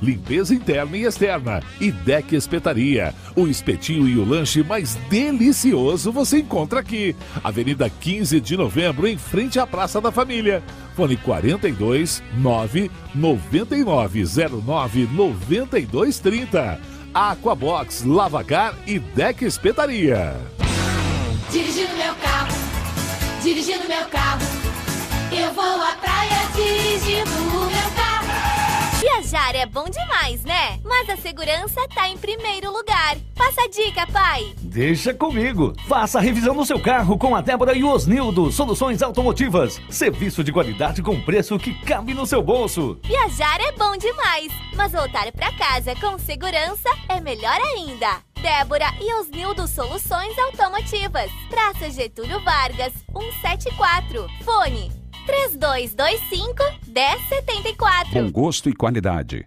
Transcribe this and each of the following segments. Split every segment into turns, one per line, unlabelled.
limpeza interna e externa e Deck Espetaria. O espetinho e o lanche mais delicioso você encontra aqui. Avenida 15 de Novembro, em frente à Praça da Família. Fone 42 9 9909 9230. Aquabox, Lavacar e Deck Espetaria.
Dirigindo meu carro, dirigindo meu carro, eu vou à praia dirigindo o meu carro.
Viajar é bom demais, né? Mas a segurança tá em primeiro lugar. Passa a dica, pai.
Deixa comigo. Faça a revisão do seu carro com a Débora e o Osnildo. Soluções automotivas. Serviço de qualidade com preço que cabe no seu bolso.
Viajar é bom demais, mas voltar pra casa com segurança é melhor ainda. Débora e Osnildo Soluções Automotivas. Praça Getúlio Vargas, 174. Fone 3225 1074.
Bom gosto e qualidade.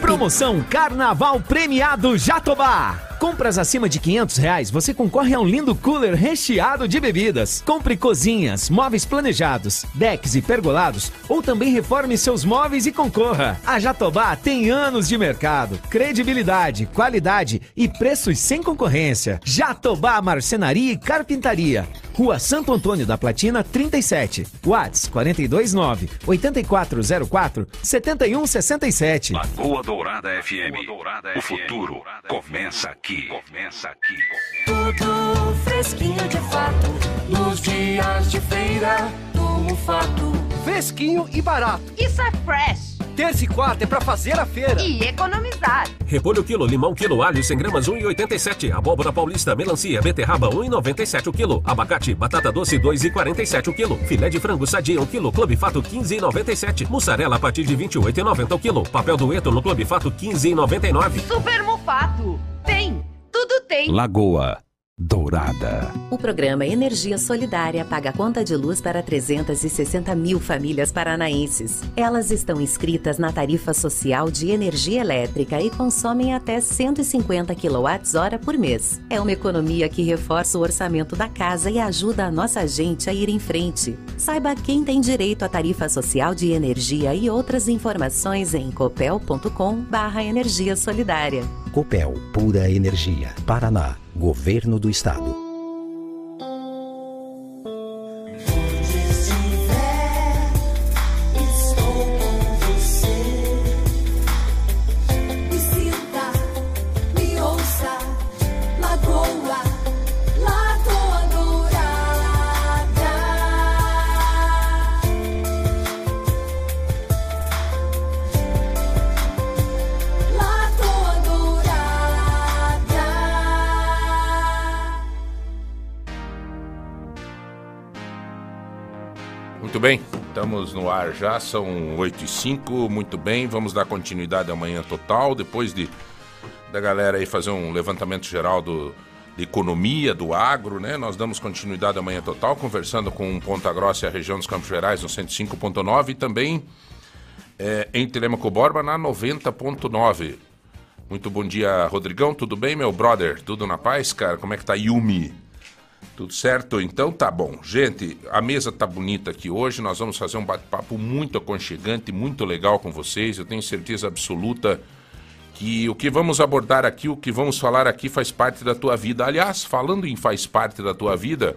Promoção Carnaval Premiado Jatobá. Compras acima de 500 reais, você concorre a um lindo cooler recheado de bebidas. Compre cozinhas, móveis planejados, decks e pergolados, ou também reforme seus móveis e concorra. A Jatobá tem anos de mercado, credibilidade, qualidade e preços sem concorrência. Jatobá Marcenaria e Carpintaria. Rua Santo Antônio da Platina, 37. Whats 429 8404 7167.
Lagoa Dourada FM. O futuro começa aqui. Começa aqui.
Tudo fresquinho de fato, nos dias de feira do Mufato.
Fresquinho e barato.
Isso é fresh.
Terça e quarta é pra fazer a feira.
E economizar.
Repolho quilo, limão quilo, alho 100 gramas 1,87. Abóbora paulista, melancia, beterraba 1,97 o quilo. Abacate, batata doce 2,47 o quilo. Filé de frango sadia 1 quilo. Clube Fato 15,97. Mussarela a partir de 28,90 o quilo. Papel dueto no Clube Fato 15,99.
Super Mufato. Tem. Tudo tem.
Lagoa Dourada.
O programa Energia Solidária paga a conta de luz para 360 mil famílias paranaenses. Elas estão inscritas na tarifa social de energia elétrica e consomem até 150 kWh por mês. É uma economia que reforça o orçamento da casa e ajuda a nossa gente a ir em frente. Saiba quem tem direito à tarifa social de energia e outras informações em solidária.
Copel, pura energia. Paraná, Governo do Estado.
Muito bem, estamos no ar já, são 8 e 5 muito bem, vamos dar continuidade amanhã total, depois de da galera aí fazer um levantamento geral do, de economia, do agro, né? Nós damos continuidade amanhã total, conversando com Ponta Grossa e a região dos Campos Gerais no 105.9 e também é, em Telemaco Borba na 90.9. Muito bom dia, Rodrigão, tudo bem, meu brother? Tudo na paz, cara? Como é que tá Yumi? Tudo certo? Então tá bom. Gente, a mesa tá bonita aqui hoje. Nós vamos fazer um bate-papo muito aconchegante, muito legal com vocês. Eu tenho certeza absoluta que o que vamos abordar aqui, o que vamos falar aqui faz parte da tua vida. Aliás, falando em faz parte da tua vida,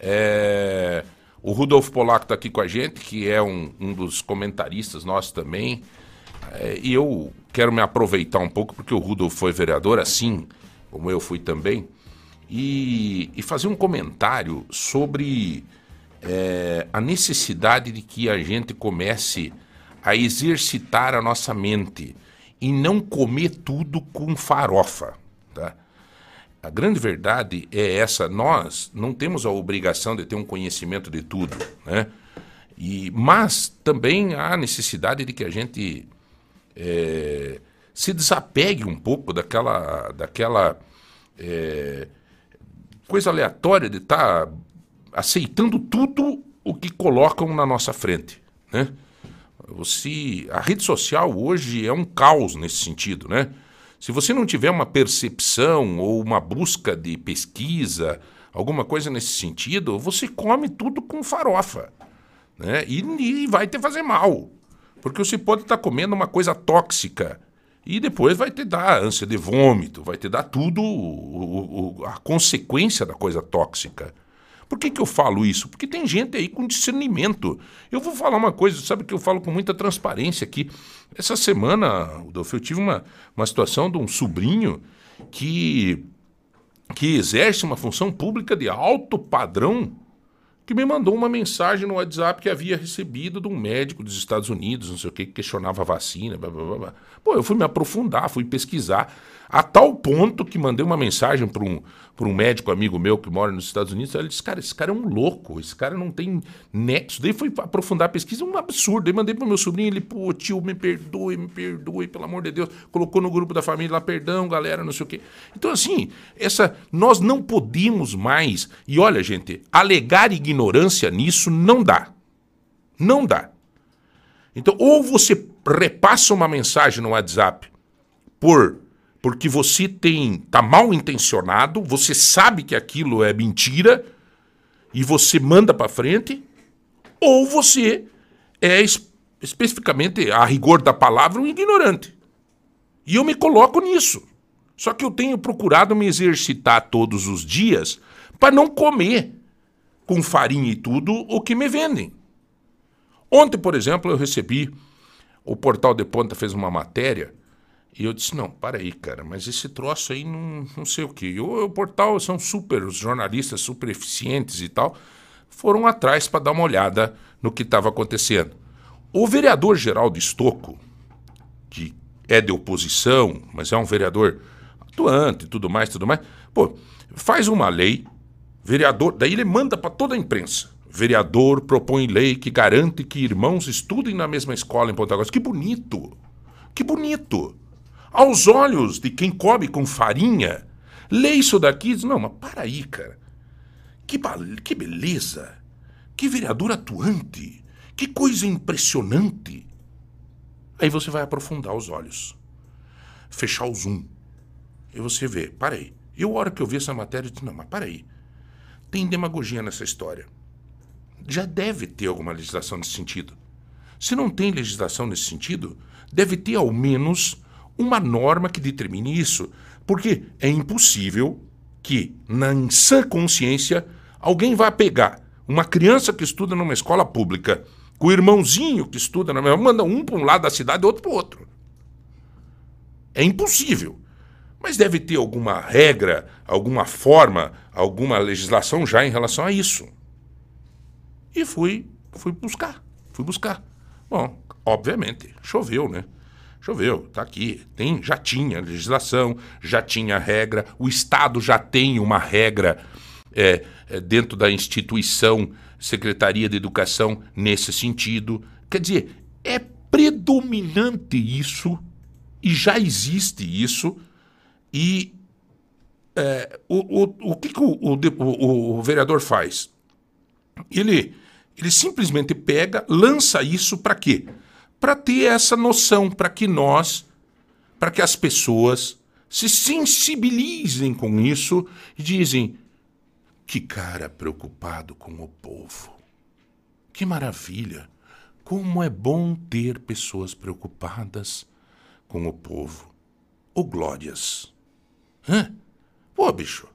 é, o Rudolf Polaco está aqui com a gente, que é um, um dos comentaristas nossos também. É, e eu quero me aproveitar um pouco, porque o Rudolf foi vereador, assim como eu fui também, e, e fazer um comentário sobre é, a necessidade de que a gente comece a exercitar a nossa mente e não comer tudo com farofa. Tá? A grande verdade é essa: nós não temos a obrigação de ter um conhecimento de tudo, né? E, mas também há necessidade de que a gente é, se desapegue um pouco daquela, daquela é, coisa aleatória de estar tá aceitando tudo o que colocam na nossa frente, né? Você, a rede social hoje é um caos nesse sentido, né? Se você não tiver uma percepção ou uma busca de pesquisa, alguma coisa nesse sentido, você come tudo com farofa, né? E, e vai te fazer mal, porque você pode estar tá comendo uma coisa tóxica e depois vai te dar ânsia de vômito, vai te dar tudo o, o, a consequência da coisa tóxica. Por que, que eu falo isso? Porque tem gente aí com discernimento. Eu vou falar uma coisa, sabe que eu falo com muita transparência aqui. Essa semana, Rodolfo, eu tive uma, uma situação de um sobrinho que, que exerce uma função pública de alto padrão que me mandou uma mensagem no WhatsApp que havia recebido de um médico dos Estados Unidos, não sei o que, que questionava a vacina, blá, blá, blá. Pô, eu fui me aprofundar, fui pesquisar. A tal ponto que mandei uma mensagem para um, um médico amigo meu que mora nos Estados Unidos. Ele disse: Cara, esse cara é um louco, esse cara não tem nexo. Daí fui aprofundar a pesquisa, um absurdo. Daí mandei para meu sobrinho, ele, pô, tio, me perdoe, me perdoe, pelo amor de Deus. Colocou no grupo da família lá, perdão, galera, não sei o quê. Então, assim, essa, nós não podemos mais. E olha, gente, alegar ignorância nisso não dá. Não dá. Então, ou você repassa uma mensagem no WhatsApp por porque você tem tá mal intencionado, você sabe que aquilo é mentira e você manda para frente, ou você é especificamente a rigor da palavra um ignorante. E eu me coloco nisso. Só que eu tenho procurado me exercitar todos os dias para não comer com farinha e tudo o que me vendem. Ontem, por exemplo, eu recebi o Portal de Ponta fez uma matéria e eu disse, não, para aí, cara, mas esse troço aí não, não sei o quê. O, o portal são super, os jornalistas super eficientes e tal, foram atrás para dar uma olhada no que estava acontecendo. O vereador Geraldo Estocco, que é de oposição, mas é um vereador atuante e tudo mais, tudo mais, pô, faz uma lei, vereador, daí ele manda para toda a imprensa. Vereador propõe lei que garante que irmãos estudem na mesma escola em Ponta Grossa. Que bonito! Que bonito! Aos olhos de quem come com farinha, lê isso daqui e diz: não, mas para aí, cara. Que, que beleza! Que vereador atuante! Que coisa impressionante! Aí você vai aprofundar os olhos, fechar o zoom, e você vê: para aí. Eu, a hora que eu vi essa matéria, eu disse: não, mas para aí. Tem demagogia nessa história. Já deve ter alguma legislação nesse sentido. Se não tem legislação nesse sentido, deve ter ao menos uma norma que determine isso. Porque é impossível que, na sã consciência, alguém vá pegar uma criança que estuda numa escola pública com o irmãozinho que estuda na mesma, manda um para um lado da cidade e outro para o outro. É impossível. Mas deve ter alguma regra, alguma forma, alguma legislação já em relação a isso. E fui, fui buscar, fui buscar. Bom, obviamente, choveu, né? Choveu, está aqui. Tem, já tinha legislação, já tinha regra, o Estado já tem uma regra é, é, dentro da instituição Secretaria de Educação nesse sentido. Quer dizer, é predominante isso e já existe isso. E é, o, o, o que, que o, o, o vereador faz? Ele, ele simplesmente pega, lança isso para quê? Para ter essa noção, para que nós, para que as pessoas se sensibilizem com isso e dizem: que cara preocupado com o povo. Que maravilha! Como é bom ter pessoas preocupadas com o povo. Ô, glórias! Hã? Pô, bicho.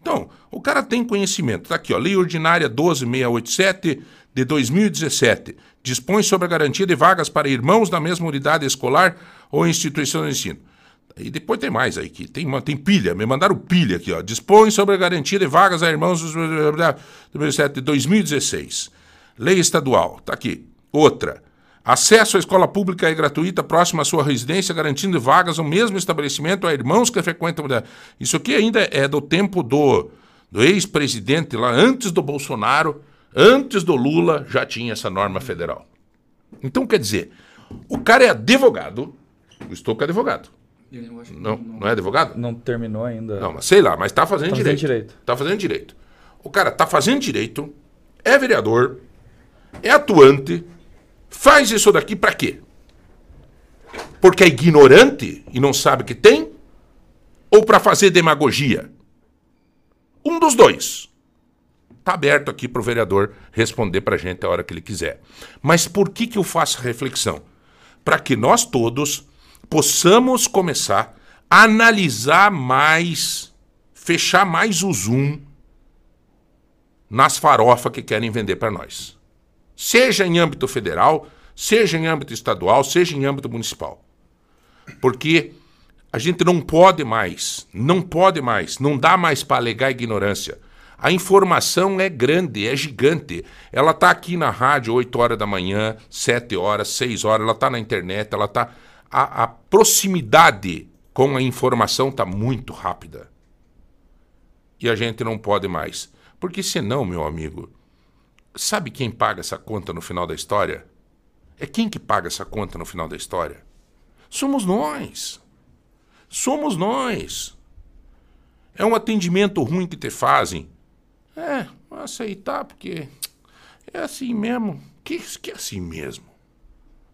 Então, o cara tem conhecimento. Tá aqui, ó, Lei Ordinária 12687 de 2017 dispõe sobre a garantia de vagas para irmãos da mesma unidade escolar ou instituição de ensino. E depois tem mais aí, que tem, tem pilha, me mandaram pilha aqui, ó. Dispõe sobre a garantia de vagas a irmãos de 2016. Lei estadual, tá aqui. Outra. Acesso à escola pública e gratuita próxima à sua residência, garantindo vagas no mesmo estabelecimento a irmãos que frequentam. Isso aqui ainda é do tempo do, do ex-presidente lá, antes do Bolsonaro Antes do Lula já tinha essa norma federal. Então, quer dizer, o cara é advogado, O Estouco é advogado. Não, não é advogado?
Não terminou ainda.
Não, mas sei lá, mas tá fazendo
Tá fazendo
direito.
direito.
Tá fazendo direito. O cara tá fazendo direito, é vereador, é atuante, faz isso daqui pra quê? Porque é ignorante e não sabe que tem? Ou pra fazer demagogia? Um dos dois. Tá aberto aqui pro vereador responder pra gente a hora que ele quiser. Mas por que que eu faço a reflexão? Para que nós todos possamos começar a analisar mais, fechar mais o zoom nas farofas que querem vender para nós. Seja em âmbito federal, seja em âmbito estadual, seja em âmbito municipal. Porque a gente não pode mais, não pode mais, não dá mais para alegar ignorância. A informação é grande, é gigante. Ela está aqui na rádio 8 horas da manhã, 7 horas, 6 horas, ela está na internet, ela está. A, a proximidade com a informação está muito rápida. E a gente não pode mais. Porque senão, meu amigo, sabe quem paga essa conta no final da história? É quem que paga essa conta no final da história? Somos nós. Somos nós. É um atendimento ruim que te fazem. É, aceitar porque é assim mesmo. Que, que é assim mesmo?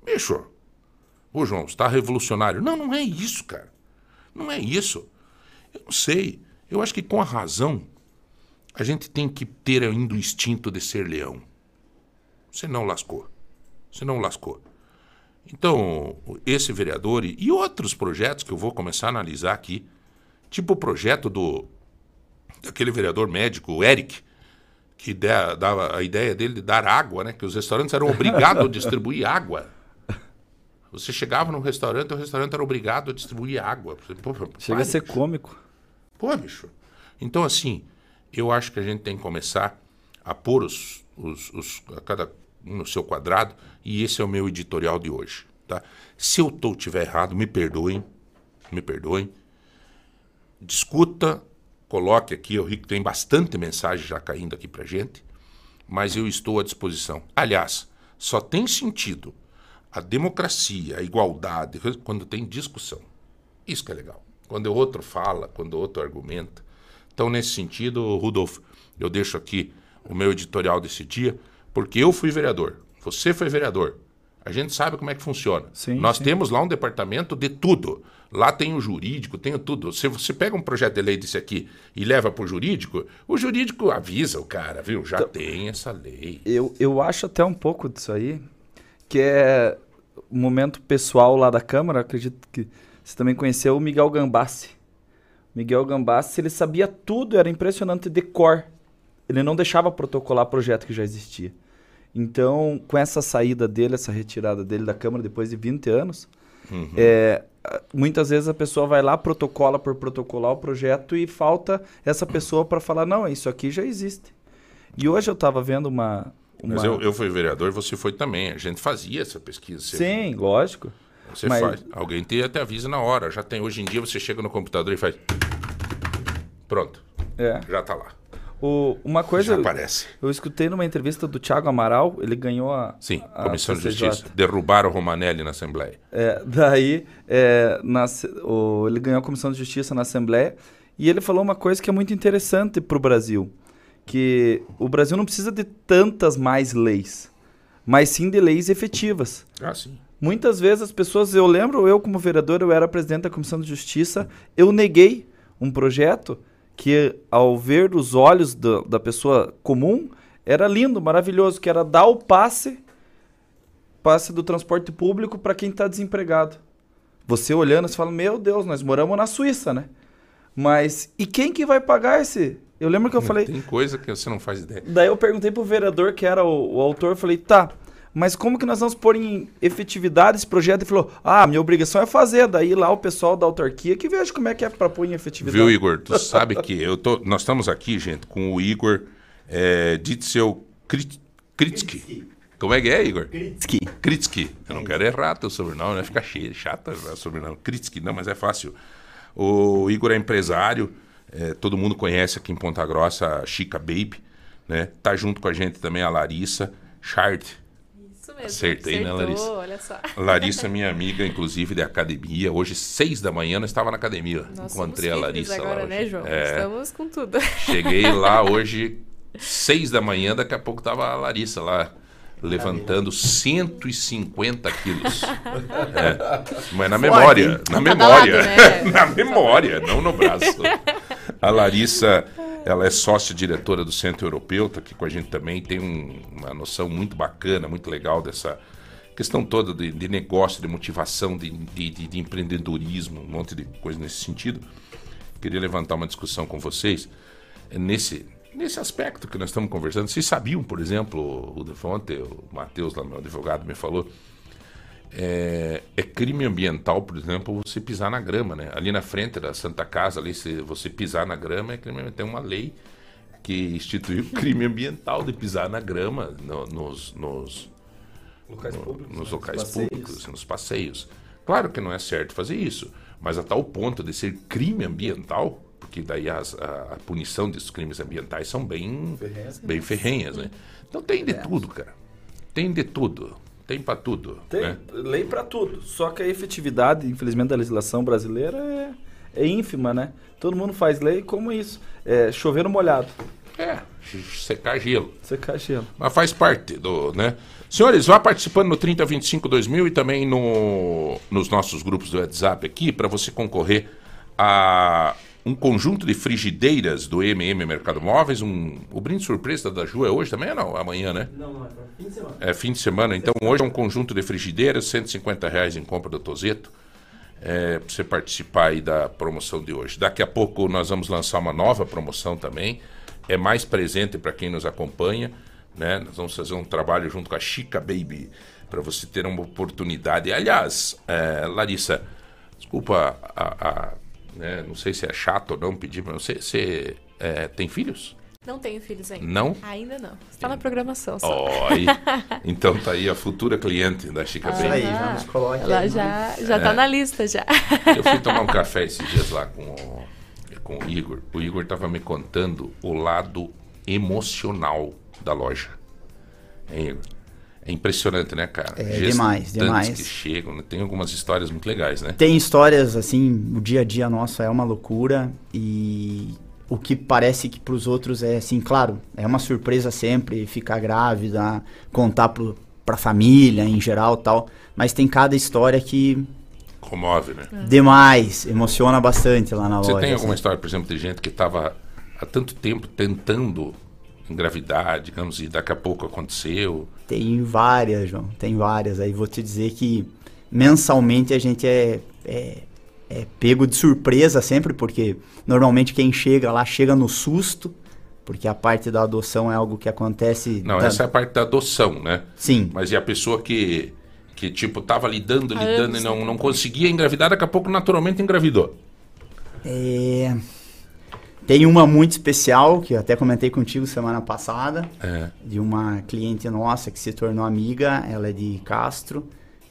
Bicho, ô João, você tá revolucionário. Não, não é isso, cara. Não é isso. Eu não sei. Eu acho que com a razão a gente tem que ter ainda o instinto de ser leão. Você não lascou. Você não lascou. Então, esse vereador e, e outros projetos que eu vou começar a analisar aqui, tipo o projeto do daquele vereador médico, o Eric, que dava a ideia dele de dar água, né? Que os restaurantes eram obrigados a distribuir água. Você chegava num restaurante, o restaurante era obrigado a distribuir água. Você, pô,
Chega
para,
a ser cômico.
Pô, bicho. Então, assim, eu acho que a gente tem que começar a pôr os, os, os- a cada um no seu quadrado, e esse é o meu editorial de hoje, tá? Se eu tô, tiver errado, me perdoem, me perdoem. Discuta, coloque aqui, eu vi que tem bastante mensagem já caindo aqui pra gente, mas eu estou à disposição. Aliás, só tem sentido a democracia, a igualdade, quando tem discussão. Isso que é legal. Quando o outro fala, quando o outro argumenta. Então, nesse sentido, Rudolf, eu deixo aqui o meu editorial desse dia, porque eu fui vereador, você foi vereador. A gente sabe como é que funciona. Nós
sim.
temos lá um departamento de tudo. Lá tem o jurídico, tem tudo. Se você pega um projeto de lei desse aqui e leva para o jurídico, o jurídico avisa o cara, viu? Já tem essa lei.
Eu, eu acho até um pouco disso aí, que é o momento pessoal lá da Câmara. Acredito que você também conheceu o Miguel Gambassi. Miguel Gambassi, ele sabia tudo, era impressionante de cor. Ele não deixava protocolar projeto que já existia. Então, com essa saída dele, essa retirada dele da Câmara depois de 20 anos,
Uhum.
é, muitas vezes a pessoa vai lá, protocola por protocolar o projeto e falta essa pessoa para falar, não, isso aqui já existe. E hoje eu estava vendo uma... uma...
Mas eu, eu fui vereador, você foi também. A gente fazia essa pesquisa. Você-
Sim, lógico.
Você
Mas-
faz. Alguém te, até avisa na hora. Já tem. Hoje em dia você chega no computador e faz. Pronto.
É.
Já tá lá.
O, uma coisa.
Já aparece.
Eu escutei numa entrevista do Thiago Amaral, ele ganhou a.
Sim,
a
Comissão de. Justiça. Derrubaram o Romanelli na Assembleia.
É, daí, é, na o- ele ganhou a Comissão de Justiça na Assembleia e ele falou uma coisa que é muito interessante para o Brasil, que o Brasil não precisa de tantas mais leis, mas sim de leis efetivas.
Ah, sim.
Muitas vezes as pessoas, eu lembro, eu como vereador, eu era presidente da Comissão de Justiça, eu neguei um projeto que, ao ver dos olhos do- da pessoa comum, era lindo, maravilhoso, que era dar o passe, passe do transporte público para quem está desempregado. Você olhando, você fala, meu Deus, nós moramos na Suíça, né? Mas, e quem que vai pagar esse? Eu lembro que eu falei,
Tem coisa que você não faz ideia.
Daí eu perguntei pro vereador, que era o, o autor, eu falei, tá, mas como que nós vamos pôr em efetividade esse projeto? Ele falou, ah, minha obrigação é fazer. Daí lá o pessoal da autarquia que veja como é que é pra pôr em efetividade.
Viu, Igor? Tu sabe que eu tô, nós estamos aqui, gente, com o Igor é, Ditzel Krit- Kritsky. Como é que é, Igor?
Kritsky.
Kritsky. Eu não quero errar teu sobrenome, né? Fica cheio, chato o sobrenome. Kritsky, não, mas é fácil. O Igor é empresário, é, todo mundo conhece aqui em Ponta Grossa a Chica Baby, né? Tá junto com a gente também a Larissa Chard.
Mesmo.
Acertei, né,
Acertou,
Larissa?
olha só.
Larissa, minha amiga, inclusive, de academia. Hoje, seis da manhã, eu estava na academia.
Nós
Encontrei a Larissa
agora,
lá hoje.
né, João?
É.
Estamos com tudo.
Cheguei lá hoje, seis da manhã, daqui a pouco tava a Larissa lá, levantando 150 quilos. É. Mas na memória, na
Cada
memória,
né?
na memória, não no braço. A Larissa, ela é sócia-diretora do Centro Europeu, tá aqui com a gente também, tem um- uma noção muito bacana, muito legal dessa questão toda de, de negócio, de motivação, de, de- de- de empreendedorismo, um monte de coisa nesse sentido. Queria levantar uma discussão com vocês nesse, nesse aspecto que nós estamos conversando. Vocês sabiam, por exemplo, o de ontem, o Matheus, lá, meu advogado, me falou, é, é crime ambiental, por exemplo, você pisar na grama, né? Ali na frente da Santa Casa, ali, se você pisar na grama, é crime, tem uma lei que instituiu crime ambiental de pisar na grama no- nos, nos,
Locais
no-
públicos,
nos
né?
locais
Passeios.
públicos, nos passeios. Claro que não é certo fazer isso, mas a tal ponto de ser crime ambiental, porque daí as- a, a punição desses crimes ambientais são bem
Ferrenhas.
bem ferrenhas, né? Então tem de tudo, cara. Tem de tudo. Tem pra tudo.
Tem
né?
lei pra tudo. Só que a efetividade, infelizmente, da legislação brasileira é, é ínfima, né? Todo mundo faz lei como isso. É chover no molhado.
É, secar gelo.
Secar gelo.
Mas faz parte do, né? Senhores, vá participando no 3025 2000 e também no, nos nossos grupos do WhatsApp aqui para você concorrer a um conjunto de frigideiras do MM Mercado Móveis. Um, o brinde surpresa da Ju é hoje também ou não? Amanhã, né?
Não, não, é fim de semana.
É fim de semana. Então hoje é um conjunto de frigideiras, 150 reais em compra do Tozeto. É, para você participar aí da promoção de hoje. Daqui a pouco nós vamos lançar uma nova promoção também. É mais presente para quem nos acompanha. Né? Nós vamos fazer um trabalho junto com a Chica Baby para você ter uma oportunidade. Aliás, é, Larissa, desculpa, a, a- né, não sei se é chato ou não pedir, mas você, você é, tem filhos?
Não tenho filhos ainda.
Não?
Ainda não. Está na programação só.
Oi. Então tá aí a futura cliente da Chica
Ah,
Baby.
aí, já nos coloque Ela aí, já- já tá na lista já.
Eu fui tomar um café esses dias lá com o, com o Igor. O Igor tava me contando o lado emocional da loja. Hein, Igor? É impressionante, né, cara?
É,
Gestantes
demais, demais.
que chegam, né? tem algumas histórias muito legais, né?
Tem histórias assim, o dia a dia nosso é uma loucura e o que parece que para os outros é assim, claro, é uma surpresa sempre ficar grávida, contar pro, pra família em geral tal, mas tem cada história que
Comove, né?
demais, emociona bastante lá na
Você
loja.
tem alguma
assim.
história, por exemplo, de gente que estava há tanto tempo tentando engravidar, digamos, e daqui a pouco aconteceu?
Tem várias, João, tem várias. Aí vou te dizer que mensalmente a gente é, é, é pego de surpresa sempre, porque normalmente quem chega lá chega no susto, porque a parte da adoção é algo que acontece.
Não,
da-
essa é a parte da adoção, né?
Sim.
Mas e a pessoa que, que tipo, tava lidando,
Há
lidando
anos,
e não, não conseguia engravidar, daqui a pouco naturalmente engravidou.
É, Tem uma muito especial, que eu até comentei contigo semana passada,
É.
de uma cliente nossa que se tornou amiga, ela é de Castro,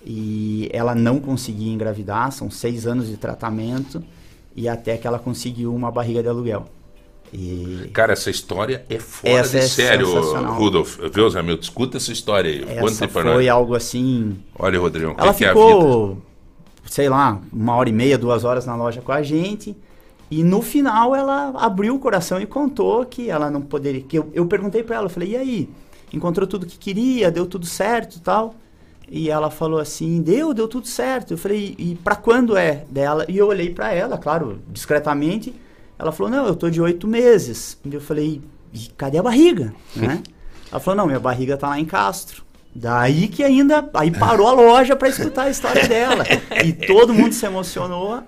e ela não conseguia engravidar, são seis anos de tratamento, e até que ela conseguiu uma barriga de aluguel. E
Cara, essa história é fora
Essa
de
é
sério. Rudolf. Viu, Zé Milton? Escuta essa história aí.
essa foi
nós.
algo assim...
Olha, Rodrigo, o que, que é a vida?
ficou, sei lá, uma hora e meia, duas horas na loja com a gente. E no final ela abriu o coração e contou que ela não poderia. Que eu, eu perguntei pra ela, eu falei, e aí? Encontrou tudo que queria, deu tudo certo e tal. E ela falou assim, deu, deu tudo certo. Eu falei, e pra quando é dela? E eu olhei pra ela, claro, discretamente. Ela falou, não, eu tô de oito meses. E eu falei, e cadê a barriga? né? Ela falou, não, minha barriga tá lá em Castro. Daí que ainda, aí parou a loja pra escutar a história dela. E todo mundo se emocionou.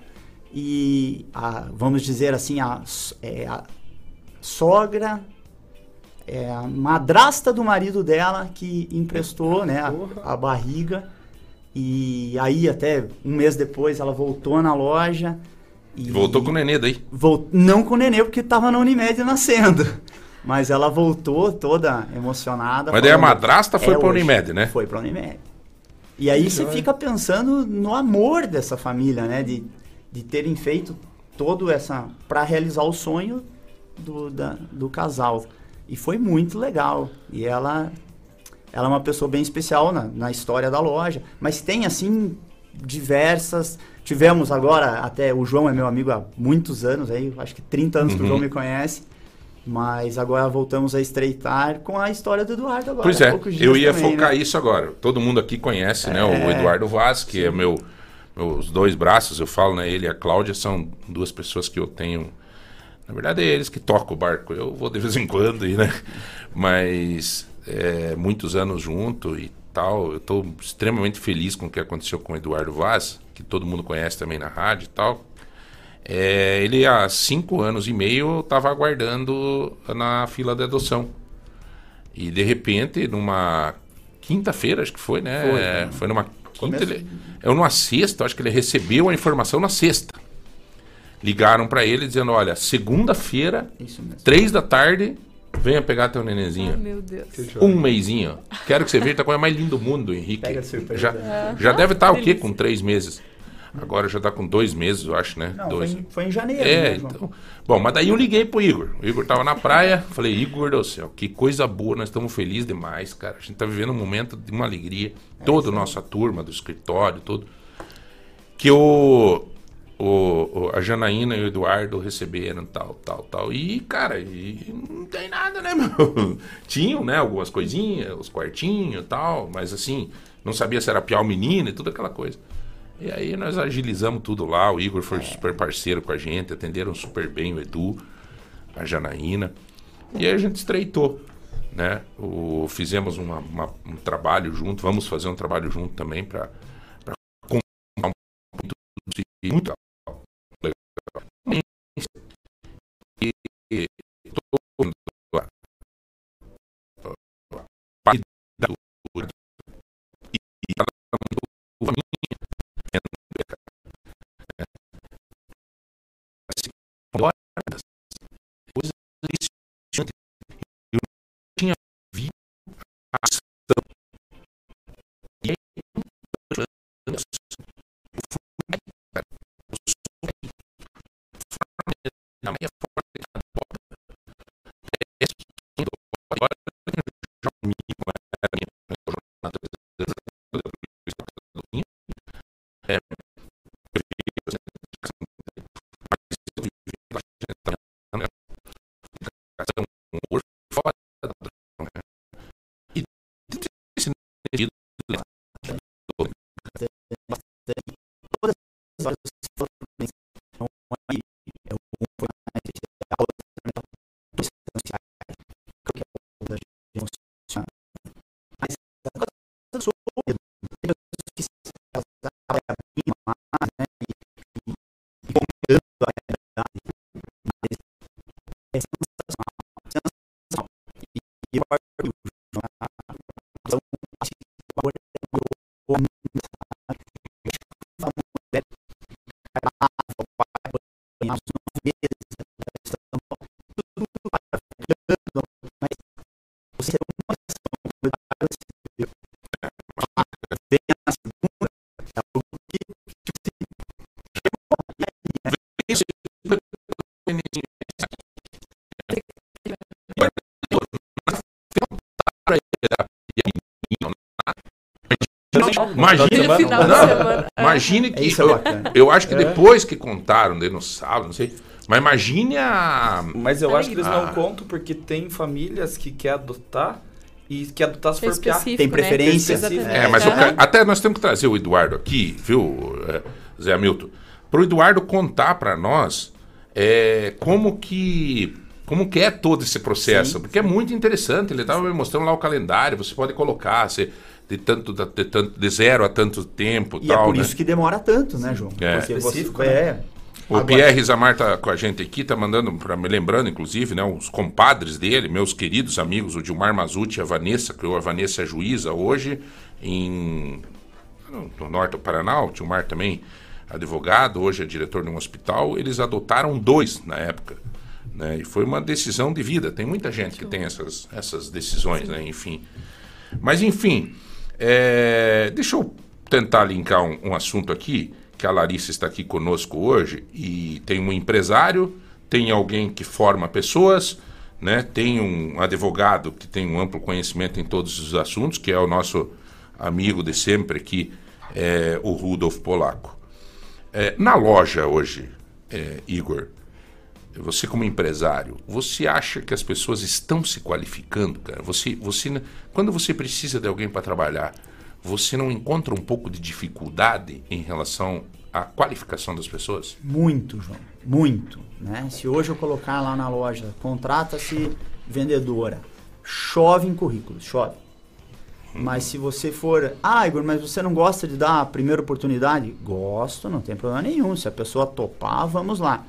E, a, vamos dizer assim, a, é, a sogra, é a madrasta do marido dela que emprestou né, a, a barriga. E aí até um mês depois ela voltou na loja. E
Voltou com o nenê daí.
Vol- não com o nenê, porque tava na Unimed nascendo. Mas ela voltou toda emocionada.
Mas daí a
falando,
madrasta foi
"É
pra
hoje."
Unimed, né?
Foi pra Unimed. E aí
Que
você
joia.
fica pensando no amor dessa família, né? De, de terem feito todo essa. para realizar o sonho do, da- do casal. E foi muito legal. E ela ela é uma pessoa bem especial na, na história da loja. Mas tem, assim, diversas. Tivemos agora, até o João é meu amigo há muitos anos, aí, acho que 30 anos que o
Uhum.
João me conhece. Mas agora voltamos a estreitar com a história do Eduardo agora.
Pois é, eu ia
também,
focar
né?
isso agora. Todo mundo aqui conhece, né? O
É,
Eduardo Vaz, que é meu, meus dois braços, eu falo, né? Ele e a Cláudia são duas pessoas que eu tenho. Na verdade, é eles que tocam o barco. Eu vou de vez em quando, e, né? Mas é, muitos anos junto e tal. Eu estou extremamente feliz com o que aconteceu com o Eduardo Vaz, que todo mundo conhece também na rádio e tal. É, ele há cinco anos e meio estava aguardando na fila de adoção. E de repente, numa quinta-feira, acho que foi, né?
Foi, né?
foi numa quinta. Ele, é numa sexta, acho que ele recebeu a informação na sexta. Ligaram para ele dizendo: olha, segunda-feira, três da tarde, venha pegar teu nenenzinho.
Ai, meu Deus.
Um mêsinho. Quero que você veja, tá a coisa mais linda do mundo, Henrique.
Pega surpresa.
Já,
Aham.
já deve estar o quê? Com três meses. Agora já tá com dois meses, eu acho, né?
Não,
dois.
foi em, foi em janeiro.
É,
João?
então. Bom, mas daí eu liguei pro Igor. O Igor tava na praia. Falei, Igor do céu, que coisa boa, nós estamos felizes demais, cara. A gente tá vivendo um momento de uma alegria. Toda a nossa turma do escritório, todo. Que o, o, o- a Janaína e o Eduardo receberam tal, tal, tal. E, cara, e não tem nada, né, meu? Tinham, né, algumas coisinhas, os quartinhos e tal, mas assim, não sabia se era pior o menino e tudo aquela coisa. E aí nós agilizamos tudo lá, o Igor foi super parceiro com a gente, atenderam super bem o Edu, a Janaína. E aí a gente estreitou, né? O, fizemos uma- uma- um trabalho junto, vamos fazer um trabalho junto também para um muito, muito a
horas aí, é né, que. Mas a coisa que né, mas é e eu uma mesa, estão tudo parafetando, mas você é uma ação, vem a segunda, é algo que, tipo assim, chegou
Imagine,
No final de
não,
semana, é.
imagine que.
Isso é
eu,
bacana.
eu acho que
É.
depois que contaram, sábado, não sei. Mas imagine a.
Mas eu acho que eles
Ah.
não contam porque tem famílias que quer adotar e quer adotar se
É
for piá.
Tem
né?
preferência.
Exatamente.
É, mas ca- até nós temos que trazer o Eduardo aqui, viu, é, Zé Hamilton? Para o Eduardo contar para nós é, como que como que é todo esse processo, porque é muito interessante. Ele estava me mostrando lá o calendário. Você pode colocar se, de tanto de, tanto de zero a tanto tempo,
E
tal,
é por
né?
isso que demora tanto, né, João?
É.
Porque
Específico,
você,
né?
é,
O
Agora-
Pierre Zamar tá com a gente aqui, tá mandando, para me lembrando, inclusive, né, os compadres dele, meus queridos amigos, o Dilmar Mazuti e a Vanessa, que a Vanessa é juíza hoje em no, no norte do Paraná, o Dilmar também advogado, hoje é diretor de um hospital, eles adotaram dois na época. Né, e foi uma decisão de vida. Tem muita gente que tem essas, essas decisões, né, enfim. Mas, enfim, é, deixa eu tentar linkar um, um assunto aqui, que a Larissa está aqui conosco hoje, e tem um empresário, tem alguém que forma pessoas, né? Tem um advogado que tem um amplo conhecimento em todos os assuntos, que é o nosso amigo de sempre aqui, é, o Rudolf Polaco. É, na loja hoje, é, Igor, você como empresário, você acha que as pessoas estão se qualificando, cara? Você, você, quando você precisa de alguém para trabalhar, você não encontra um pouco de dificuldade em relação à qualificação das pessoas?
Muito, João, muito. Né? Se hoje eu colocar lá na loja, contrata-se vendedora, chove em currículos, chove. Mas se você for, ah, Igor, mas você não gosta de dar a primeira oportunidade? Gosto, não tem problema nenhum. Se a pessoa topar, vamos lá.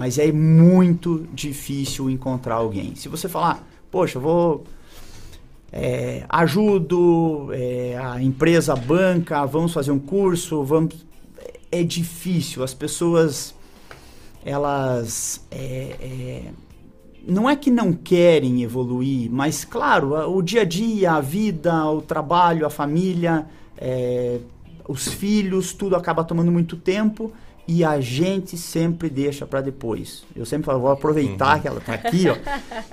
Mas é muito difícil encontrar alguém. Se você falar, poxa, vou. É, ajudo, é, a empresa banca, vamos fazer um curso, vamos. É difícil. As pessoas. Elas. É, é não é que não querem evoluir, mas claro, o dia a dia, a vida, o trabalho, a família, é, os filhos, tudo acaba tomando muito tempo e a gente sempre deixa para depois. Eu sempre falo, vou aproveitar uhum. que ela está aqui, ó.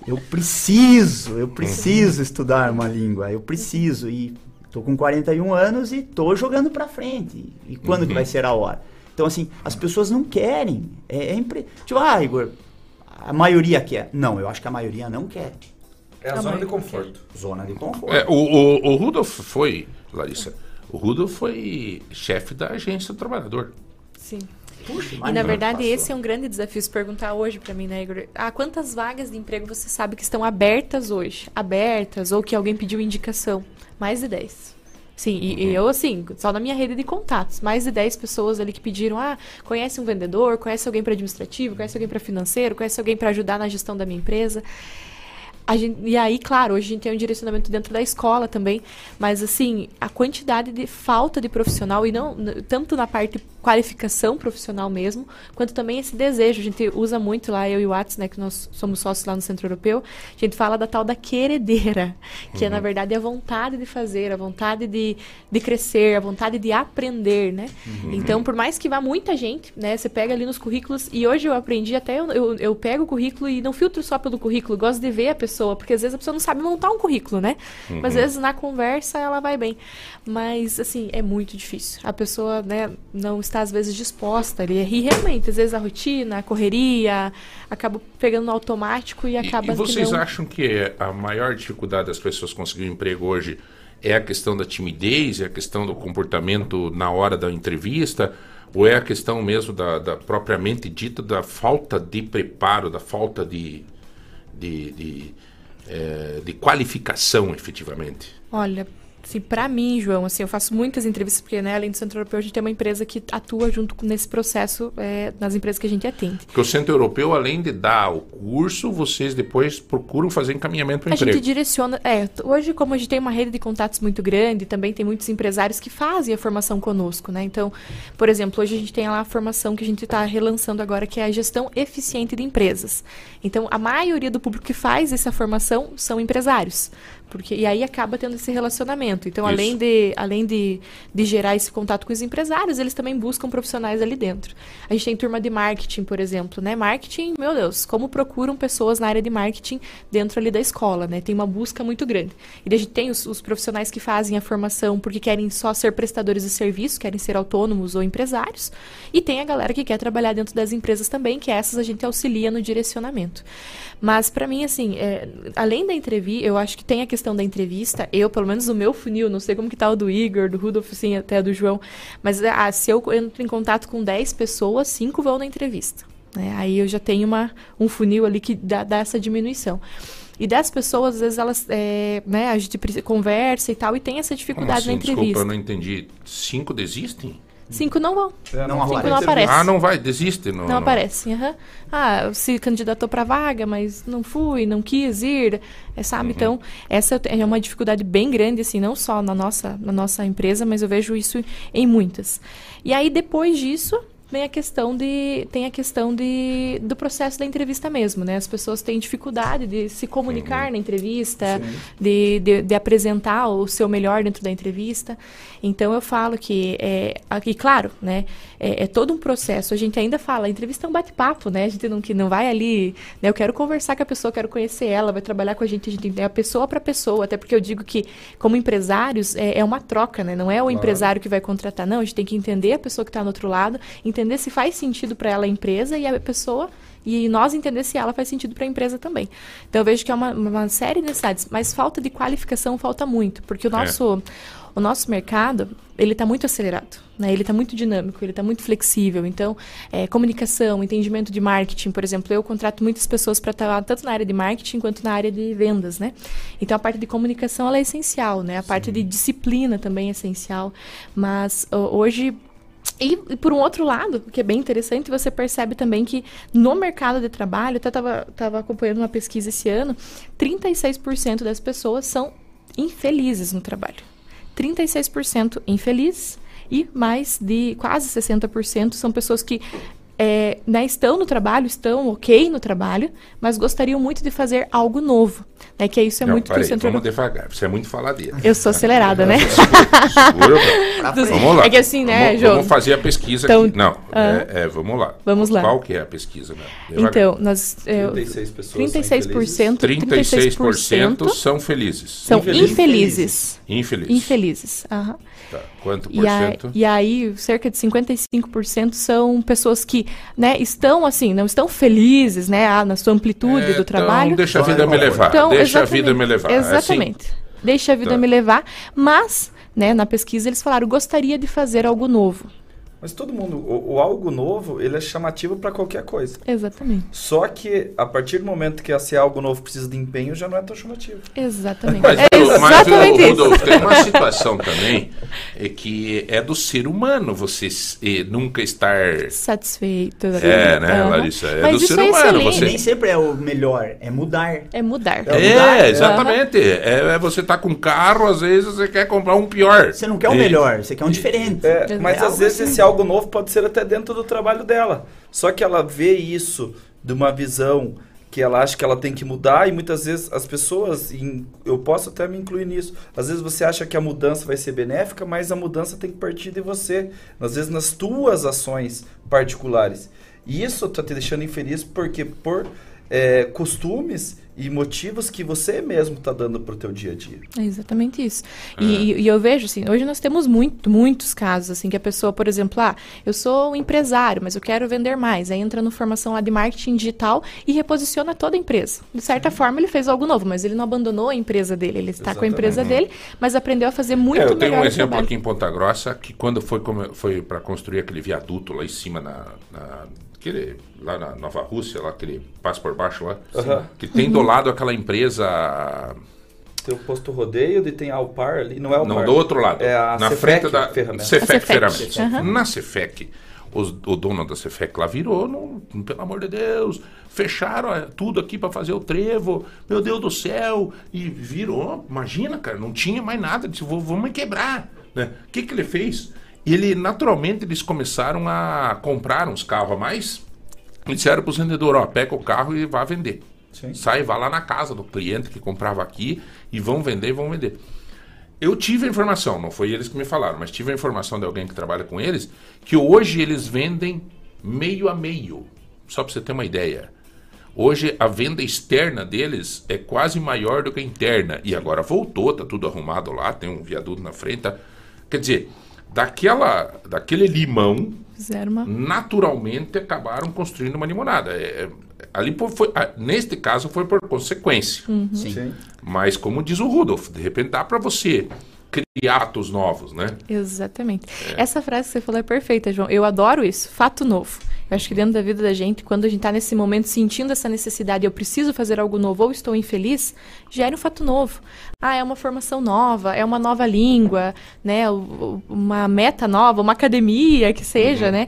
Eu preciso, eu preciso uhum. estudar uma língua, eu preciso e tô com 41 anos e tô jogando para frente. E quando uhum. que vai ser a hora? Então assim, as pessoas não querem. É, é impre... Tipo, ah, Igor, a maioria quer. Não, eu acho que a maioria não quer.
É a, a zona de conforto.
Quer. Zona de conforto.
É, o, o, o Rudolf foi, Larissa, o Rudolf foi chefe da agência do trabalhador.
Sim. Puxa, e na verdade passou. esse é um grande desafio se perguntar hoje para mim, né, Igor? Ah, quantas vagas de emprego você sabe que estão abertas hoje? Abertas ou que alguém pediu indicação? Mais de 10. Sim, e, e, eu, assim, só na minha rede de contatos, mais de 10 pessoas ali que pediram: ah, conhece um vendedor, conhece alguém para administrativo, conhece alguém para financeiro, conhece alguém para ajudar na gestão da minha empresa. Gente, e aí, claro, hoje a gente tem um direcionamento dentro da escola também, mas assim, a quantidade de falta de profissional, e não tanto na parte qualificação profissional mesmo, quanto também esse desejo. A gente usa muito lá, eu e o Wats, né, que nós somos sócios lá no Centro Europeu, a gente fala da tal da queredeira, que uhum. é, na uhum. verdade, a vontade de fazer, a vontade de, de crescer, a vontade de aprender, né? Uhum. Então, por mais que vá muita gente, né, você pega ali nos currículos, e hoje eu aprendi até, eu, eu, eu pego o currículo e não filtro só pelo currículo, gosto de ver a pessoa, porque às vezes a pessoa não sabe montar um currículo, né? Uhum. Mas às vezes na conversa ela vai bem. Mas, assim, é muito difícil. A pessoa, né, não está às vezes disposta ali. E realmente, às vezes a rotina, a correria, acaba pegando no automático e acaba.
E, e vocês não... acham que a maior dificuldade das pessoas conseguir um emprego hoje é a questão da timidez, é a questão do comportamento na hora da entrevista? Ou é a questão mesmo da, da propriamente dita da falta de preparo, da falta de, de, de, é, de qualificação efetivamente?
Olha, Para mim, João, assim, eu faço muitas entrevistas, porque né, além do Centro Europeu, a gente tem uma empresa que atua junto com, nesse processo é, nas empresas que a gente atende.
Porque o Centro Europeu, além de dar o curso, vocês depois procuram fazer encaminhamento para emprego.
A gente direciona. É, hoje, como a gente tem uma rede de contatos muito grande, também tem muitos empresários que fazem a formação conosco, né? Então, por exemplo, hoje a gente tem lá a formação que a gente está relançando agora, que é a gestão eficiente de empresas. Então, a maioria do público que faz essa formação são empresários. Porque, e aí acaba tendo esse relacionamento. Então, Isso. além, de, além de, de gerar esse contato com os empresários, eles também buscam profissionais ali dentro. A gente tem turma de marketing, por exemplo, né? Marketing, meu Deus, como procuram pessoas na área de marketing dentro ali da escola, né? Tem uma busca muito grande. E a gente tem os, os profissionais que fazem a formação porque querem só ser prestadores de serviço, querem ser autônomos ou empresários. E tem a galera que quer trabalhar dentro das empresas também, que essas a gente auxilia no direcionamento. Mas, para mim, assim, é, além da entrevista, eu acho que tem a questão da entrevista. Eu, pelo menos, o meu funil, não sei como que tá o do Igor, do Rudolf, assim, até do João. Mas ah, se eu entro em contato com 10 pessoas, 5 vão na entrevista. Né? Aí eu já tenho uma, um funil ali que dá, dá essa diminuição. E 10 pessoas, às vezes, elas, é, né, a gente conversa e tal, e tem essa dificuldade assim? na entrevista. Desculpa,
eu não entendi. Cinco desistem?
Cinco não vão.
É, não,
Cinco não aparece.
Ah, não vai, desiste. Não,
não, não. aparece. Uhum. Ah, se candidatou para vaga, mas não fui, não quis ir, é, sabe? Uhum. Então, essa é uma dificuldade bem grande, assim, não só na nossa, na nossa empresa, mas eu vejo isso em muitas. E aí, depois disso, tem a questão de tem a questão de do processo da entrevista mesmo, né? As pessoas têm dificuldade de se comunicar na entrevista, de, de, de apresentar o seu melhor dentro da entrevista. Então eu falo que é aqui claro, né? É, é todo um processo. A gente ainda fala, a entrevista é um bate-papo, né? A gente não que não vai ali, né? Eu quero conversar com a pessoa, quero conhecer ela, vai trabalhar com a gente, a gente é a pessoa para pessoa, até porque eu digo que como empresários é, é uma troca, né? Não é o
Claro.
empresário que vai contratar, não. A gente tem que entender a pessoa que está no outro lado, entender se faz sentido para ela a empresa e a pessoa e nós entender se ela faz sentido para a empresa também. Então eu vejo que é uma, uma série de necessidades, mas falta de qualificação falta muito, porque o
É.
o nosso mercado ele está muito acelerado, né? Ele está muito dinâmico, ele está muito flexível. Então, é, comunicação, entendimento de marketing, por exemplo, eu contrato muitas pessoas para estar tanto na área de marketing quanto na área de vendas, né? Então, a parte de comunicação é essencial, né? A parte de disciplina também é essencial. Mas hoje e, por um outro lado, que é bem interessante, você percebe também que no mercado de trabalho, até estava tava acompanhando uma pesquisa esse ano, 36% das pessoas são infelizes no trabalho. 36% infelizes e mais de quase 60% são pessoas que é, né, estão no trabalho, estão ok no trabalho, mas gostariam muito de fazer algo novo. Né, que isso é
Não,
muito que o centro
vamos devagar. Você é muito faladeira.
Eu sou acelerada, né?
Segura,
Dos-
vamos lá.
É que assim, né,
vamos,
João?
Vamos fazer a pesquisa
Então,
aqui. Não,
ah.
é, é, vamos lá.
Vamos lá.
Qual que é a pesquisa? Né?
Então, nós. é,
36 pessoas são
36%,
36% são felizes.
são infelizes.
Infelizes.
Infelizes. aham.
Tá. Quanto por
E, a-
cento?
e aí, cerca de 55% são pessoas que né, estão assim, não estão felizes né, ah, na sua amplitude do trabalho.
Então, deixa a vida me levar.
Então,
deixa a
exatamente,
vida me levar. É assim?
Exatamente. Deixa a vida
Tá.
me levar. Mas, né, na pesquisa, eles falaram, gostaria de fazer algo novo.
Mas todo mundo, o, o algo novo, ele é chamativo para qualquer coisa.
Exatamente.
Só que a partir do momento que esse algo novo precisa de empenho, já não é tão chamativo.
Exatamente.
Mas,
é
o- mas
exatamente
o-
isso.
Rodolfo, tem uma situação também é que é do ser humano você nunca estar.
Satisfeito.
É, né,
Aham.
Larissa? É
Mas
do
isso
ser
é
humano.
excelente.
Você...
Nem sempre é o melhor, é mudar.
É mudar.
É, exatamente. É, é você tá com um carro, às vezes você quer comprar um pior.
Você não quer o melhor, você quer um diferente.
É, mas
É
às vezes
assim.
esse algo novo pode ser até dentro do trabalho dela. Só que ela vê isso de uma visão que ela acha que ela tem que mudar e muitas vezes as pessoas, eu posso até me incluir nisso, às vezes você acha que a mudança vai ser benéfica, mas a mudança tem que partir de você. Às vezes nas tuas ações particulares. E isso tá te deixando infeliz porque por é, costumes e motivos que você mesmo tá dando pro teu dia a dia.
É exatamente isso. E, e- e eu vejo, assim, hoje nós temos muito, muitos casos, assim, que a pessoa, por exemplo, ah, eu sou um empresário, mas eu quero vender mais. Aí entra no formação lá de marketing digital e reposiciona toda a empresa. De certa forma, ele fez algo novo, mas ele não abandonou a empresa dele. Ele está com a empresa dele, mas aprendeu a fazer muito
É, eu
melhor
tenho um
o
exemplo
trabalho.
aqui em Ponta Grossa que quando foi, foi para construir aquele viaduto lá em cima na, na- aquele, lá na Nova Rússia, lá aquele passa por baixo lá, que tem do
Uhum.
lado aquela empresa
Tem o posto rodeio e tem a Alpar ali, não é Alpar.
não do outro lado,
É a
na
Cefec
frente da
Ferramentas.
Cefec. Ferramentas.
Aham.
Na Cefec, os- o dono da Cefec lá virou, não, pelo amor de Deus, fecharam é, tudo aqui para fazer o trevo, meu Deus do céu, e virou, imagina, cara, não tinha mais nada, disse, "Vou- vamos quebrar, né? O que que ele fez? Ele, naturalmente, eles começaram a comprar uns carros a mais, e disseram para os vendedores, ó, pega o carro e vá vender. Sai, vá lá na casa do cliente que comprava aqui e vão vender, vão vender. Eu tive a informação, não foi eles que me falaram, mas tive a informação de alguém que trabalha com eles, que hoje eles vendem meio a meio. Só para você ter uma ideia. Hoje a venda externa deles é quase maior do que a interna. E agora voltou, tá tudo arrumado lá, tem um viaduto na frente. tá? Quer dizer, daquela, daquele limão,
Fizeram uma...
naturalmente acabaram construindo uma limonada. É, é, ali por- foi, ah, neste caso foi por consequência.
Uhum.
Sim.
Mas como diz o Rudolf, de repente dá para você criar atos novos, né?
Exatamente. Essa frase que você falou é perfeita, João. Eu adoro isso. Fato novo. Eu acho que dentro da vida da gente, quando a gente está nesse momento sentindo essa necessidade, eu preciso fazer algo novo ou estou infeliz, gere um fato novo. Ah, é uma formação nova, é uma nova língua, né? Uma meta nova, uma academia, que seja, né?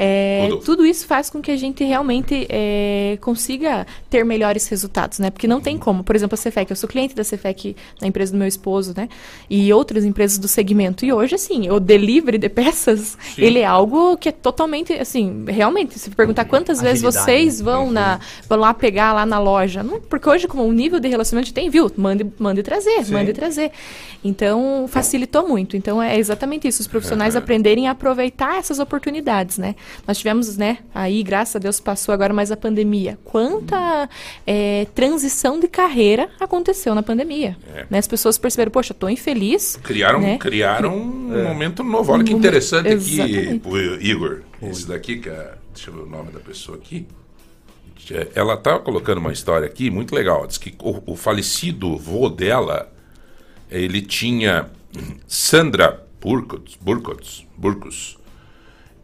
É,
Tudo.
tudo isso faz com que a gente realmente é, consiga ter melhores resultados, né? Porque não tem como. Por exemplo, a Cefec, eu sou cliente da Cefec na empresa do meu esposo, né? E outras empresas do segmento. E hoje, assim, o delivery de peças,
Sim.
ele é algo que é totalmente, assim, realmente, se perguntar quantas vezes
Agilidade,
vocês
né?
vão, na, vão lá pegar lá na loja. Não, porque hoje, como o nível de relacionamento tem, viu? Mande, mande trazer,
Sim.
mande trazer. Então, facilitou muito. Então, é exatamente isso, os profissionais aprenderem a aproveitar essas oportunidades, né? Nós tivemos, né, aí, graças a Deus, passou agora mais a pandemia. Quanta é, transição de carreira aconteceu na pandemia.
É.
Né? As pessoas perceberam, poxa, tô infeliz.
Criaram,
né?
criaram um
É.
momento novo. Olha que
Um-
interessante aqui, o Igor. Esse daqui, que é, deixa eu ver o nome da pessoa aqui. Ela tá colocando uma história aqui muito legal. Diz que o, o falecido vô dela, ele tinha Sandra Burkos, Burkos, Burkos.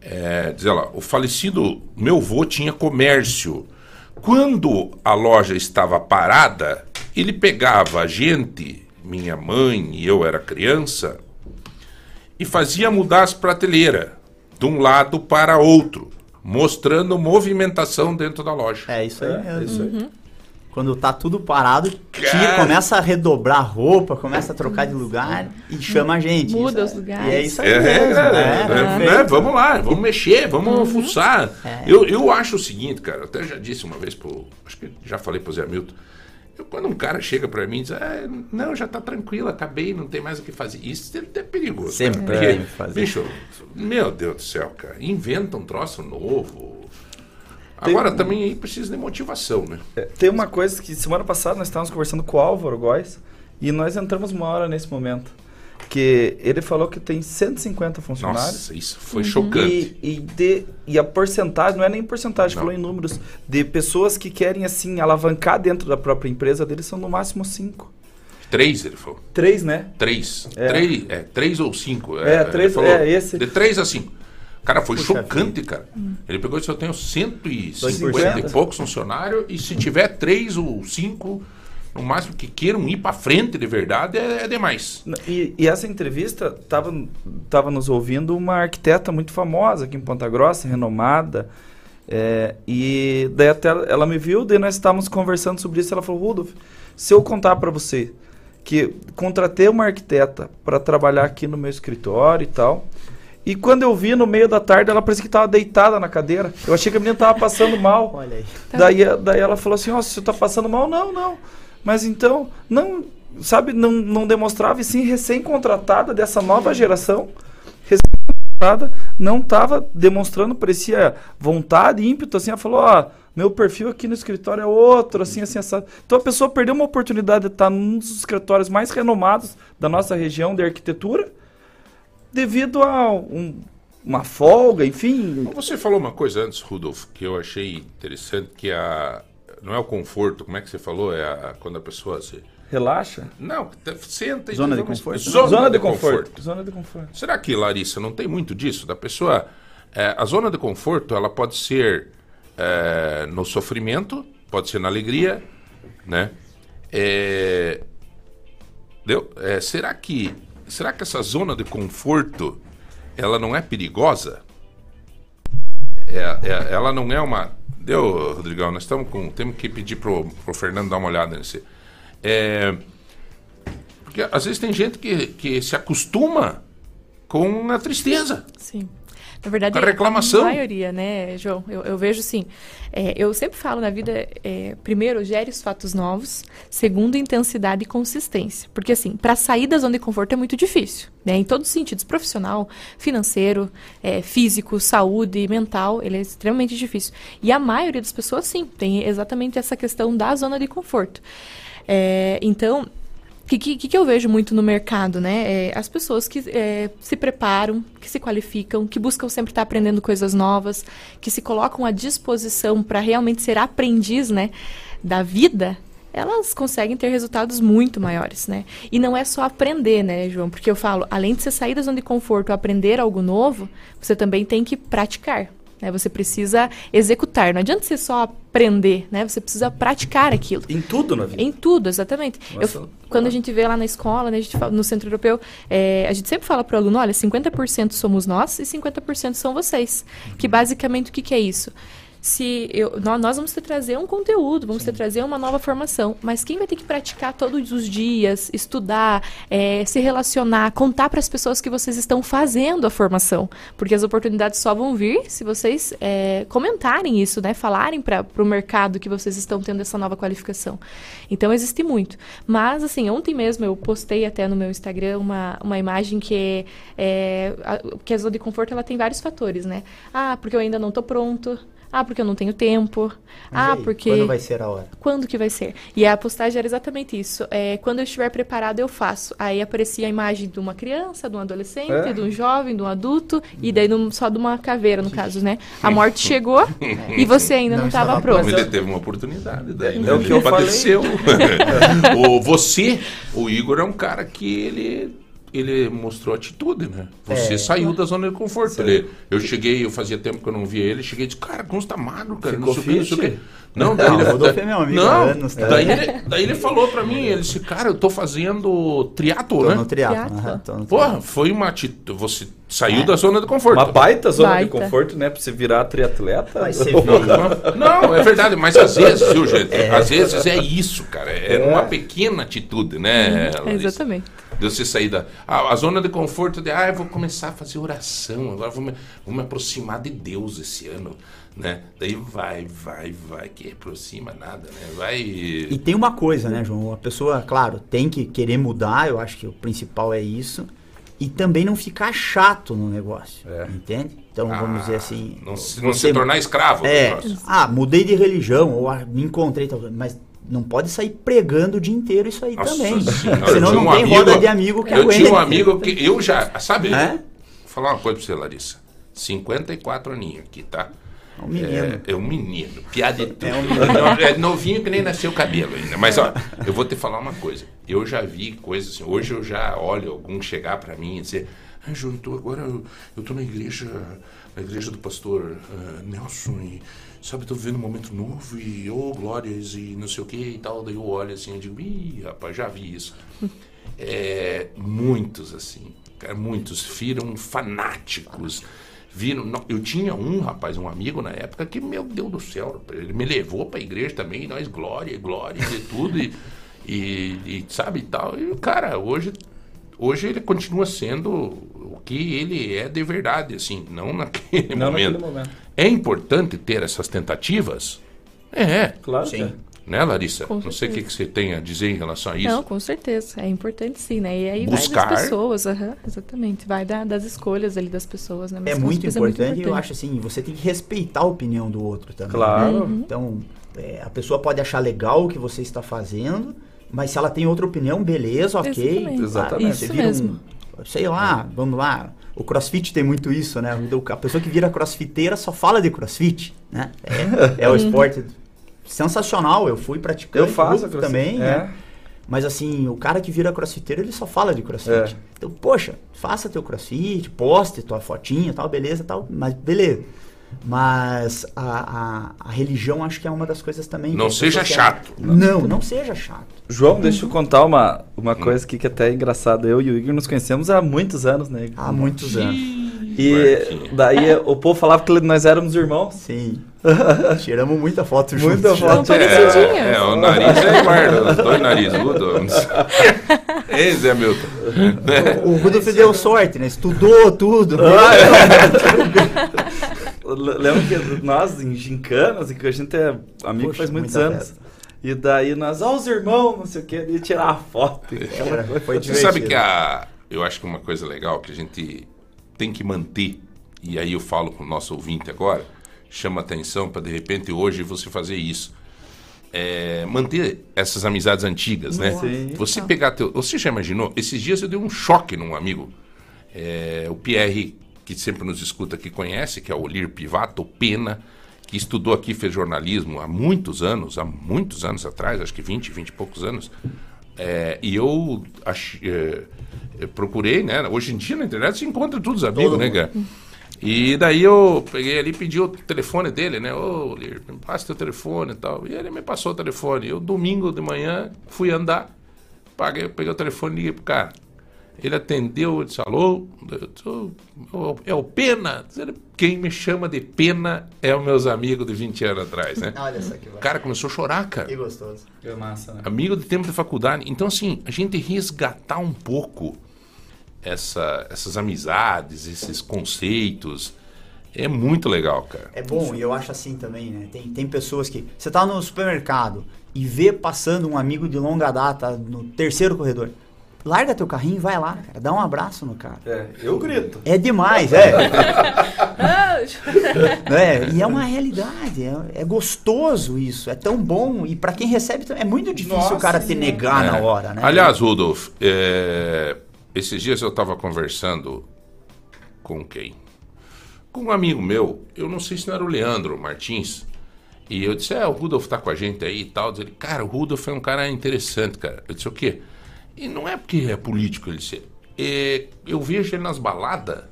É, diz ela, o falecido meu vô tinha comércio. Quando a loja estava parada, ele pegava a gente, minha mãe e eu era criança, e fazia mudar as prateleiras de um lado para outro, mostrando movimentação dentro da loja.
É isso aí
É,
mesmo.
isso aí.
Uhum.
Quando tá tudo parado, tira, começa a redobrar a roupa, começa a trocar de lugar e chama a gente.
Muda
Isso
os
é-
lugares.
E é isso aí
É,
mesmo.
é,
né?
é, né? Vamos lá, vamos mexer, vamos
Uhum.
fuçar.
É.
Eu, eu acho o seguinte, cara, até já disse uma vez pro. Acho que já falei pro Zé Hamilton. Quando um cara chega pra mim e diz, ah, não, já tá tranquilo, acabei, não tem mais o que fazer. Isso é, perigoso.
Sempre
cara,
tem
porque,
fazer.
Bicho, meu Deus do céu, cara, inventa um troço novo. Agora também aí precisa de motivação, né?
É, Tem uma coisa que semana passada nós estávamos conversando com o Álvaro Góes e nós entramos uma hora nesse momento. Que ele falou que tem 150 funcionários.
Nossa, isso foi chocante.
E, e, de, e a porcentagem, não é nem porcentagem,
Não.
falou em números, de pessoas que querem assim alavancar dentro da própria empresa deles são no máximo cinco.
Três, ele falou.
Três, né?
Três.
É.
Três, é, três ou cinco.
É,
ele
três-
falou
é, esse.
De três a cinco. Cara, foi
Puxa
chocante, cara. Ele pegou e disse: Eu tenho 150
250.
e poucos funcionários, e se tiver três ou cinco, no máximo que queiram ir pra frente de verdade, é, é demais.
E, e essa entrevista tava, tava nos ouvindo uma arquiteta muito famosa aqui em Ponta Grossa, renomada. é, e daí até ela, ela me viu, daí nós estávamos conversando sobre isso. Ela falou: Rudolf, se eu contar para você que contratei uma arquiteta para trabalhar aqui no meu escritório e tal. E quando eu vi no meio da tarde, ela parecia que estava deitada na cadeira. Eu achei que a menina estava passando mal.
Olha aí.
Daí, daí ela falou assim: Ó, você tá passando mal? Não, não. Mas então, não, sabe, não, não demonstrava, e sim recém-contratada dessa nova geração, recém-contratada, não estava demonstrando, parecia vontade, ímpeto, assim, ela falou: Ó, meu perfil aqui no escritório é outro, assim, assim, essa. Então a pessoa perdeu uma oportunidade de estar num dos escritórios mais renomados da nossa região de arquitetura, devido a um- uma folga, enfim.
Você falou uma coisa antes, Rudolf, que eu achei interessante, que a. Não é o conforto, como é que você falou? É a, quando a pessoa se.
Relaxa.
Não, senta e
Zona de
vamos-
conforto, né?
Zona,
Zona
de,
de conforto.
conforto.
Zona de conforto.
Será que, Larissa, não tem muito disso? Da pessoa. é, a zona de conforto, ela pode ser é, no sofrimento, pode ser na alegria, né? É, deu? É, será que. Será que essa zona de conforto ela não é perigosa? É, é- ela não é uma. Deu, Rodrigão? Nós estamos com. Temos que pedir pro, pro Fernando dar uma olhada nesse. É, porque às vezes tem gente que, que se acostuma com a tristeza.
Sim. Na verdade,
A reclamação.
a maioria, né, João? Eu, eu vejo assim, é, eu sempre falo na vida, é, primeiro, gere os fatos novos, segundo, intensidade e consistência. Porque assim, para sair da zona de conforto é muito difícil, né? Em todos os sentidos, profissional, financeiro, é, físico, saúde, mental, ele é extremamente difícil. E a maioria das pessoas, sim, tem exatamente essa questão da zona de conforto. É, então, o que, que, que eu vejo muito no mercado, né? É, as pessoas que é, se preparam, que se qualificam, que buscam sempre estar aprendendo coisas novas, que se colocam à disposição para realmente ser aprendiz, né, da vida, elas conseguem ter resultados muito maiores, né? E não é só aprender, né, João? Porque eu falo, além de você sair da zona de conforto, aprender algo novo, você também tem que praticar. Né? Você precisa executar. Não adianta você só aprender, né? Você precisa praticar aquilo.
Em tudo na vida.
Em tudo, exatamente.
Nossa,
Eu- quando a gente vê lá na escola, né, a gente fala, no Centro Europeu, é, a gente sempre fala para o aluno, olha, 50% somos nós e 50% são vocês. Que basicamente o que, que é isso? Se eu, nó- nós vamos ter que trazer um conteúdo, vamos ter que trazer uma nova formação, mas quem vai ter que praticar todos os dias, estudar, é, se relacionar, contar para as pessoas que vocês estão fazendo a formação, porque as oportunidades só vão vir se vocês é, comentarem isso, né, falarem para o mercado que vocês estão tendo essa nova qualificação. Então existe muito, mas assim ontem mesmo eu postei até no meu Instagram uma, uma imagem que é, a, que a zona de conforto ela tem vários fatores, né? Ah, porque eu ainda não estou pronto. Ah, porque eu não tenho tempo.
Mas
ah,
aí,
porque.
Quando vai ser a hora?
Quando que vai ser? E a postagem era exatamente isso. É, quando eu estiver preparado, eu faço. Aí aparecia a imagem de uma criança, de um adolescente,
É?
de um jovem, de um adulto, e daí num- só de uma caveira, no caso, né? A morte chegou e você ainda não estava pronto.
Ele teve uma oportunidade, daí né?
É o
ele
que eu
padeceu. o, você, o Igor, é um cara que ele, ele mostrou atitude, né? Você
É.
saiu da zona de conforto. Ele, eu cheguei, eu fazia tempo que eu não via ele, cheguei e disse, cara, como você tá magro, cara?
Ficou
não sei o que, não sei o que. Não, daí
Não,
ele,
Rodolfo é meu amigo
não,
anos, tá?
daí, ele, daí ele falou pra mim, ele disse, cara, eu tô fazendo triatlo,
Tô
né?
no triatlo. tô no
Porra, foi uma atitude. Você saiu
É.
da zona de conforto.
Uma baita zona
Baita.
de conforto, né? Pra você virar triatleta.
Vai ser
Não, não, é verdade, mas às vezes, viu, gente?
É.
Às vezes é isso, cara. É uma pequena atitude, né?
Uhum,
Larissa?
exatamente.
De você sair da. A, a zona de conforto de, ah, eu vou começar a fazer oração, agora vou me, vou me aproximar de Deus esse ano, né? Daí vai, vai, vai, que aproxima nada, né? Vai.
E tem uma coisa, né, João? A pessoa, claro, tem que querer mudar, eu acho que o principal é isso. E também não ficar chato no negócio. Entende? Então, vamos dizer assim.
Não se, não se tornar escravo
É, ah, mudei de religião, ou ah, me encontrei, mas não pode sair pregando o dia inteiro isso aí
Nossa
também.
Senhora,
Senão
eu
não
um
tem
amigo-
roda de amigo que
Eu
aguente.
tinha um amigo que eu já. Sabe?
É?
Vou falar uma coisa pra você, Larissa. 54 aninhos aqui, tá?
É um menino.
É, é um menino. Piada de tudo.
É um.
É novinho que nem nasceu o cabelo ainda. Mas, ó, eu vou te falar uma coisa. Eu já vi coisas assim. Hoje eu já olho algum chegar pra mim e dizer. Ah, eu tô agora eu, eu tô na igreja, na igreja do pastor ah, Nelson e, sabe, tô vivendo um momento novo e, oh, glórias e não sei o que e tal. Daí eu olho assim e digo, ih, rapaz, já vi isso. É, muitos, assim, cara, muitos viram fanáticos. Viram, não, eu tinha um rapaz, um amigo na época, que, meu Deus do céu, ele me levou pra igreja também, e nós, glória, glória e tudo, e, e, e, sabe, e tal. E, cara, hoje, hoje ele continua sendo que ele é de verdade, assim, não naquele
Não
momento.
naquele momento.
É importante ter essas tentativas? É.
Claro que
Sim.
é.
Né, Larissa?
Com
não sei o que,
certeza.
que você tem a dizer em relação a isso.
Não, com certeza. É importante sim, né? E aí
Buscar.
vai das pessoas, aham, exatamente. Vai da- das escolhas ali das pessoas, né? Mas
É muito
certeza
importante, eu acho assim, você tem que respeitar a opinião do outro também.
Claro.
Uhum.
Então, é, a pessoa pode achar legal o que você está fazendo, mas se ela tem outra opinião, beleza, ok.
Exatamente.
Exatamente.
Você
Isso
vira
mesmo.
um, sei lá, vamos lá. O crossfit tem muito isso, né? A pessoa que vira crossfiteira só fala de crossfit, né? É, é o esporte sensacional, eu fui praticando
Eu faço
também,
é.
né? Mas assim, o cara que vira crossfiteiro, ele só fala de crossfit.
É.
Então, poxa, faça teu crossfit, poste tua fotinha tal, beleza, tal, mas beleza. Mas a, a, a religião acho que é uma das coisas também.
Não seja
pessoas querem-
chato.
Não, não seja chato.
João, deixa eu contar uma, uma coisa aqui que até é engraçada. Eu e o Igor nos conhecemos há muitos anos, né? Igor?
Há muitos anos.
E daí o povo falava que nós éramos irmãos.
Sim. Tiramos muita foto juntos.
Muita foto.
É, é, o nariz é guarda, os dois narizudos. Ei, Zé Milton.
O Rudolf deu sorte, né? Estudou tudo.
L- Lembro que nós, em gincanas, e que a gente é amigo
Poxa,
faz muitos anos.
festa.
E daí nós, ó, os irmãos, não sei o que, e tirar a foto.
Era- foi
Você sabe que a, eu acho que uma coisa legal que a gente tem que manter, e aí eu falo com o nosso ouvinte agora, chama atenção para de repente hoje você fazer isso. É, manter essas amizades antigas, né?
Sim.
Você pegar teu. Você já imaginou? Esses dias eu dei um choque num amigo. É, o Pierre, que sempre nos escuta aqui, conhece, que é o Olir Pivato, Pena, que estudou aqui, fez jornalismo há muitos anos, há muitos anos atrás, acho que 20, 20 e poucos anos. É, e eu ach- é, procurei, né? Hoje em dia na internet se encontra todos os amigos,
Todo
né, cara? E daí eu peguei ali e pedi o telefone dele, né? Ô, Lir, me passa teu telefone e tal. E ele me passou o telefone. Eu, domingo de manhã, fui andar, paguei, peguei o telefone e liguei pro cara. Ele atendeu, disse, alô, é o Pena. Quem me chama de Pena é os meus amigos de 20 anos atrás, né?
Olha só que
O cara começou a chorar, cara.
Que gostoso.
Que massa, né?
Amigo de tempo de faculdade. Então, assim, a gente resgatar um pouco essa, essas amizades, esses conceitos, é muito legal, cara.
É bom, e eu acho assim também, né? Tem, tem pessoas que. Você tá no supermercado e vê passando um amigo de longa data no terceiro corredor. Larga teu carrinho e vai lá, cara. Dá um abraço no cara.
É, eu grito.
É demais, é. é. E é uma realidade. É, é gostoso isso. É tão bom. E pra quem recebe. É muito difícil
Nossa
o cara te negar na
É.
hora, né?
Aliás, Rudolf, é, esses dias eu estava conversando com quem? Com um amigo meu, eu não sei se não era o Leandro Martins, e eu disse, é, o Rudolf tá com a gente aí e tal. Ele, cara, o Rudolf é um cara interessante, cara. Eu disse, o quê? E não é porque é político, ele disse, é, eu vejo ele nas baladas,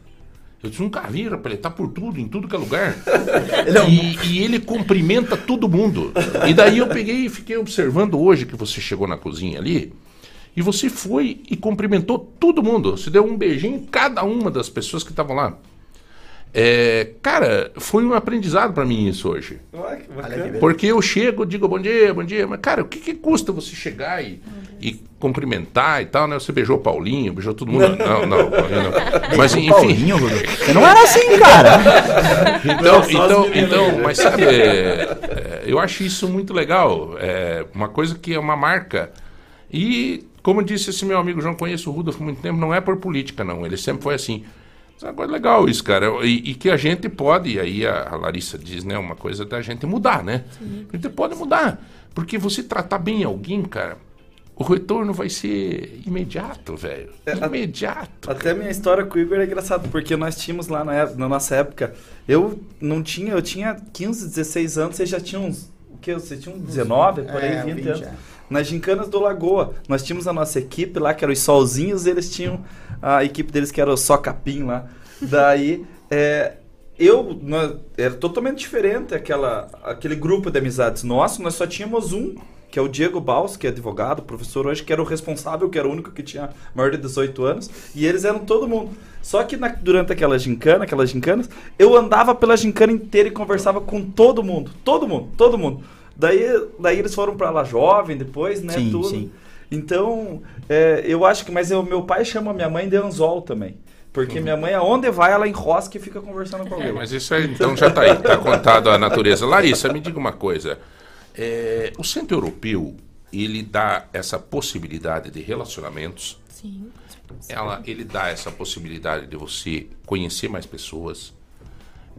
eu disse, nunca vi, rapaz, ele tá por tudo, em tudo que é lugar. e, e ele cumprimenta todo mundo. E daí eu peguei e fiquei observando hoje que você chegou na cozinha ali. E você foi e cumprimentou todo mundo. Você deu um beijinho em cada uma das pessoas que estavam lá. É, cara, foi um aprendizado pra mim isso hoje.
Olha que bacana.
Porque eu chego, digo bom dia, bom dia, mas cara, o que, que custa você chegar e, e cumprimentar e tal, né? Você beijou o Paulinho, beijou todo mundo. Não, não, Paulinho não. Mas enfim.
Paulinho? Você não era assim, cara.
Então,
Não,
então,
meninas.
então, mas sabe, é, é, eu acho isso muito legal. É uma coisa que é uma marca. E, como disse esse meu amigo João, conheço o Rudolf há muito tempo, não é por política, não. Ele sempre foi assim. Isso é uma coisa legal isso, cara. E, e que a gente pode, e aí a, a Larissa diz, né, uma coisa da gente mudar, né? A gente pode mudar. Porque você tratar bem alguém, cara, o retorno vai ser imediato, velho. Imediato.
Até minha história com o Igor é engraçado, porque nós tínhamos lá na, na nossa época, eu não tinha, eu tinha 15, 16 anos, você já tinha uns, o que, você tinha uns 19, por aí,
É,
20,
20,
anos.
é.
Nas gincanas do Lagoa, nós tínhamos a nossa equipe lá, que era os Solzinhos, eles tinham a equipe deles que era o Só Capim lá. Daí, é, eu, nós- era totalmente diferente aquela, aquele grupo de amizades nosso, nós só tínhamos um, que é o Diego Baus, que é advogado, professor hoje, que era o responsável, que era o único que tinha maior de 18 anos, e eles eram todo mundo. Só que na- durante aquela gincana, aquelas gincanas, eu andava pela gincana inteira e conversava com todo mundo, todo mundo, todo mundo. Daí, daí eles foram pra lá jovem depois, né,
Sim,
tudo.
sim.
Então, é, eu acho que, mas o meu pai chama minha mãe de anzol também. Porque minha mãe, aonde vai, ela enrosca e fica conversando com alguém.
É, mas isso aí, então já está aí, está contado a natureza. Larissa, me diga uma coisa. É, o centro europeu, ele dá essa possibilidade de relacionamentos.
Sim.
Ela, ele dá essa possibilidade de você conhecer mais pessoas.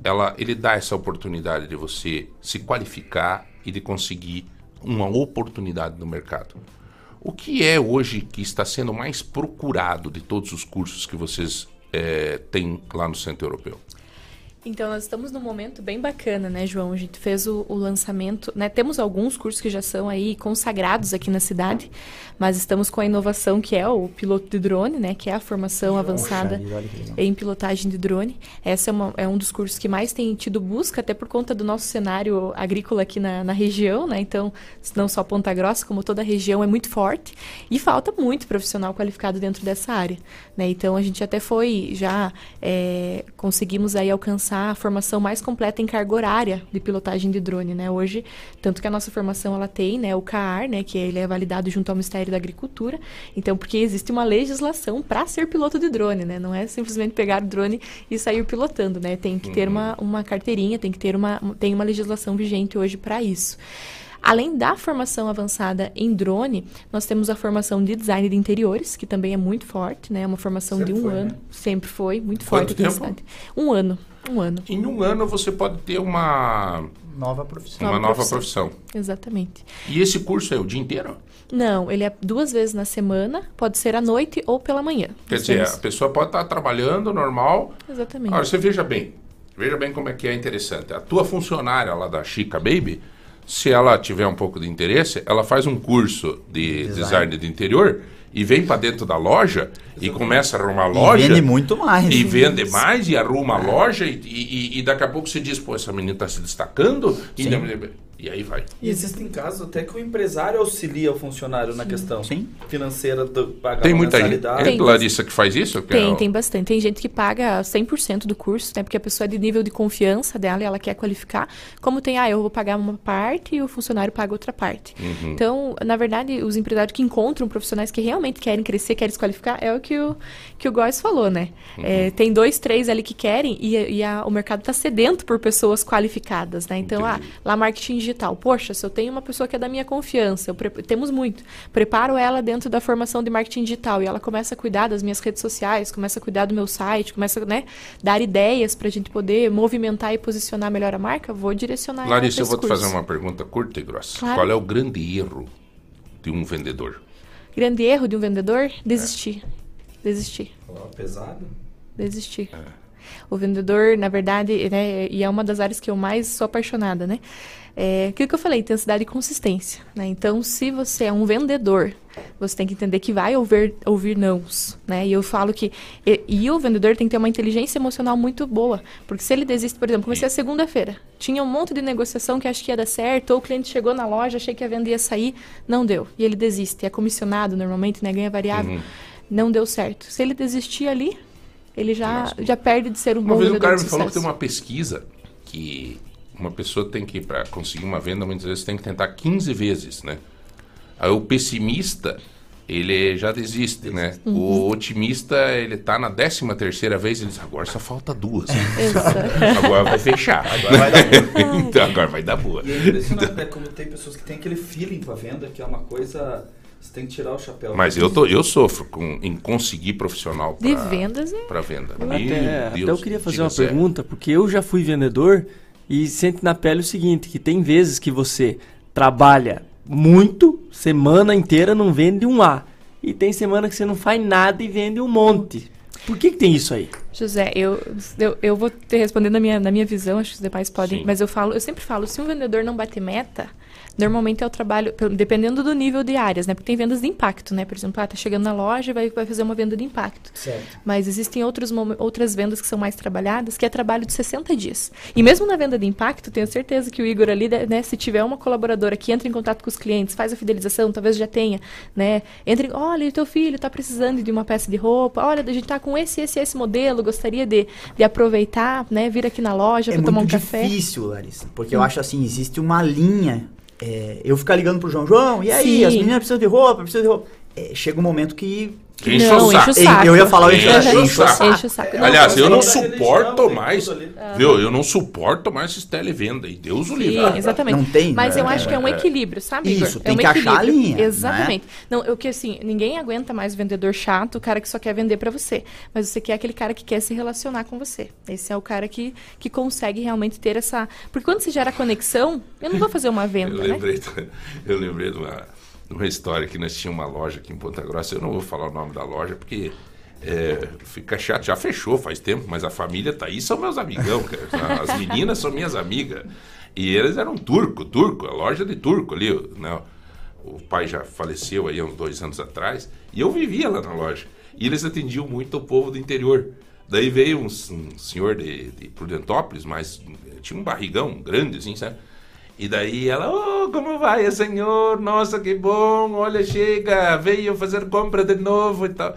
Ela, ele dá essa oportunidade de você se qualificar e de conseguir uma oportunidade no mercado. O que é hoje que está sendo mais procurado de todos os cursos que vocês eh, têm lá no centro europeu?
Então, nós estamos num momento bem bacana, né, João? A gente fez o, o lançamento, né? Temos alguns cursos que já são aí consagrados aqui na cidade, mas estamos com a inovação que é o piloto de drone, né? Que é a formação avançada em pilotagem de drone. Essa é, uma- é um dos cursos que mais tem tido busca, até por conta do nosso cenário agrícola aqui na, na região, né? Então, não só Ponta Grossa, como toda a região é muito forte e falta muito profissional qualificado dentro dessa área, né? Então, a gente até foi já é, conseguimos aí alcançar a formação mais completa em carga horária de pilotagem de drone, né? Hoje, tanto que a nossa formação ela tem, né, o CAR, né, que ele é validado junto ao Ministério da Agricultura. Então, porque existe uma legislação para ser piloto de drone, né? Não é simplesmente pegar o drone e sair pilotando, né? Tem que ter uma, uma carteirinha, tem que ter uma tem uma legislação vigente hoje para isso. Além da formação avançada em drone, nós temos a formação de design de interiores, que também é muito forte, né? É uma formação
Sempre
de um
foi,
ano.
né?
Sempre foi, muito
Quanto
forte
tempo?
Um ano. Um ano.
Em um ano você pode ter uma,
Nova profissão.
uma
Nova
nova
profissão.
profissão.
Exatamente.
E esse curso é o dia inteiro?
Não, ele é duas vezes na semana, pode ser à noite ou pela manhã.
Quer dizer,
temos-
a pessoa pode estar trabalhando normal.
Exatamente.
Agora, você veja bem. Veja bem como é que é interessante. A tua funcionária lá da Chica Baby, se ela tiver um pouco de interesse, ela faz um curso de design,
Design.
de interior e vem para dentro da loja e começa a arrumar a
E
loja.
vende muito mais.
E vende mais e arruma a loja e, e, e daqui a pouco você diz, pô, essa menina está se destacando. E, e aí vai.
E existem casos até que o empresário auxilia o funcionário na questão financeira do pagar
Tem muita gente, é, Larissa, que faz isso? Que é
Tem,
o-
tem bastante. Tem gente que paga 100% do curso, né? Porque a pessoa é de nível de confiança dela e ela quer qualificar. Como tem, ah, eu vou pagar uma parte e o funcionário paga outra parte.
Uhum.
Então, na verdade, os empresários que encontram profissionais que realmente querem crescer, querem se qualificar, é o que o, que o Góes falou, né? É, tem dois, três ali que querem e, e a- o mercado está sedento por pessoas qualificadas, né? Então, ah, lá marketing digital. Poxa, se eu tenho uma pessoa que é da minha confiança, eu pre- temos muito. Preparo ela dentro da formação de marketing digital e ela começa a cuidar das minhas redes sociais, começa a cuidar do meu site, começa a né, dar ideias para a gente poder movimentar e posicionar melhor a marca, vou direcionar ela
Larissa, eu vou
esse
te fazer
curso.
uma pergunta curta e grossa.
Claro.
Qual é o grande erro de um vendedor?
Grande erro de um vendedor? Desistir. Desistir.
Pesado?
Desistir. O vendedor, na verdade, né, e é uma das áreas que eu mais sou apaixonada, né? É aquilo que eu falei, intensidade e consistência, né? Então, se você é um vendedor, você tem que entender que vai ouvir, ouvir nãos, né? E eu falo que... E, e o vendedor tem que ter uma inteligência emocional muito boa, porque se ele desiste, por exemplo, comecei a segunda-feira, tinha um monte de negociação que acho que ia dar certo, ou o cliente chegou na loja, achei que a venda ia sair, não deu. E ele desiste, é comissionado normalmente, né? Ganha variável.
Uhum.
Não deu certo. Se ele desistir ali, ele já, já perde de ser um
Uma
bom
vez o
vendedor
cara
de
me falou que tem uma pesquisa que uma pessoa tem que, para conseguir uma venda, muitas vezes tem que tentar 15 vezes, né? Aí o pessimista, ele já desiste, né?
Uhum.
O otimista, ele tá na 13 terceira vez, ele diz, agora só falta duas. Agora vai fechar.
Agora vai dar boa.
então agora vai dar boa.
E é impressionante, né? Como tem pessoas que têm aquele feeling com a venda, que é uma coisa. Você tem que tirar o chapéu.
Mas eu, tô, eu sofro com, em conseguir profissional
De
pra,
vendas é...
pra venda. Meu
Até, até eu queria fazer uma pergunta, porque eu já fui vendedor e sente na pele o seguinte, que tem vezes que você trabalha muito, semana inteira não vende um A. E tem semana que você não faz nada e vende um monte. Por que, que tem isso aí?
José, eu, eu, eu vou te responder na minha, na minha visão, acho que os demais podem,
Sim.
mas eu falo, eu sempre falo, se um vendedor não bater meta, normalmente é o trabalho, dependendo do nível de áreas, né? Porque tem vendas de impacto, né? Por exemplo, ah, tá chegando na loja e vai, vai fazer uma venda de impacto.
Certo.
Mas existem outros, outras vendas que são mais trabalhadas, que é trabalho de 60 dias. E mesmo na venda de impacto, tenho certeza que o Igor ali, né, se tiver uma colaboradora que entra em contato com os clientes, faz a fidelização, talvez já tenha, né? Entra em, olha, teu filho está precisando de uma peça de roupa, olha, a gente tá com esse, esse, esse modelo, gostaria de, de aproveitar, né? Vir aqui na loja
É
para tomar um
muito
café.
difícil, Larissa. Porque eu
Hum.
acho assim, existe uma linha. É, eu ficar ligando pro João, João, e aí,
Sim.
as meninas precisam de roupa, precisam de roupa. É, chega um momento que.
Que enche o saco.
Eu ia falar o enche,
Enche o
enche o saco.
Enche o saco. Não,
Aliás, eu não
você-
suporto mais,
Ah.
viu? Eu não suporto mais esses televenda. E Deus o livre.
Sim, exatamente. Mas eu acho que é um equilíbrio, sabe, Igor?
Isso,
é
tem
um
que achar a
equilíbrio.
linha, né?
Exatamente. Não, eu que assim, ninguém aguenta mais vendedor chato, o cara que só quer vender pra você. Mas você quer aquele cara que quer se relacionar com você. Esse é o cara que, que consegue realmente ter essa. Porque quando se gera conexão, eu não vou fazer uma
Eu
venda, né?
lembrei, eu lembrei de uma, uma história que nós tínhamos uma loja aqui em Ponta Grossa. Eu não vou falar o nome da loja porque é, fica chato. Já fechou faz tempo, mas a família tá aí, são meus amigão. cara. As meninas são minhas amigas. E eles eram turco, turco, a loja de turco ali. Né? O pai já faleceu aí uns dois anos atrás. E eu vivia lá na loja. E eles atendiam muito o povo do interior. Daí veio um, um senhor de, de Prudentópolis, mas tinha um barrigão grande, assim, sabe? E daí ela, oh, como vai, senhor? Nossa, que bom, olha, chega, veio fazer compra de novo e tal.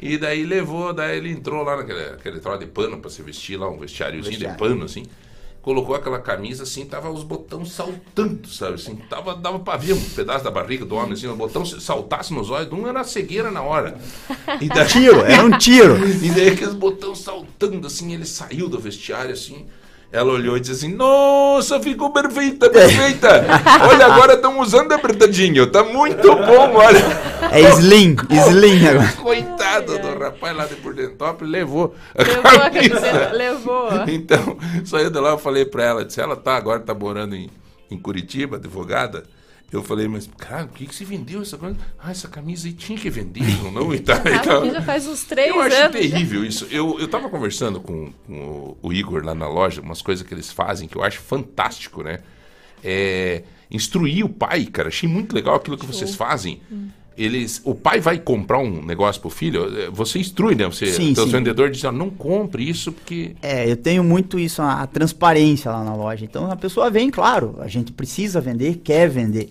E daí levou, daí ele entrou lá naquele aquele troço de pano para se vestir lá, um vestiáriozinho de
Vestiário.
pano, assim. Colocou aquela camisa assim, tava os botões saltando, sabe? Assim, tava, dava pra ver um pedaço da barriga do homem, assim, o botão se saltasse nos olhos, de um era cegueira na hora. E daí-
Tiro, era um tiro.
e daí aqueles botões saltando, assim, ele saiu do vestiário, assim. Ela olhou e disse assim: Nossa, ficou perfeita, perfeita. Olha, agora estão usando apertadinho. Tá muito bom, olha.
É slim, slim agora.
Coitado do rapaz lá de Pordentópolis, levou a
Levou a
camisa.
camiseta, levou.
Então, saiu de lá, eu falei pra ela, disse, ela tá agora, tá morando em, em Curitiba, advogada. Eu falei, mas, cara, por que, que você vendeu essa coisa? Ah, essa camisa aí tinha que vender, não, não? E tal, e tal.
aqui já faz uns três
Eu acho
anos.
terrível isso. Eu, eu tava conversando com, com o, o Igor lá na loja, umas coisas que eles fazem que eu acho fantástico, né? É, instruir o pai, cara. Achei muito legal aquilo que vocês fazem. eles, o pai vai comprar um negócio pro filho, eh, você instrui, né? Você,
Sim,
então,
sim.
o vendedor diz, "Ah, não compre isso porque
É, eu tenho muito isso, a, a transparência lá na loja. Então a pessoa vem, claro, a gente precisa vender, quer vender.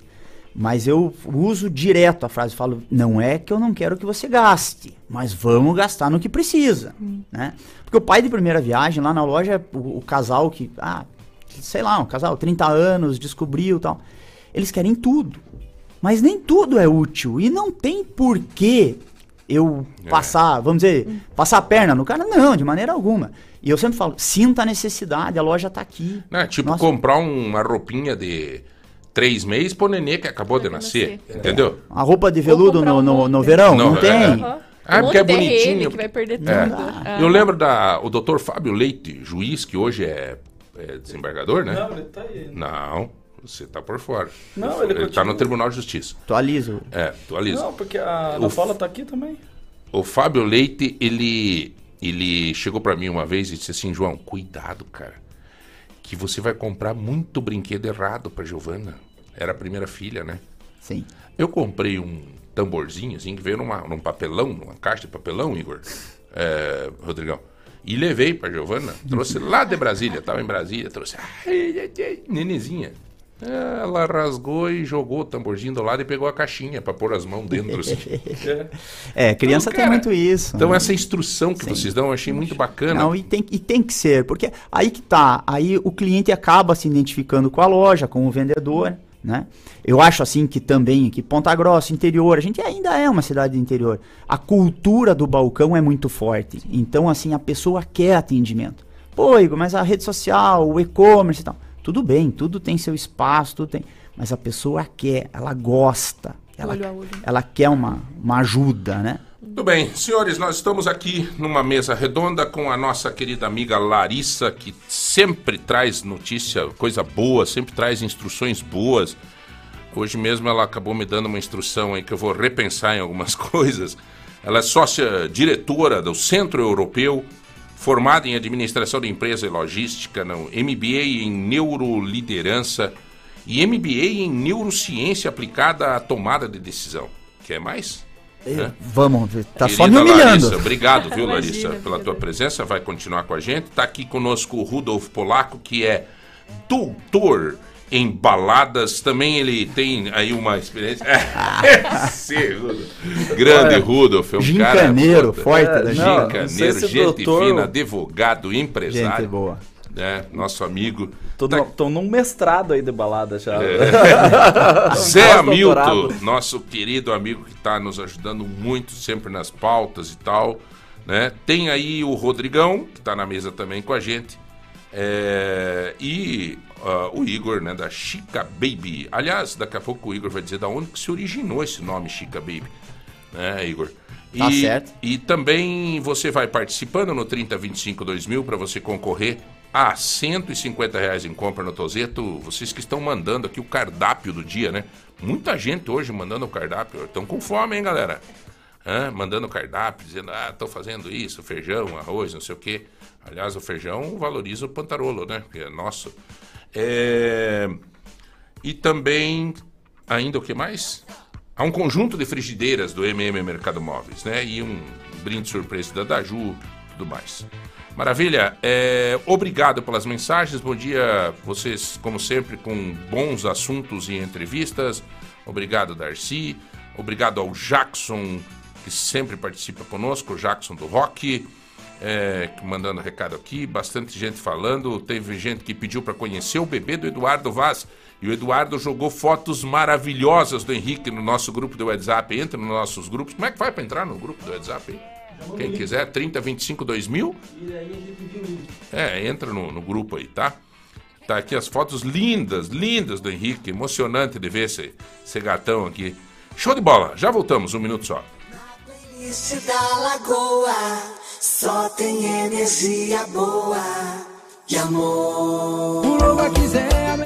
Mas eu uso direto a frase, falo, não é que eu não quero que você gaste, mas vamos gastar no que precisa, né? Porque o pai de primeira viagem lá na loja, o, o casal que, ah, sei lá, um casal, 30 anos, descobriu e tal, eles querem tudo. Mas nem tudo é útil e não tem porquê eu passar, vamos dizer, passar a perna no cara, não, de maneira alguma. E eu sempre falo, sinta a necessidade, a loja tá aqui.
Né? Tipo,
Nossa.
comprar uma roupinha de três meses pro nenê que acabou de nascer. Entendeu?
A roupa de veludo no, no, no verão? Não, tem.
É, Ah,
Um
porque é bonitinho.
que vai perder
É.
tudo. Ah.
Eu lembro da o doutor Fábio Leite, juiz, que hoje é, é desembargador, né?
Não, ele tá aí.
Não, você tá por fora.
Não, ele
tá
continua.
no Tribunal de Justiça.
Atualizo.
É, atualiza.
Não, porque a
O
Ana Paula tá aqui também.
O Fábio Leite, ele, ele chegou pra mim uma vez e disse assim, João, cuidado, cara, que você vai comprar muito brinquedo errado pra Giovana. Era a primeira filha, né?
Sim.
Eu comprei um tamborzinho, assim, que veio numa, num papelão, numa caixa de papelão, Igor, é, Rodrigão. E levei pra Giovana, trouxe lá de Brasília, tava em Brasília, trouxe, ai, ai, ai, nenezinha. Ela rasgou e jogou o tamborzinho do lado e pegou a caixinha pra pôr as mãos dentro, assim.
É, criança
Então,
tem
cara,
muito isso.
Então
né?
essa instrução que vocês dão eu achei muito bacana.
Não, e tem, e tem que ser, porque aí que tá, aí o cliente acaba se identificando com a loja, com o vendedor, né? Eu acho assim que também, que Ponta Grossa, interior, a gente ainda é uma cidade de interior. A cultura do balcão é muito forte. Então, assim, a pessoa quer atendimento. Pô, Igor, mas a rede social, o e-commerce e tal. Tudo bem, tudo tem seu espaço, tudo tem. Mas a pessoa quer, ela gosta. Ela,
Olho olho.
ela quer uma, uma ajuda, né?
Muito bem, senhores, nós estamos aqui numa mesa redonda com a nossa querida amiga Larissa, que sempre traz notícia, coisa boa, sempre traz instruções boas. Hoje mesmo ela acabou me dando uma instrução aí que eu vou repensar em algumas coisas. Ela é sócia diretora do Centro Europeu, formada em Administração de Empresa e Logística, no MBA em Neuroliderança e MBA em Neurociência aplicada à tomada de decisão. Quer mais? Hã?
Vamos, tá só me
Querida
humilhando.
Larissa, obrigado, viu,
Imagina,
Larissa, pela tua presença. Vai continuar com a gente. Está aqui conosco o Rudolf Polaco, que é doutor em baladas. Também ele tem aí uma experiência. É, sim, Rudolf. Grande
Olha,
Rudolf, é um
gincaneiro,
cara.
forte
é,
da
gente. Não, não
Gincaneiro,
se
gente
doutor-
fina, advogado, empresário.
Gente boa.
Né, nosso amigo.
Tô,
Tá-
no- tô num mestrado aí de balada já.
É. Zé Hamilton, nosso querido amigo que está nos ajudando muito sempre nas pautas e tal. Né? Tem aí o Rodrigão, que está na mesa também com a gente. É, e ah, o Igor, né, da Chica Baby. Aliás, daqui a pouco o Igor vai dizer da onde que se originou esse nome Chica Baby. Né, Igor?
Tá
e,
certo.
E também você vai participando no 3025 2000 para você concorrer a 150 reais em compra no Tozeto. Vocês que estão mandando aqui o cardápio do dia, né? Muita gente hoje mandando o cardápio. Estão com fome, hein, galera? Hã? Mandando o cardápio, dizendo, ah, estou fazendo isso, feijão, arroz, não sei o quê. Aliás, o feijão valoriza o pantarolo, né? Que é nosso. É... E também, ainda o que mais? Há um conjunto de frigideiras do MM Mercado Móveis, né? E um brinde surpresa da Daju, tudo mais. Maravilha. É, obrigado pelas mensagens. Bom dia, vocês, como sempre, com bons assuntos e entrevistas. Obrigado, Darcy. Obrigado ao Jackson, que sempre participa conosco, o Jackson do Rock. É, mandando recado aqui, bastante gente falando. Teve gente que pediu para conhecer o bebê do Eduardo Vaz. E o Eduardo jogou fotos maravilhosas do Henrique no nosso grupo do WhatsApp. Entra nos nossos grupos. Como é que vai para entrar no grupo do WhatsApp? Quem quiser, 3025 2000. É, entra no, no grupo aí, tá? Tá aqui as fotos lindas, lindas do Henrique. Emocionante de ver esse, esse gatão aqui. Show de bola. Já voltamos, um minuto só.
Playlist da Lagoa só tem energia boa e amor.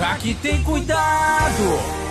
Aqui tem cuidado.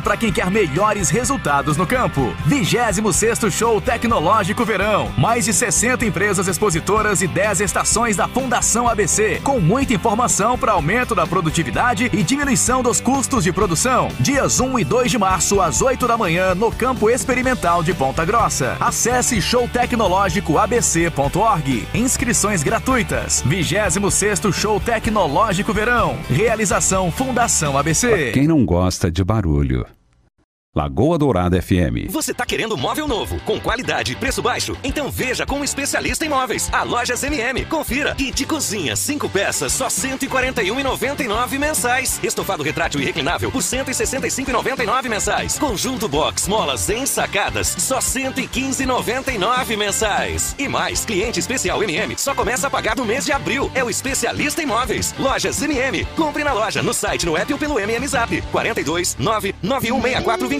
para quem quer melhores resultados no campo. 26º Show Tecnológico Verão. Mais de 60 empresas expositoras e 10 estações da Fundação ABC, com muita informação para aumento da produtividade e diminuição dos custos de produção. Dias 1 e 2 de março às 8 da manhã no Campo Experimental de Ponta Grossa. Acesse showtecnológicoabc.org. Inscrições gratuitas. 26º Show Tecnológico Verão. Realização Fundação ABC.
Quem não gosta de barulho? Marolho. Lagoa Dourada FM.
Você tá querendo um móvel novo, com qualidade e preço baixo? Então veja com um especialista em móveis, a Lojas MM. Confira. Kit cozinha, 5 peças, só R$ 141,99 mensais. Estofado retrátil e reclinável por R$ 165,99 mensais. Conjunto box, molas ensacadas, só R$ 115,99 mensais. E mais, cliente especial MM só começa a pagar no mês de abril. É o especialista em móveis. Lojas MM. Compre na loja, no site, no app ou pelo MM Zap. 42 99164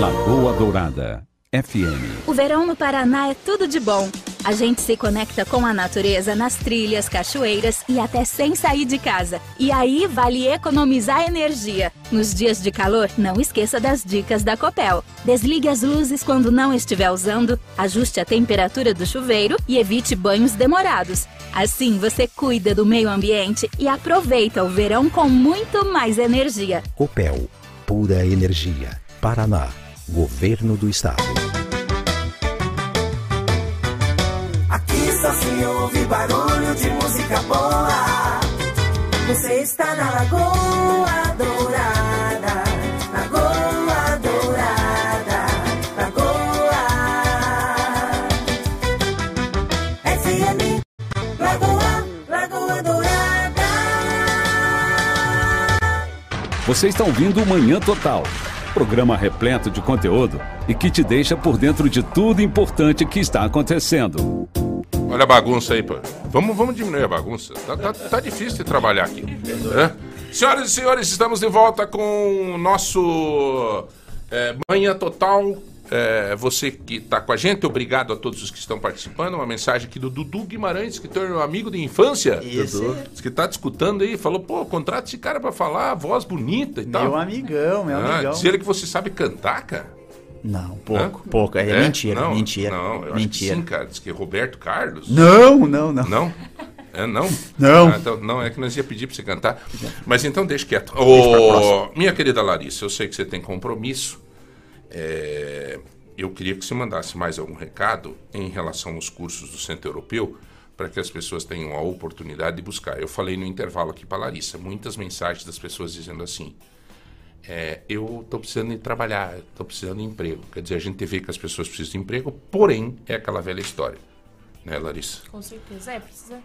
Lagoa Dourada. FM.
O verão no Paraná é tudo de bom. A gente se conecta com a natureza nas trilhas, cachoeiras e até sem sair de casa. E aí vale economizar energia. Nos dias de calor, não esqueça das dicas da Copel. Desligue as luzes quando não estiver usando, ajuste a temperatura do chuveiro e evite banhos demorados. Assim você cuida do meio ambiente e aproveita o verão com muito mais energia.
Copel, pura energia. Paraná, Governo do Estado.
Aqui só se ouve barulho de música boa. Você está na Lagoa Dourada. Lagoa Dourada. Lagoa. FM. Lagoa. Lagoa Dourada.
Você está ouvindo o Manhã Total. Programa repleto de conteúdo e que te deixa por dentro de tudo importante que está acontecendo.
Olha a bagunça aí, pô. Vamos, vamos diminuir a bagunça. Tá, tá, tá difícil de trabalhar aqui. né? Senhoras e senhores, estamos de volta com o nosso é, Manhã Total é, você que está com a gente, obrigado a todos os que estão participando. Uma mensagem aqui do Dudu Guimarães, que é um amigo de infância. Dudu.
é.
Diz que está discutando aí, falou, pô, contrata esse cara para falar, voz bonita e tal.
Meu amigão, meu
ah,
amigão.
Diz ele que você sabe cantar, cara.
Não, pouco, pouco. É, mentira,
Não,
mentira.
Não, eu
mentira.
acho que sim, cara. Diz que é Roberto Carlos.
Não, não, não.
Não? É, não?
Não.
Ah, então, não, é que nós ia pedir para você cantar. Mas então deixa quieto. Ô, minha querida Larissa, eu sei que você tem compromisso. É, eu queria que você mandasse mais algum recado em relação aos cursos do Centro Europeu para que as pessoas tenham a oportunidade de buscar. Eu falei no intervalo aqui para Larissa, muitas mensagens das pessoas dizendo assim: é, eu estou precisando de trabalhar, estou precisando de emprego. Quer dizer, a gente vê que as pessoas precisam de emprego, porém é aquela velha história, né, Larissa?
Com certeza. É, precisa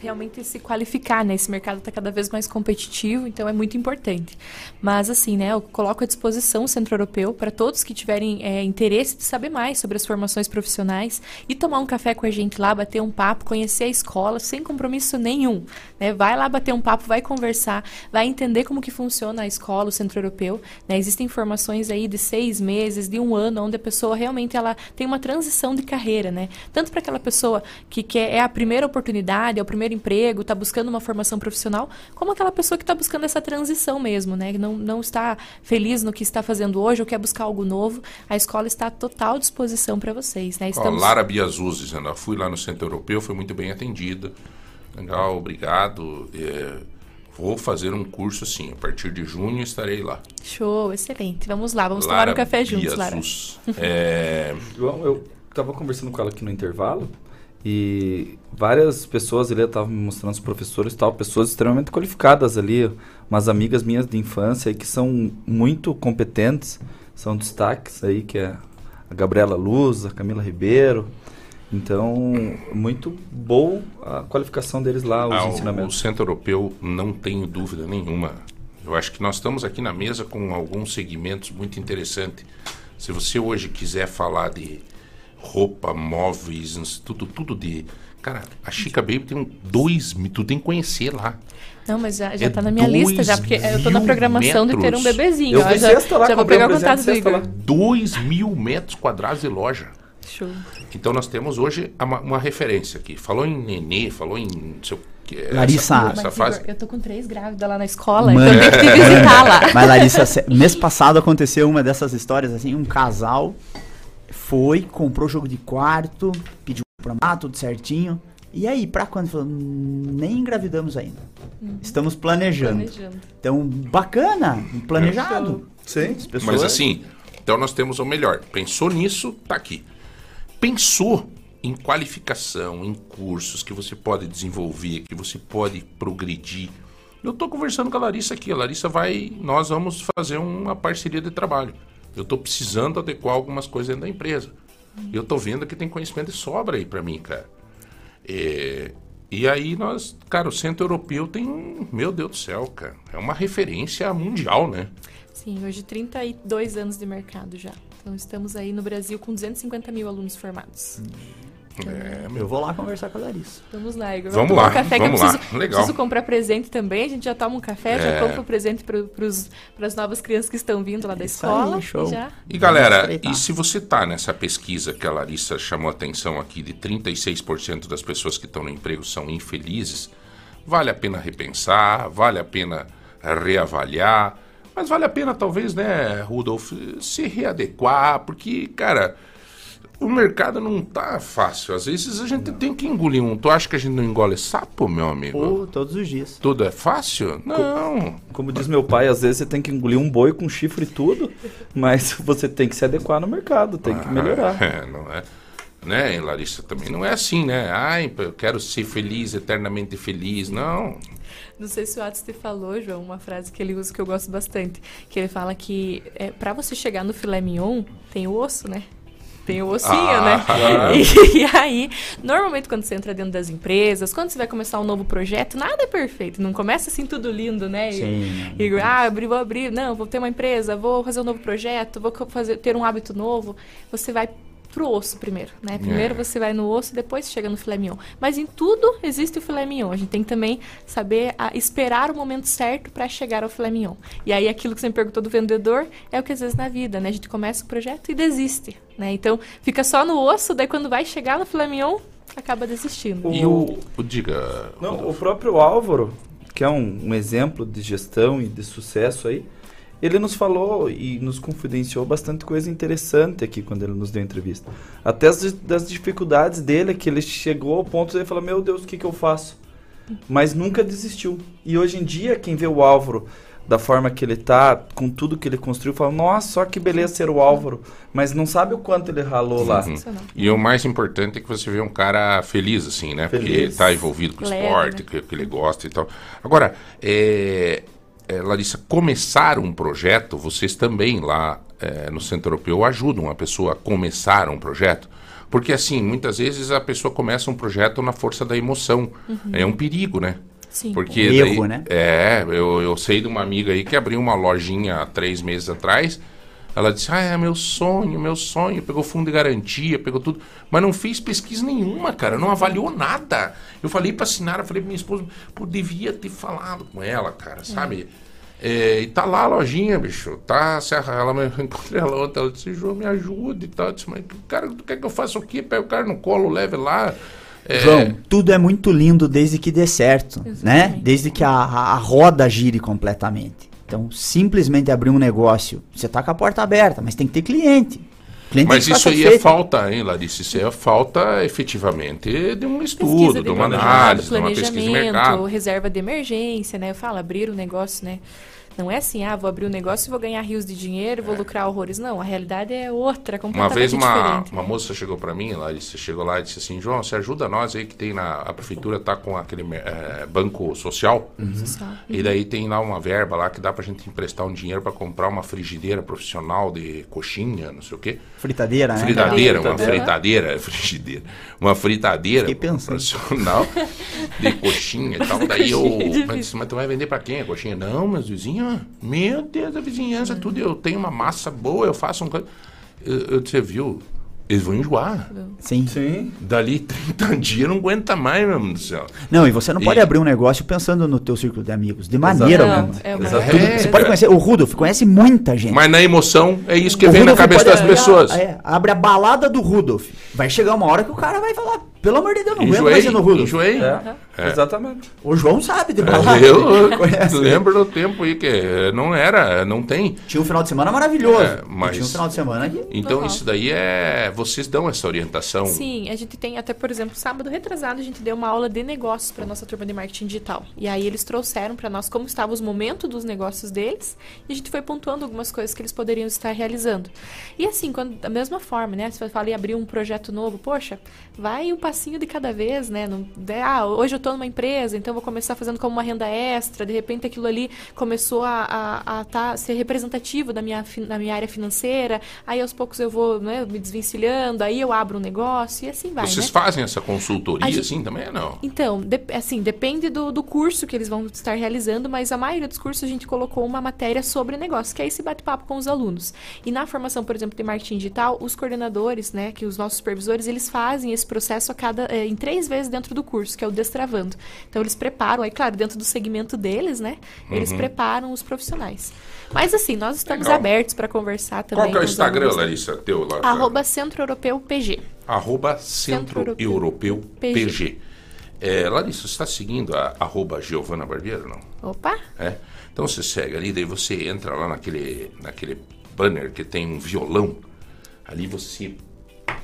realmente se qualificar, né? Esse mercado está cada vez mais competitivo, então é muito importante. Mas, assim, né? Eu coloco à disposição o Centro Europeu para todos que tiverem é, interesse de saber mais sobre as formações profissionais e tomar um café com a gente lá, bater um papo, conhecer a escola sem compromisso nenhum, né? Vai lá bater um papo, vai conversar, vai entender como que funciona a escola, o Centro Europeu, né? Existem formações aí de seis meses, de um ano, onde a pessoa realmente ela tem uma transição de carreira, né? Tanto para aquela pessoa que quer, é a primeira oportunidade, é o primeiro emprego, está buscando uma formação profissional, como aquela pessoa que está buscando essa transição mesmo, né? Que não, não está feliz no que está fazendo hoje ou quer buscar algo novo. A escola está à total disposição para vocês, né?
Ó, Lara Biazuz dizendo, fui lá no Centro Europeu, fui muito bem atendida. Legal, obrigado. É, vou fazer um curso sim, a partir de junho estarei lá.
Show, excelente. Vamos lá, vamos
Lara
tomar um café juntos, Lara.
Biazuz. É,
João, eu tava conversando com ela aqui no intervalo e várias pessoas ali estavam me mostrando os professores tal, pessoas extremamente qualificadas ali, umas amigas minhas de infância aí que são muito competentes, são destaques aí, que é a Gabriela Luz, a Camila Ribeiro. Então, muito boa a qualificação deles lá, os
ah, o- o
ensinamentos.
Centro Europeu, não tenho dúvida nenhuma. Eu acho que nós estamos aqui na mesa com alguns segmentos muito interessantes. Se você hoje quiser falar de roupa, móveis, tudo, tudo de. Cara, a Chica Baby tem um dois mil, tu tem que conhecer lá.
Não, mas já, já
É
tá na minha lista, já, porque eu tô na programação de ter um
metros.
bebezinho.
Eu
ó, já,
lá,
já vou pegar o contato do Igor.
Dois mil metros quadrados de loja.
Show.
Então nós temos hoje uma, uma referência aqui. Falou em nenê, falou em que.
Larissa.
Essa,
Mas,
essa fase.
Igor, eu tô com três grávidas lá na escola,
Mano.
então eu tenho que visitar lá.
Mas Larissa, mês passado aconteceu uma dessas histórias assim, um casal foi, comprou jogo de quarto, pediu pra lá, tudo certinho. E aí, pra quando? Falou, "Hum, nem engravidamos ainda.
Uhum.
Estamos planejando.
Planejando.
Então, bacana, planejado.
Sim.
As pessoas-
Mas assim, então nós temos o melhor. Pensou nisso, tá aqui. Pensou em qualificação, em cursos que você pode desenvolver, que você pode progredir. Eu tô conversando com a Larissa aqui. A Larissa vai, nós vamos fazer uma parceria de trabalho. Eu tô precisando adequar algumas coisas dentro da empresa. Eu tô vendo que tem conhecimento de sobra aí para mim, cara. É, e aí nós, cara, o Centro Europeu tem, meu Deus do céu, cara, é uma referência mundial, né?
Sim, hoje 32 anos de mercado já. Então estamos aí no Brasil com 250 mil alunos formados.
É,
Eu vou lá conversar com a Larissa.
Vamos lá, Igor.
Vamos lá,
um café
vamos
que eu
lá.
preciso,
Legal.
preciso comprar presente também. A gente já toma um café,
É.
já compra o presente para as novas crianças que estão vindo lá da escola.
aí, show.
E já...
E galera, e se você tá nessa pesquisa que a Larissa chamou a atenção aqui de 36% das pessoas que estão no emprego são infelizes, vale a pena repensar, vale a pena reavaliar, mas vale a pena talvez, né, Rudolf, se readequar, porque, cara, o mercado não tá fácil. Às vezes a gente tem que engolir um. Tu acha que a gente não engole sapo, meu amigo?
Pô, todos os dias.
Tudo é fácil? Não.
Como diz meu pai, às vezes você tem que engolir um boi com chifre e tudo, mas você tem que se adequar no mercado, tem que melhorar.
É, não é. Né, Larissa, também não é assim, né? Ai, eu quero ser feliz, eternamente feliz. Não.
Não sei se o Atos te falou, João, uma frase que ele usa que eu gosto bastante. Que ele fala que é, para você chegar no filé mignon, tem o osso, né? Tem o ossinho,
Ah,
né?
claro.
E, e aí, normalmente quando você entra dentro das empresas, quando você vai começar um novo projeto, nada é perfeito. Não começa assim tudo lindo, né?
Sim.
Igor, ah, abri, vou abrir, não, vou ter uma empresa, vou fazer um novo projeto, vou fazer, ter um hábito novo. Você vai pro osso primeiro, né? Primeiro
É.
você vai no osso, depois chega no filé mignon. Mas em tudo existe o filé mignon. A gente tem que também saber a- esperar o momento certo para chegar ao filé mignon. E aí aquilo que você me perguntou do vendedor é o que às vezes na vida, né? A gente começa o projeto e desiste, né? Então fica só no osso, daí quando vai chegar no filé mignon, acaba desistindo.
E o, o diga.
Não, o próprio Álvaro, que é um, um exemplo de gestão e de sucesso aí, ele nos falou e nos confidenciou bastante coisa interessante aqui quando ele nos deu a entrevista. Até as, das dificuldades dele, que ele chegou ao ponto de ele falar, meu Deus, o que, que eu faço? Mas nunca desistiu. E hoje em dia, quem vê o Álvaro da forma que ele tá, com tudo que ele construiu, fala, nossa, só que beleza ser o Álvaro. Mas não sabe o quanto ele ralou lá.
Uhum. E o mais importante é que você vê um cara feliz, assim, né? Porque
Feliz.
ele tá envolvido com o esporte,
né?
que, que ele gosta e tal. Agora, é, é, Larissa, começar um projeto, vocês também lá é, no Centro Europeu ajudam a pessoa a começar um projeto? Porque, assim, muitas vezes a pessoa começa um projeto na força da emoção.
Uhum.
É um perigo, né?
Sim.
Porque
Um erro,
daí-
né?
É, eu, eu sei de uma amiga aí que abriu uma lojinha há três meses atrás. Ela disse, ah, é meu sonho, meu sonho. Pegou fundo de garantia, pegou tudo. Mas não fez pesquisa nenhuma, cara. Não avaliou nada. Eu falei pra Sinara, falei pra minha esposa, pô, devia ter falado com ela, cara, sabe? É, e tá lá a lojinha, bicho. Tá, se a- ela me encontrei ela ontem, ela disse, João, me ajude e tal. Eu disse, mas cara, tu quer que eu faça o quê? Pega o cara no colo, leve lá. É,
João, tudo é muito lindo desde que dê certo, né? Desde que a, a, a roda gire completamente. Então, simplesmente abrir um negócio, você tá com a porta aberta, mas tem que ter cliente. cliente
Mas isso aí é
satisfeito.
falta, hein, Larissa? Isso é falta efetivamente de um estudo,
Pesquisa
de uma
mercado,
análise, de uma pesquisa de
planejamento,
mercado.
reserva de emergência, né? Eu falo, abrir o negócio, né? Não é assim, ah, vou abrir um negócio e vou ganhar rios de dinheiro, vou lucrar horrores. Não, a realidade é outra,
Uma
completamente
vez uma,
diferente.
uma moça chegou para mim, Larissa, chegou lá e disse assim, João, você ajuda nós aí que tem na... A prefeitura tá com aquele eh, banco social.
Social.
E daí tem lá uma verba lá que dá pra gente emprestar um dinheiro para comprar uma frigideira profissional de coxinha, não sei o quê.
Fritadeira, né?
Fritadeira, uma
Fritadeira.
frigideira. Uma fritadeira profissional de coxinha e tal. Daí eu
Difícil.
mas, disse, mas tu vai vender pra quem a coxinha? Não, meus vizinhos, meu Deus, a vizinhança, tudo. Eu tenho uma massa boa, eu faço um. Eu, eu disse, viu? Eles vão enjoar.
Sim.
Sim.
Dali 30 dias não aguenta mais, meu Deus do céu.
Não, e você não pode
E-
abrir um negócio pensando no teu círculo de amigos, de maneira alguma.
é É,
você pode conhecer, o Rudolf conhece muita gente.
Mas na emoção é isso que
O
vem na
Rudolf
cabeça
pode
das
abrir
pessoas.
é, abre a balada do Rudolf. Vai chegar uma hora que o cara vai falar, pelo amor de Deus, não aguento
Enjoei,
mais ir no
enjoei.
É,
É.
Exatamente.
O João sabe de
É,
balada.
Eu
Conhece.
lembro do tempo aí que não era, não tem.
Tinha um final de semana maravilhoso.
É, mas-
Tinha um final de semana que...
Então
Normal.
isso daí é. Vocês dão essa orientação.
Sim, a gente tem até, por exemplo, sábado retrasado, a gente deu uma aula de negócios para nossa turma de marketing digital. E aí eles trouxeram para nós como estavam os momentos dos negócios deles e a gente foi pontuando algumas coisas que eles poderiam estar realizando. E assim, quando, da mesma forma, né? Se eu falei abrir um projeto novo, poxa, vai um passinho de cada vez, né? Não, de- ah, hoje eu tô numa empresa, então vou começar fazendo como uma renda extra, de repente aquilo ali começou a, a, a tá, ser representativo da minha, da minha área financeira, aí aos poucos eu vou né, me desvencilhando, aí eu abro um negócio e assim vai,
Vocês
né?
fazem essa consultoria
gente-
assim também? Não.
Então, dep- assim, depende do, do curso que eles vão estar realizando, mas a maioria dos cursos a gente colocou uma matéria sobre negócio, que é esse bate-papo com os alunos. E na formação, por exemplo, de marketing digital, os coordenadores, né, que os nossos supervisores, eles fazem esse processo cada, eh, em três vezes dentro do curso, que é o destravando. Então, eles preparam, aí, claro, dentro do segmento deles, né, eles
Uhum.
preparam os profissionais. Mas, assim, nós estamos
Legal.
abertos para conversar também.
Qual que é o Instagram,
alunos?
Larissa, teu lá?
Arroba Centro Europeu PG.
Arroba Centro
Centro
Europeu
PG.
PG. É, Larissa, você está seguindo a arroba Giovana Barbeiro, não?
Opa!
É. Então você segue ali, daí você entra lá naquele, naquele banner que tem um violão. Ali você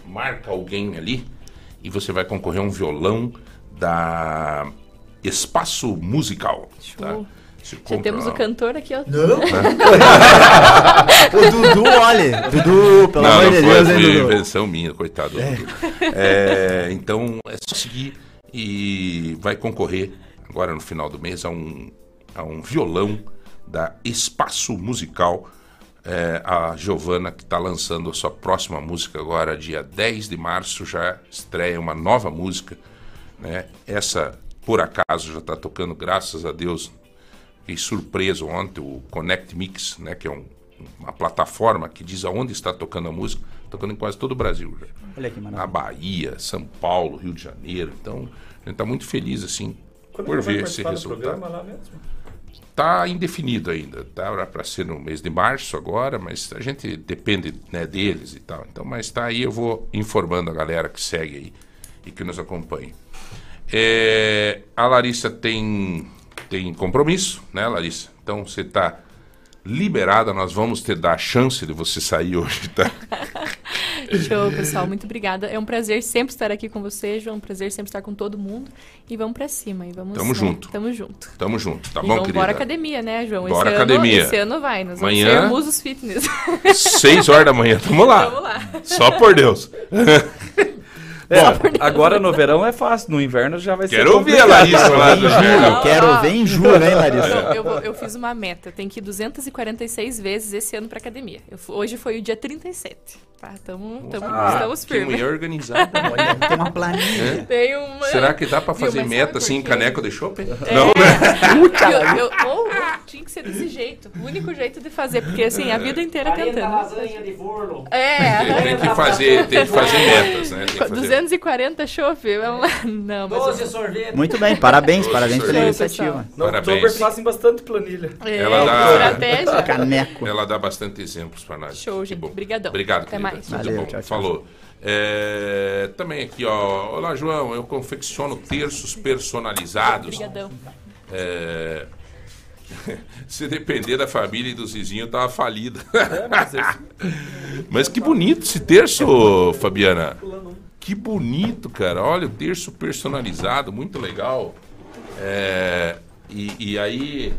marca alguém ali e você vai concorrer a um violão da Espaço Musical. Tá?
Show.
Você
Já
compra
temos o cantor aqui, ó.
Não. o Dudu, olha. Dudu, pelo
não,
amor de
foi,
Deus, hein, Dudu?
invenção minha, coitado. do Dudu. É, então é só seguir e vai concorrer agora no final do mês a um, a um violão da Espaço Musical. É, a Giovana, que está lançando a sua próxima música agora, dia 10 de março, já estreia uma nova música. Né? Essa, por acaso, já está tocando, graças a Deus. Fiquei surpreso ontem, o Connect Mix, né, que é um- uma plataforma que diz aonde está tocando a música, tocando em quase todo o Brasil já.
Olha que maravilha.
Na Bahia, São Paulo, Rio de Janeiro. Então, a gente tá muito feliz, assim,
Quando
por ver esse resultado.
programa lá mesmo?
Tá indefinido ainda, tá para ser no mês de março agora, mas a gente depende né, deles e tal. Então, mas tá aí, eu vou informando a galera que segue aí e que nos acompanha. É, a Larissa tem tem compromisso, né, Larissa? Então você tá liberada, nós vamos te dar a chance de você sair hoje, tá?
Show, pessoal. Muito obrigada. É um prazer sempre estar aqui com você, João. É um prazer sempre estar com todo mundo. E vamos pra cima. E vamos,
Tamo
né?
junto.
Tamo junto.
Tamo junto, tá
e
bom,
vamos
querida?
bora academia, né, João?
Bora
esse
academia.
Ano, esse ano vai. Nós
Amanhã-
vamos ser musos fitness.
Seis horas da manhã, tamo lá.
Tamo lá.
Só por Deus.
É, agora no verão é fácil, no inverno já vai ser
Quero ouvir a. Larissa lá do inverno.
Quero ver em julho, hein, Larissa?
Eu, eu fiz uma meta. Tenho que ir 246 vezes esse ano pra academia. Eu hoje foi o dia 37. Tá, tamo, tamo,
Ah,
estamos firmes.
mulher organizada.
Olha, tem uma planilha.
Tem uma...
Será que dá pra
Viu,
fazer
mas
meta assim em
por quê?
caneco de chopp?
É.
Não, né?
Eu- eu- ou, ou tinha que ser desse jeito. O único jeito de fazer. Porque assim, a vida inteira tentando.
lasanha de forno.
É,
Tem que fazer, tem que fazer metas, né? Tem que fazer
240 chope. vamos lá. Não, mas.
12 sorvete.
Muito bem, parabéns, parabéns pela
sorvete.
iniciativa.
No
Parabéns.
Fazem bastante planilha.
É,
Ela dá-
estratégia.
Caneco.
Ela dá bastante exemplos pra nós.
Show, gente. Obrigadão.
Obrigado,
Até
querida.
mais.
Muito
Valeu,
bom.
tchau, tchau.
Falou. É, também aqui, ó. Olá, João. Eu confecciono terços personalizados.
Obrigadão.
É, Se depender da família e dos vizinhos, tava falida. Mas que bonito esse terço, Fabiana. Que bonito, cara. Olha, o terço personalizado, muito legal. É, e, e aí,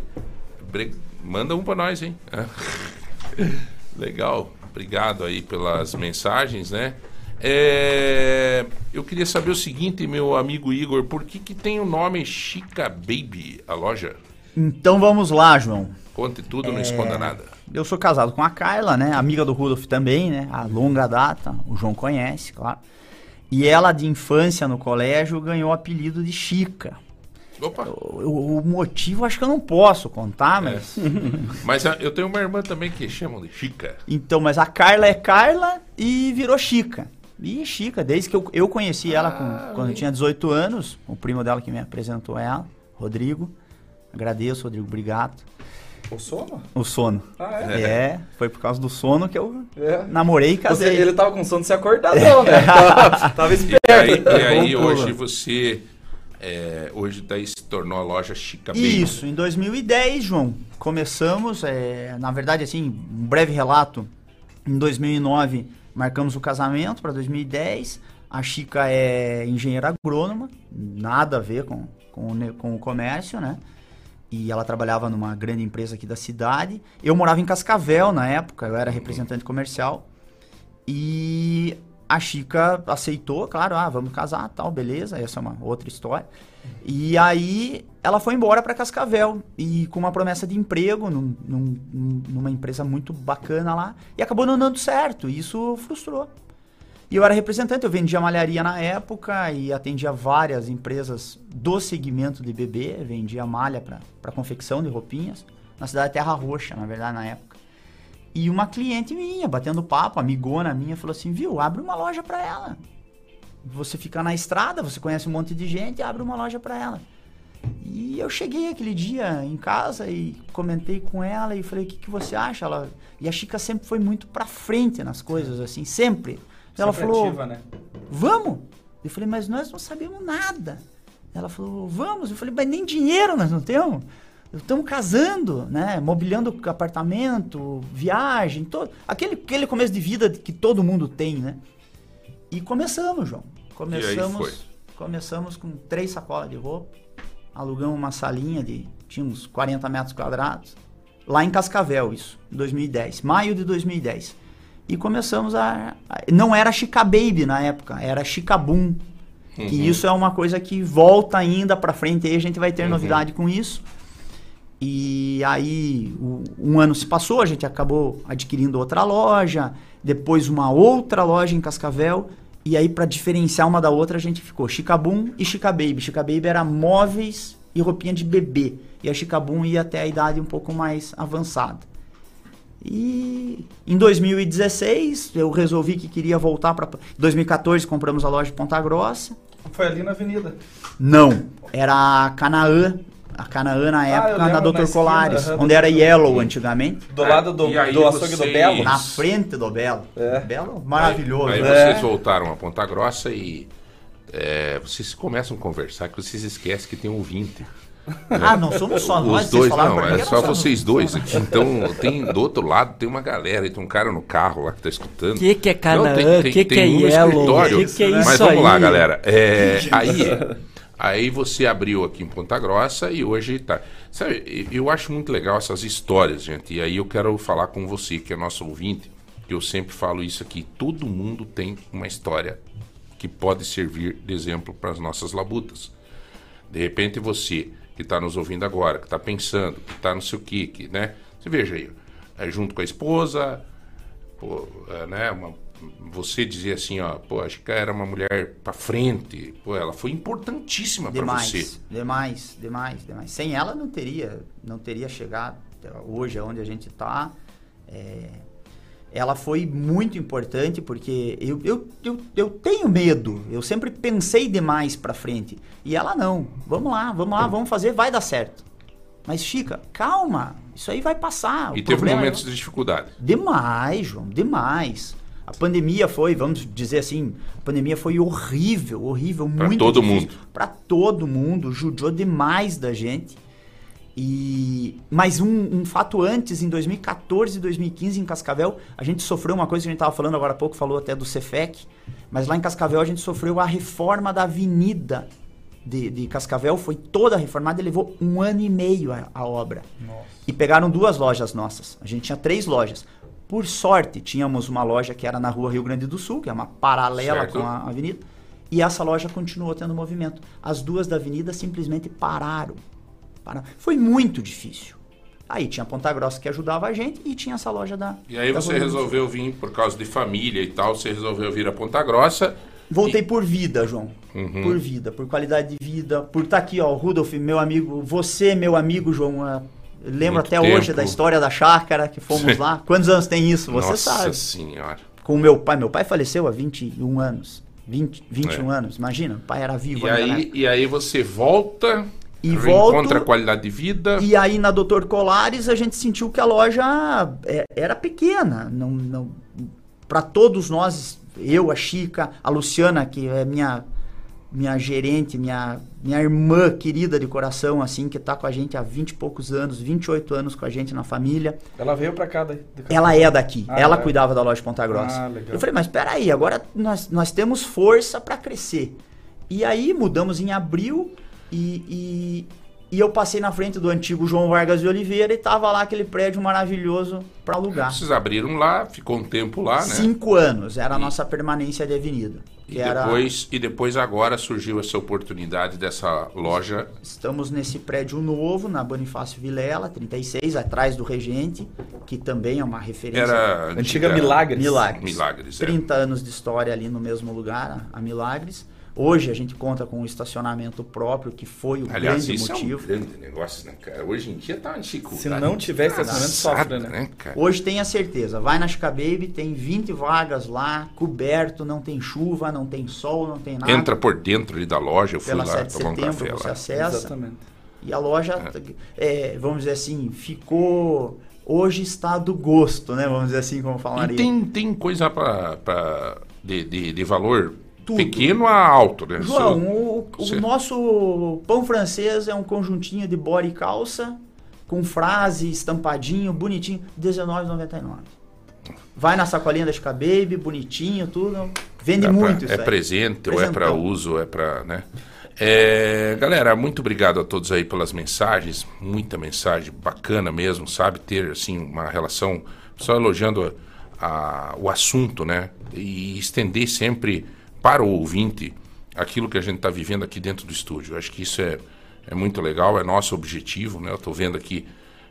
bre- manda um pra nós, hein? Legal. Obrigado aí pelas mensagens, né? É, eu queria saber o seguinte, meu amigo Igor, por que, que tem o nome Chica Baby, a loja?
Então vamos lá, João.
Conte tudo, não
É,
esconda nada.
Eu sou casado com a Carla, né? Amiga do Rudolf também, né? A longa data, o João conhece, claro. E ela, de infância no colégio, ganhou o apelido de Chica.
Opa!
O, o motivo acho que eu não posso contar, mas.
Mas ah, eu tenho uma irmã também que chamam de Chica.
Então, mas a Carla é Carla e virou Chica. E Chica, desde que eu, eu conheci ela com- quando eu tinha 18 anos, o primo dela que me apresentou ela, Rodrigo. Agradeço, Rodrigo, obrigado.
O sono?
O sono.
Ah, é?
É, foi por causa do sono que eu
É.
namorei e
Você,
casei.
ele tava com sono de ser acordadão, né? Tava, tava
E
esperto.
aí, e aí
Bom pulo.
hoje você. é, hoje daí se tornou a loja Chica Baby.
Isso, em 2010, João, começamos, é, na verdade, assim, um breve relato. Em 2009, marcamos o casamento para 2010. A Chica é engenheira agrônoma, nada a ver com, com, com o comércio, né? E ela trabalhava numa grande empresa aqui da cidade. Eu morava em Cascavel na época, eu era representante comercial. E a Chica aceitou, claro, ah, vamos casar, tal, beleza, essa é uma outra história. E aí ela foi embora para Cascavel e com uma promessa de emprego num- num- num- numa empresa muito bacana lá e acabou não dando certo. E isso frustrou. E eu era representante, eu vendia malharia na época e atendia várias empresas do segmento de bebê, vendia malha para confecção de roupinhas na cidade de Terra Roxa, na verdade, na época. E uma cliente minha, batendo papo, amigona minha, falou assim: viu, abre uma loja para ela. Você fica na estrada, você conhece um monte de gente, abre uma loja para ela. E eu cheguei aquele dia em casa e comentei com ela e falei: o que, que você acha? Ela... E a Chica sempre foi muito pra frente nas coisas, assim, sempre. Ela falou:
né?
vamos. Eu falei: mas nós não sabemos nada. Ela falou: vamos. Eu falei: mas nem dinheiro nós não temos. Estamos casando, né? Mobiliando apartamento, viagem, todo. Aquele, aquele começo de vida que todo mundo tem, né? E começamos, João. Começamos,
foi?
começamos com três sacolas de roupa. Alugamos uma salinha de. Tinha uns 40 metros quadrados. Lá em Cascavel, isso, em 2010. Maio de 2010. E começamos a. a- não era Chica Baby na época, era Chica Boom. Que
Uhum.
isso é uma coisa que volta ainda pra frente aí, a gente vai ter
Uhum.
novidade com isso. E aí, o- um ano se passou, a gente acabou adquirindo outra loja, depois uma outra loja em Cascavel, e aí para diferenciar uma da outra a gente ficou Chicabum e Chica Baby. Chica Baby era móveis e roupinha de bebê, e a Chicabum ia até a idade um pouco mais avançada. E em 2016 eu resolvi que queria voltar para 2014 compramos a loja de Ponta Grossa.
Foi ali na avenida.
Não, era a Canaã, a Canaã na
Ah,
época
lembro,
da
na
Dr. Colares, onde
do
era. Yellow antigamente.
Do lado do,
aí
do açougue do
vocês-
Belo.
Na frente do Belo. Belo, maravilhoso.
Aí, aí
É.
vocês voltaram a Ponta Grossa e é, vocês começam a conversar que vocês esquecem que tem um ouvinte.
Ah, não somos só
Os
nós, vocês
dois, não, é só vocês dois aqui. Então, tem do outro lado tem uma galera, tem um cara no carro lá que tá escutando.
Que que é Canaã?
Tem- tem-
Que que é
um
Yellow?
escritório.
Que que é
Mas
isso
vamos lá,
aí?
galera. É, aí, aí você abriu aqui em Ponta Grossa e hoje tá. Sabe, eu acho muito legal essas histórias, gente. E aí eu quero falar com você, que é nosso ouvinte, que eu sempre falo isso aqui. Todo mundo tem uma história que pode servir de exemplo para as nossas labutas. De repente você que está nos ouvindo agora, que está pensando, que está não sei o que, que, né? Você veja aí, é, junto com a esposa, pô, é, né? uma- você dizer assim, ó, pô, acho que era uma mulher para frente, pô, ela foi importantíssima para
Demais,
você.
demais, demais, demais. Sem ela não teria, não teria chegado hoje aonde a gente está. Ela foi muito importante porque eu, eu, eu, eu tenho medo. Eu sempre pensei demais para frente. E ela não. Vamos lá, vamos lá, vamos fazer, vai dar certo. Mas Chica, calma. Isso aí vai passar.
E
o
teve
problema é-
momentos de dificuldade.
Demais, João, demais. A pandemia foi, vamos dizer assim, a pandemia foi horrível, horrível,
Pra
muito
todo
difícil.
mundo.
Pra todo mundo, judiou demais da gente. E mas um, um fato antes, em 2014 e 2015 em Cascavel, a gente sofreu uma coisa que a gente estava falando agora há pouco, falou até do Cefec, mas lá em Cascavel a gente sofreu a reforma da avenida de, de Cascavel, foi toda reformada e levou um ano e meio a, a obra. E pegaram duas lojas nossas. A gente tinha três lojas. Por sorte, tínhamos uma loja que era na rua Rio Grande do Sul, que é uma paralela
Certo.
com a avenida, e essa loja continuou tendo movimento. As duas da avenida simplesmente pararam. Pararam. Foi muito difícil. Aí tinha Ponta Grossa que ajudava a gente e tinha essa loja da.
E aí
da
você resolveu vir por causa de família e tal, você resolveu vir a Ponta Grossa.
Voltei por vida, João.
Uhum.
Por vida, por qualidade de vida, por estar aqui, ó, Rudolf, meu amigo, você, meu amigo, João. ah, lembro
Muito
até hoje
tempo.
da história da chácara que fomos lá. Quantos anos tem isso? Você
Nossa
sabe.
senhora.
Com o meu pai. Meu pai faleceu há 21 anos. 20, 21
É.
anos, imagina. O pai era vivo
E
ainda, né?
aí, e aí você volta,
E
reencontra
volto-
a qualidade de vida.
E aí na Doutor Colares a gente sentiu que a loja é, era pequena, não, não para todos nós, eu, a Chica, a Luciana, que é minha minha gerente, minha minha irmã querida de coração assim, que tá com a gente há 20 e poucos anos, 28 anos com a gente na família.
Ela veio pra cá daí. de.
Ela é daqui,
Ah,
ela
é.
cuidava da loja de Ponta Grossa.
Ah, legal.
Eu falei, mas peraí, agora nós, nós temos força para crescer. E aí mudamos em abril e, e, e eu passei na frente do antigo João Vargas de Oliveira e tava lá aquele prédio maravilhoso para alugar.
Vocês abriram lá, ficou um tempo lá, né?
Cinco anos era a nossa permanência de avenida.
E
era,
depois, e depois agora surgiu essa oportunidade dessa loja.
Estamos nesse prédio novo, na Bonifácio Vilela, 36, atrás do Regente, que também é uma referência.
Era
Antiga Milagres.
Milagres.
Milagres, é.
30 anos de história ali no mesmo lugar, a Milagres. Hoje a gente conta com um estacionamento próprio, que foi o
Aliás,
grande
isso
motivo.
é um grande negócio, né, cara? Hoje em dia tá uma dificuldade.
Se não tiver estacionamento, sofre, né?
cara?
Hoje tenha certeza, vai na Chica Baby, tem 20 vagas lá, coberto, não tem chuva, não tem sol, não tem nada.
Entra por dentro ali da loja, eu fui
Pela
lá
7 de
tomar um
setembro
café
você
lá.
acessa.
Exatamente.
E a loja, é, vamos dizer assim, ficou. Hoje está do gosto, né? Vamos dizer assim, como falaria.
E tem, tem coisa pra, pra, de, de, de valor
Tudo.
pequeno a alto, né?
João, o, o nosso pão francês é um conjuntinho de body e calça, com frase, estampadinho, bonitinho, R$19,99. Vai na sacolinha da Chica Baby, bonitinho, tudo. Vende
é
muito
pra,
isso
É
aí.
presente, ou é para uso, é para, né? É, galera, muito obrigado a todos aí pelas mensagens, muita mensagem bacana mesmo, sabe? Ter, assim, uma relação, só elogiando a- a- o assunto, né? E estender sempre para o ouvinte aquilo que a gente está vivendo aqui dentro do estúdio. Eu acho que isso é, é muito legal, é nosso objetivo, né? Eu estou vendo aqui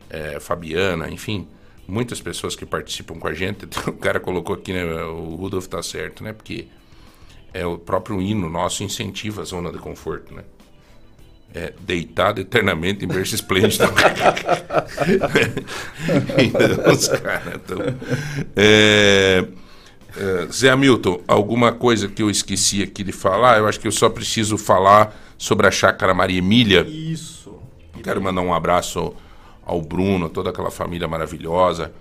é, Fabiana, enfim, muitas pessoas que participam com a gente. O cara colocou aqui, né? O Rudolf tá certo, né? Porque é o próprio hino nosso incentiva a zona de conforto, né? é, deitado eternamente em berço esplêndido. então, os caras tão... É, é, Zé Hamilton, alguma coisa que eu esqueci aqui de falar? Eu acho que eu só preciso falar sobre a Chácara Maria Emília.
Isso.
Quero mandar um abraço ao Bruno, a toda aquela família maravilhosa.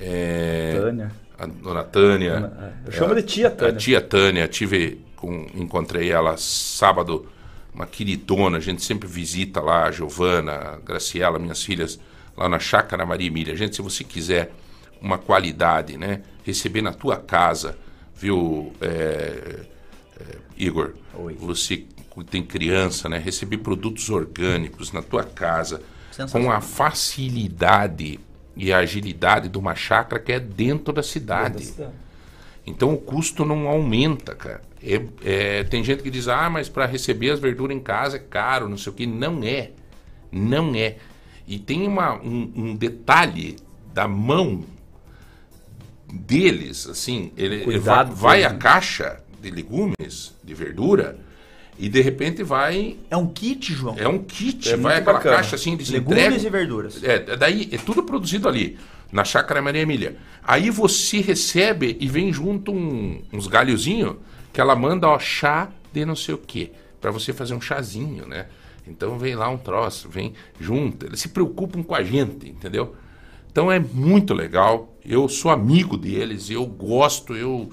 É,
Tânia.
A dona Tânia.
Dona- é, eu chamo de tia Tânia.
A tia Tânia, tive com, encontrei ela sábado, uma queridona, a gente sempre visita lá, a Giovana, a Graciela, minhas filhas, lá na Chácara Maria Emília. Gente, se você quiser uma qualidade, né? Receber na tua casa, viu, é, é, Igor? Você que tem criança, né? Receber produtos orgânicos na tua casa, com a facilidade e a agilidade de uma chácara que é dentro da cidade. Então o custo não aumenta, cara. É- é, tem gente que diz, ah, mas para receber as verduras em casa é caro, não sei o que. Não é. Não é. E tem uma, um, um detalhe da mão deles, assim, ele, ele vai, vai à caixa de legumes, de verdura, e de repente vai.
É um kit, João.
É um kit,
É
vai aquela
bacana.
caixa assim, eles
Legumes
entregam-
e verduras.
é, daí é tudo produzido ali, na Chácara Maria Emília. Aí você recebe e vem junto um- uns galhozinhos que ela manda, ó, chá de não sei o quê, para você fazer um chazinho, né? Então vem lá um troço, vem junto, eles se preocupam com a gente, entendeu? Então é muito legal, eu sou amigo deles, eu gosto, eu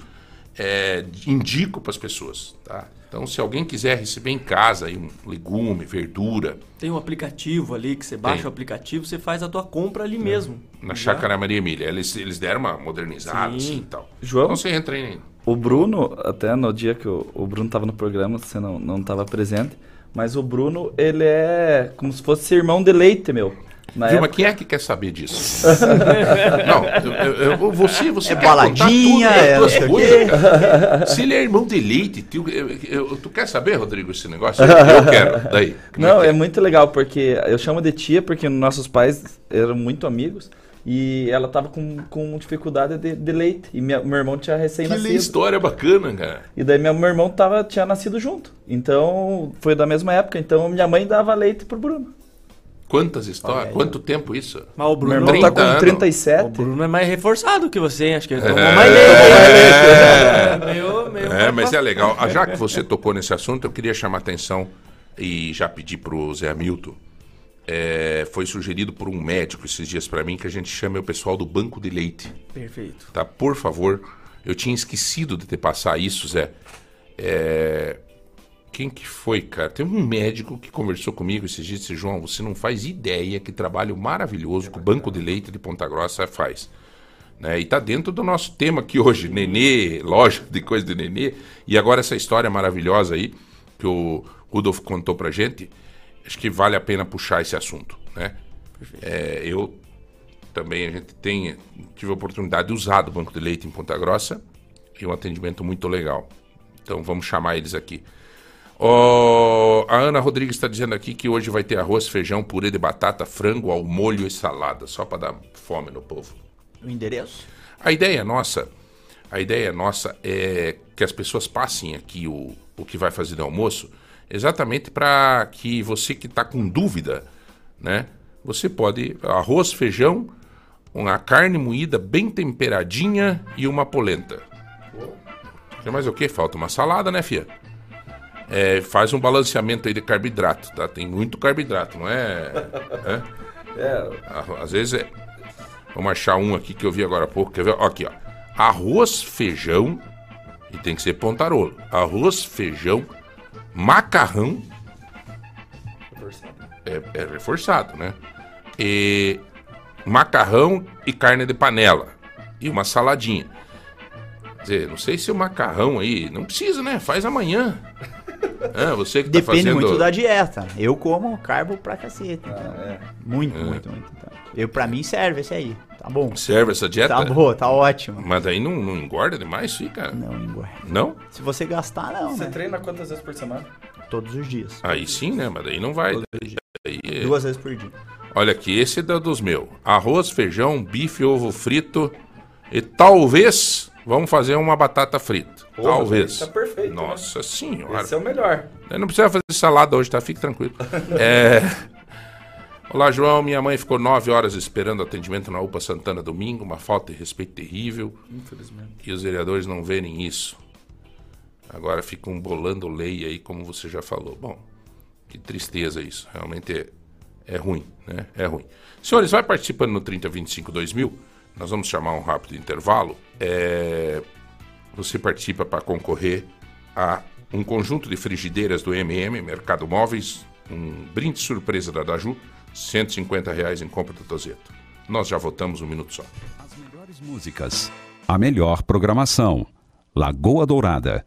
é, indico para as pessoas, tá? Então se alguém quiser receber em casa aí um legume, verdura,
Tem um aplicativo ali que você baixa
Tem.
o aplicativo, você faz a tua compra ali mesmo.
na
Já.
Chácara Maria Emília. Eles, eles deram uma modernizada,
Sim.
assim e tal.
João?
Então você entra aí.
O Bruno, até no dia que o, o Bruno tava no programa, você não, não tava presente, mas o Bruno, ele é como se fosse irmão de leite, meu. Na
Viu,
época-
quem é que quer saber disso? não, eu, eu- você, você
É
quer
baladinha, é
coisas. Se ele é irmão de leite, tu, eu- tu quer saber, Rodrigo, esse negócio? Eu, quero. Daí. como
Não,
que
é muito legal, porque eu chamo de tia porque nossos pais eram muito amigos e ela tava com, com dificuldade de, de leite. E minha- meu irmão tinha
Que
recém-nascido.
história bacana, cara.
E daí meu, meu irmão tava, tinha nascido junto. Então, foi da mesma época. Então, minha mãe dava leite pro Bruno.
Quantas histórias? Quanto tempo isso?
Mas o Bruno,
Meu irmão tá
30
com
anos.
37.
o Bruno é mais reforçado que você, hein? Acho que ele tomou
É.
mais leite. Meio, meio
É, mas é legal. Ah, Já que você tocou nesse assunto, eu queria chamar a atenção e já pedir pro Zé Hamilton. É, foi sugerido por um médico esses dias para mim que a gente chame o pessoal do banco de leite.
Perfeito.
Tá? Por favor, eu tinha esquecido de te passar isso, Zé. É, Quem que foi, cara? Tem um médico que conversou comigo esses dias e disse, João, você não faz ideia que trabalho maravilhoso que o Banco de Leite de Ponta Grossa faz. Né? E tá dentro do nosso tema aqui hoje, nenê, loja de coisa de nenê. E agora essa história maravilhosa aí, que o Rudolf contou pra gente, acho que vale a pena puxar esse assunto, né? É, eu também, a gente tem, tive a oportunidade de usar do Banco de Leite em Ponta Grossa e um atendimento muito legal. Então vamos chamar eles aqui. Ó, a Ana Rodrigues está dizendo aqui que hoje vai ter arroz, feijão, purê de batata, frango ao molho e salada, só para dar fome no povo.
O endereço?
A ideia nossa, a ideia nossa é que as pessoas passem aqui o, o que vai fazer no almoço, exatamente para que você que está com dúvida, né? Você pode arroz, feijão, uma carne moída bem temperadinha e uma polenta. Tem mais o que? Falta uma salada, né, fia? É, faz um balanceamento aí de carboidrato, tá? Tem muito carboidrato, não é? é?
É,
Ah, Às vezes é. Vamos achar um aqui que eu vi agora há pouco. Quer ver? Ó, Aqui, ó. Arroz, feijão. E tem que ser pontarolo. Arroz, feijão, macarrão. É, é reforçado, né? E macarrão e carne de panela. E uma saladinha. Quer dizer, não sei se o macarrão aí. Não precisa, né? Faz amanhã. É, você que tá
Depende
fazendo.
muito da dieta. Eu como carbo pra cacete.
Ah,
então.
é.
Muito,
É.
muito, muito. então. Eu, pra mim serve esse aí. Tá bom.
Serve essa dieta?
Tá boa, tá ótimo.
Mas aí não, não engorda demais isso aí, cara?
Não engorda.
Não?
Se você gastar, não,
Você
né?
treina quantas vezes por semana?
Todos os dias.
Aí sim, né? Mas daí não vai. Daí é-
Duas vezes por dia.
Olha aqui, esse é da- dos meus. Arroz, feijão, bife, ovo frito e talvez Vamos fazer uma batata frita.
Porra,
Talvez.
tá perfeito, né?
Nossa senhora.
Esse é o melhor.
Eu não precisa fazer salada hoje, tá? Fique tranquilo. É... Olá, João. Minha mãe ficou nove horas esperando atendimento na UPA Santana domingo. Uma falta de respeito terrível.
Infelizmente.
E os vereadores não verem isso. Agora ficam bolando lei aí, como você já falou. Bom, que tristeza isso. Realmente é, é ruim, né? É ruim. Senhores, vai participando no 3025 2000. Nós vamos chamar um rápido intervalo. É, Você participa para concorrer a um conjunto de frigideiras do MM, Mercado Móveis, um brinde surpresa da Daju, 150 reais em compra do Tozeto. Nós já votamos um minuto só.
Músicas. A melhor programação. Lagoa Dourada.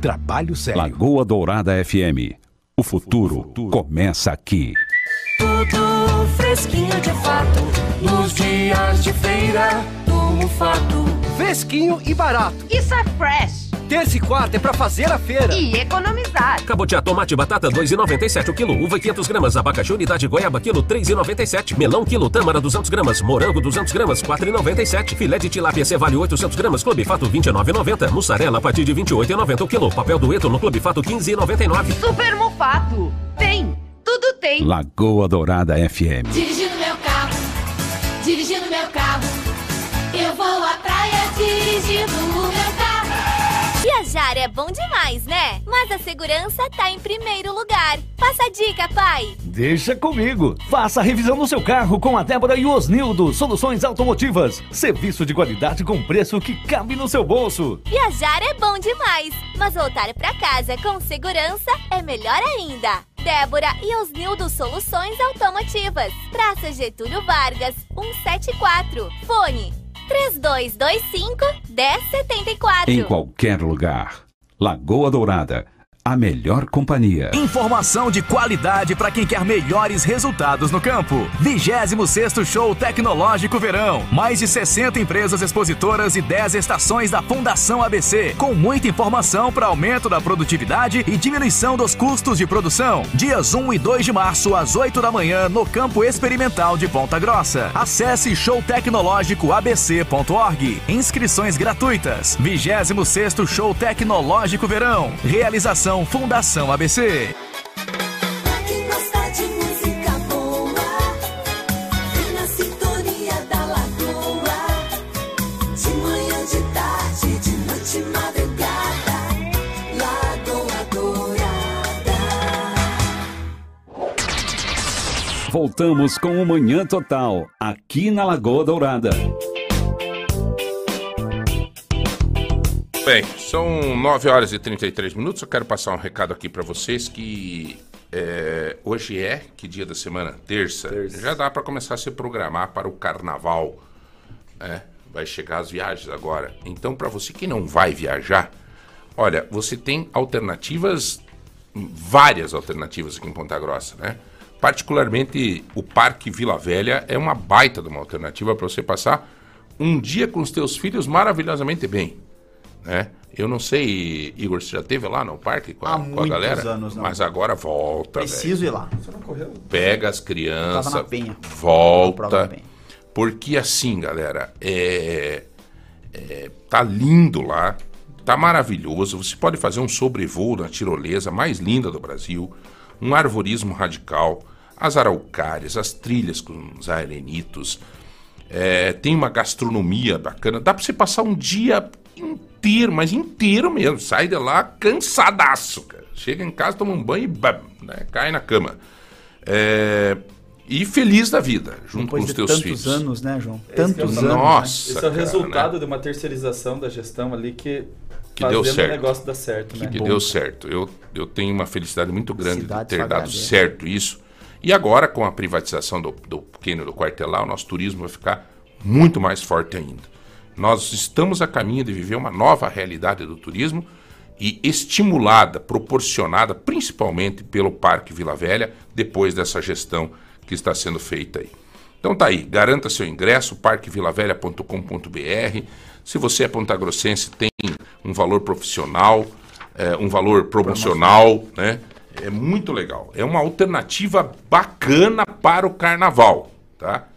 Trabalho sério.
Lagoa Dourada FM. O futuro começa aqui.
Tudo fresquinho de fato, nos dias de feira do Mufato.
Fresquinho e barato.
Isso é fresh.
Terça e quarta é pra fazer a feira.
E economizar.
Cabotiá, tomate, batata, 2,97 o quilo. Uva, 500 gramas. Abacaxi, unidade goiaba, quilo, 3,97. Melão, quilo. Tâmara, 200 gramas. Morango, 200 gramas, 4,97. Filé de tilápia, cevale, 800 gramas. Clube Fato, 29,90. Mussarela, a partir de 28,90 o quilo. Papel dueto no Clube Fato, 15,99.
Super Mufato. Tem. Tudo tem.
Lagoa Dourada FM.
Dirigindo
Viajar é bom demais, né? Mas a segurança tá em primeiro lugar. Passa a dica, pai.
Deixa comigo. Faça a revisão do seu carro com a Débora e o Osnildo. Soluções automotivas. Serviço de qualidade com preço que cabe no seu bolso.
Viajar é bom demais, mas voltar pra casa com segurança é melhor ainda. Débora e Osnildo Soluções Automotivas. Praça Getúlio Vargas, 174. Fone 3225 1074.
Em qualquer lugar. Lagoa Dourada. A melhor companhia.
Informação de qualidade para quem quer melhores resultados no campo. 26º Show Tecnológico Verão. Mais de 60 empresas expositoras e 10 estações da Fundação ABC, com muita informação para aumento da produtividade e diminuição dos custos de produção. Dias 1 e 2 de março às 8 da manhã no Campo Experimental de Ponta Grossa. Acesse showtecnológicoabc.org. Inscrições gratuitas. 26º Show Tecnológico Verão. Realização Fundação ABC.
Quem gosta de música boa, vem na sintonia da lagoa. De manhã, de tarde, de noite, madrugada. Lagoa Dourada.
Voltamos com o Manhã Total, aqui na Lagoa Dourada.
Bem, são 9 horas e 33 minutos. Eu quero passar um recado aqui para vocês que é, hoje é, que dia da semana? Terça. Já dá para começar a se programar para o carnaval. né? Vai chegar as viagens agora. Então, para você que não vai viajar, olha, você tem alternativas, várias alternativas aqui em Ponta Grossa, né? Particularmente o Parque Vila Velha é uma baita de uma alternativa para você passar um dia com os teus filhos maravilhosamente bem né? Eu não sei, Igor, você já teve lá no parque com a,
Há
com a
muitos
galera?
anos, não.
Mas agora volta,
Preciso ir lá.
Você não correu?
Pega as
Tava
crianças,
na Penha. Prova
volta.
na Penha.
Porque assim, galera, é, é, tá lindo lá, tá maravilhoso. Você pode fazer um sobrevoo na tirolesa mais linda do Brasil, um arvorismo radical, as araucárias, as trilhas com os aerenitos. É, tem uma gastronomia bacana. Dá pra você passar um dia inteiro, mas inteiro mesmo. Sai de lá cansadaço, cara. Chega em casa, toma um banho e bam, né, cai na cama. É, e feliz da vida, junto
Depois
com os
de
teus
tantos
filhos.
anos, né, João?
É
Tantos
problema,
anos.
Nossa,
Esse é o
cara,
resultado
né?
de uma terceirização da gestão ali que,
Que deu certo.
o negócio dar certo,
que
né?
deu certo. Eu, eu tenho uma felicidade muito grande
Cidade
de ter dado certo isso. E agora, com a privatização do, do pequeno do quartelar, o nosso turismo vai ficar muito mais forte ainda. Nós estamos a caminho de viver uma nova realidade do turismo e estimulada, proporcionada principalmente pelo Parque Vila Velha, depois dessa gestão que está sendo feita aí. Então tá aí, garanta seu ingresso, parquevilavelha.com.br. Se você é pontagrossense, tem um valor profissional, é, um valor promocional, né? É muito legal. É uma alternativa bacana para o carnaval, tá?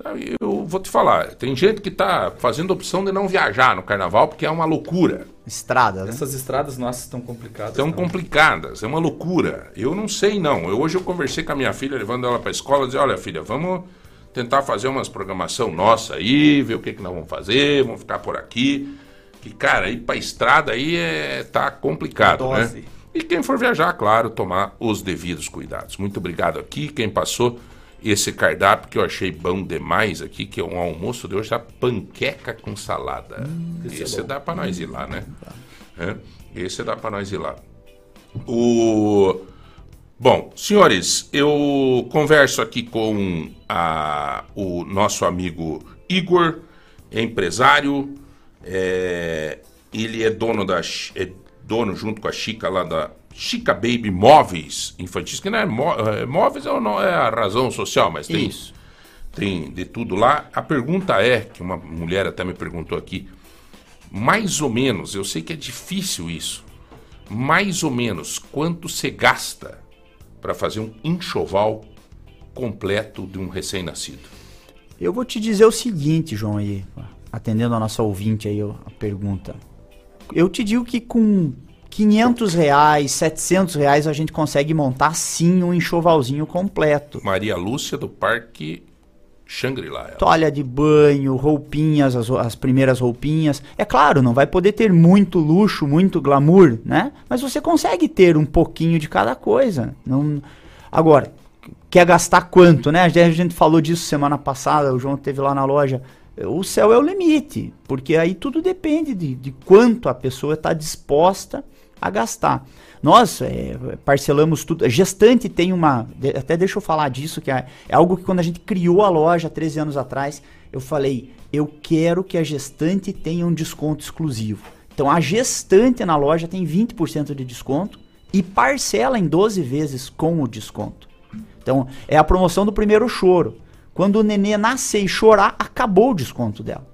Sabe, eu vou te falar, tem gente que está fazendo opção de não viajar no carnaval porque é uma loucura.
Estrada, né?
Essas estradas nossas estão complicadas.
Estão complicadas, é uma loucura. Eu não sei não. Eu, hoje eu conversei com a minha filha, levando ela para a escola, dizer, olha filha, vamos tentar fazer umas programação nossa aí, ver o que, que nós vamos fazer, vamos ficar por aqui. Que, cara, ir para estrada aí é, tá complicado,
Dose.
né? E quem for viajar, claro, tomar os devidos cuidados. Muito obrigado aqui, quem passou esse cardápio que eu achei bom demais aqui, que é um almoço de hoje, a panqueca com salada.
esse é
esse
bom.
dá para nós ir lá, né? É, esse dá para nós ir lá. O... Bom, senhores, eu converso aqui com a- o nosso amigo Igor, é empresário, é, ele é dono da é dono junto com a Chica lá da Chica Baby Móveis Infantis, que não é, mó- é, móveis é, o no- é a razão social, mas tem
Isso.
tem de tudo lá. A pergunta é, que uma mulher até me perguntou aqui, mais ou menos, eu sei que é difícil isso, mais ou menos quanto você gasta para fazer um enxoval completo de um recém-nascido?
Eu vou te dizer o seguinte, João, aí, atendendo a nossa ouvinte aí, a pergunta. Eu te digo que com 500 reais, 700 reais a gente consegue montar sim um enxovalzinho completo.
Maria Lúcia do Parque Shangri-La.
Toalha de banho, roupinhas, as, as primeiras roupinhas. É claro, não vai poder ter muito luxo, muito glamour, né? Mas você consegue ter um pouquinho de cada coisa. Não... Agora, quer gastar quanto, né? A gente falou disso semana passada, o João teve lá na loja. O céu é o limite, porque aí tudo depende de, de quanto a pessoa está disposta a gastar. Nós é, parcelamos tudo. A gestante tem uma. Até deixa eu falar disso, que é, é algo que quando a gente criou a loja 13 anos atrás, eu falei: eu quero que a gestante tenha um desconto exclusivo. Então a gestante na loja tem 20% de desconto e parcela em 12 vezes com o desconto. Então é a promoção do primeiro choro. Quando o nenê nascer e chorar, acabou o desconto dela.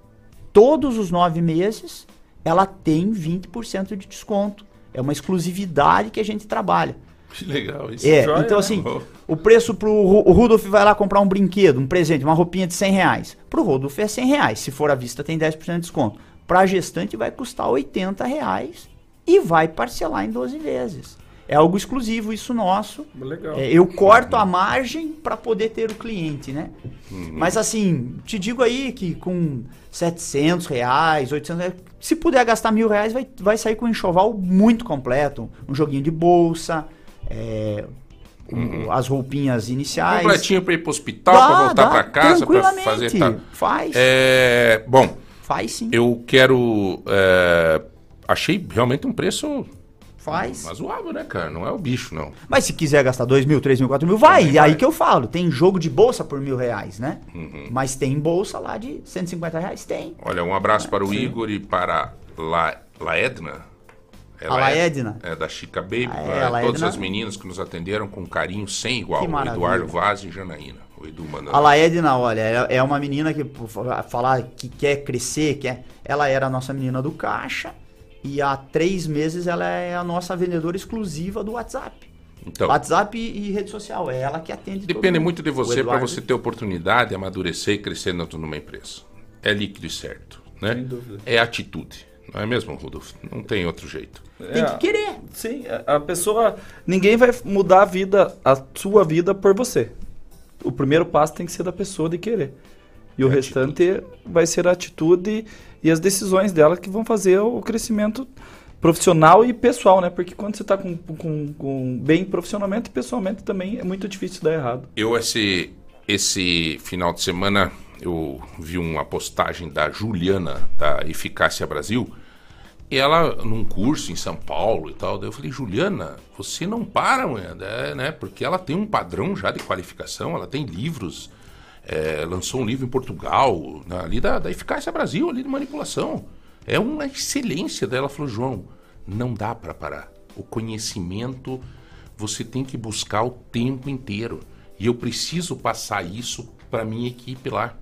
Todos os nove meses ela tem 20% de desconto. É uma exclusividade que a gente trabalha.
Que legal isso.
É,
Joia,
então
né?
assim, o preço pro Ru- o Rudolf vai lá comprar um brinquedo, um presente, uma roupinha de 100 reais. Pro Rudolf é 100 reais, se for à vista tem 10% de desconto. Pra gestante vai custar 80 reais e vai parcelar em 12 vezes. É algo exclusivo isso nosso.
Legal.
É, eu corto a margem para poder ter o cliente, né?
Uhum.
Mas assim, te digo aí que com 700 reais, 800 reais, se puder gastar mil reais, vai, vai sair com um enxoval muito completo. Um joguinho de bolsa, é, um- as roupinhas iniciais.
Completinho para ir para o hospital, para voltar para casa, para
tranquilamente.
fazer tal.
Faz.
É, bom,
Faz sim.
eu quero. é, achei realmente um preço
Faz.
razoável, né, cara? Não é o bicho, não.
Mas se quiser gastar 2 mil, 3 mil, 4 mil, vai. E aí que eu falo, tem jogo de bolsa por mil reais, né?
Uhum.
Mas tem bolsa lá de 150 reais? Tem.
Olha, um abraço para o Igor e para La, Laedna. É
A Laedna?
É da Chica Baby.
Ah, é,
para todas as meninas que nos atenderam com carinho sem igual.
Que
O. Eduardo Vaz e Janaína. O Edu mandando.
A Laedna, olha, é é uma menina que falar que quer crescer, quer. Ela era a nossa menina do caixa e há três meses ela é a nossa vendedora exclusiva do WhatsApp.
Então.
WhatsApp e, e rede social, é ela que atende. todo
Depende
mundo.
muito de você para você ter oportunidade, amadurecer e crescer dentro de uma empresa. É líquido e certo, né?
Sem dúvida.
É atitude, não é mesmo, Rodolfo? Não tem outro jeito.
É,
querer.
Sim, a- a pessoa. Ninguém vai mudar a vida, a sua vida por você. O primeiro passo tem que ser da pessoa de querer. E o restante vai ser a atitude e as decisões dela que vão fazer o crescimento profissional e pessoal, né? Porque quando você está com, com, com bem profissionalmente e pessoalmente também é muito difícil dar errado.
Eu, esse, esse final de semana, eu vi uma postagem da Juliana, da Eficácia Brasil, e ela, num curso em São Paulo e tal, daí eu falei, Juliana, você não para, mulher, né? Porque ela tem um padrão já de qualificação, ela tem livros, é, lançou um livro em Portugal, né, ali da, da Eficácia Brasil, ali de manipulação. É uma excelência dela. Ela falou, João, não dá para parar. O conhecimento você tem que buscar o tempo inteiro. E eu preciso passar isso para minha equipe lá.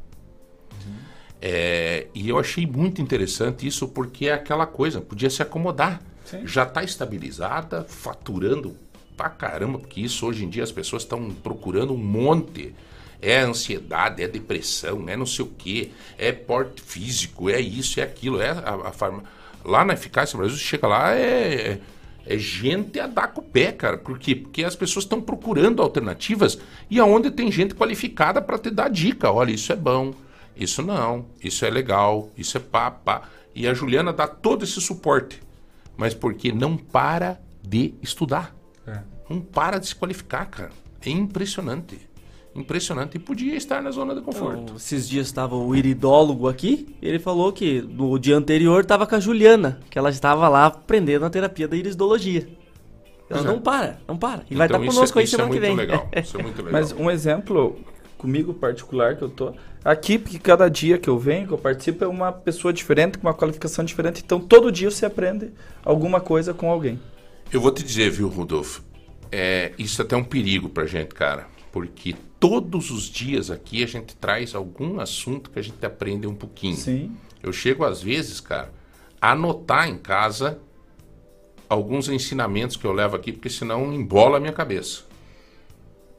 É, e eu achei muito interessante isso porque é aquela coisa, podia se acomodar.
Sim.
Já está estabilizada, faturando pra caramba, porque isso hoje em dia as pessoas estão procurando um monte. É ansiedade, é depressão, é não sei o quê, é porte físico, é isso, é aquilo, é a, a farma... Lá na Eficácia Brasil, você chega lá, é, é gente a dar com o pé, cara. Por quê? Porque as pessoas estão procurando alternativas e aonde tem gente qualificada para te dar dica. Olha, isso é bom, isso não, isso é legal, isso é pá, pá. E a Juliana dá todo esse suporte. Mas porque não para de estudar.
É.
Não para de se qualificar, cara. É impressionante. Impressionante. E podia estar na zona de conforto.
Então, esses dias estava o iridólogo aqui, ele falou que no dia anterior estava com a Juliana, que ela estava lá aprendendo a terapia da irisdologia. Ela
é.
não para, não para. E vai
Então,
estar
isso
conosco
é-
aí
isso é
semana que vem.
legal, isso é muito legal.
Mas um exemplo comigo particular que eu tô aqui, porque cada dia que eu venho, que eu participo, é uma pessoa diferente, com uma qualificação diferente. Então todo dia você aprende alguma coisa com alguém.
Eu vou te dizer, viu, Rodolfo? É, isso é até um perigo pra gente, cara. Porque todos os dias aqui a gente traz algum assunto que a gente aprende um pouquinho.
Sim.
Eu chego às vezes, cara, a anotar em casa alguns ensinamentos que eu levo aqui, porque senão embola a minha cabeça.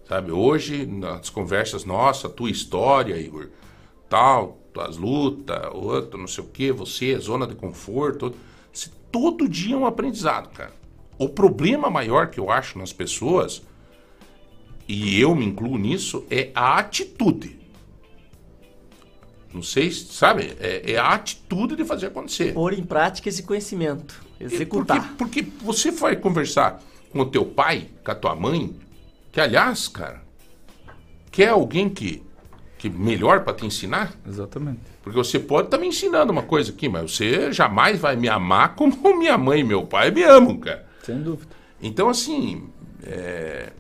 Sabe, hoje, nas conversas, nossa, tua história, Igor, tal, tuas lutas, outro, não sei o que, você, zona de conforto. Se todo dia é um aprendizado, cara. O problema maior que eu acho nas pessoas, e eu me incluo nisso, é a atitude. Não sei, se- sabe? É, é a atitude de fazer acontecer.
Pôr em prática esse conhecimento. Executar.
Porque, porque você vai conversar com o teu pai, com a tua mãe, que aliás, cara, quer alguém que, que melhor para te ensinar?
Exatamente.
Porque você pode estar me ensinando uma coisa aqui, mas você jamais vai me amar como minha mãe e meu pai me amam, cara.
Sem dúvida.
Então, assim, é,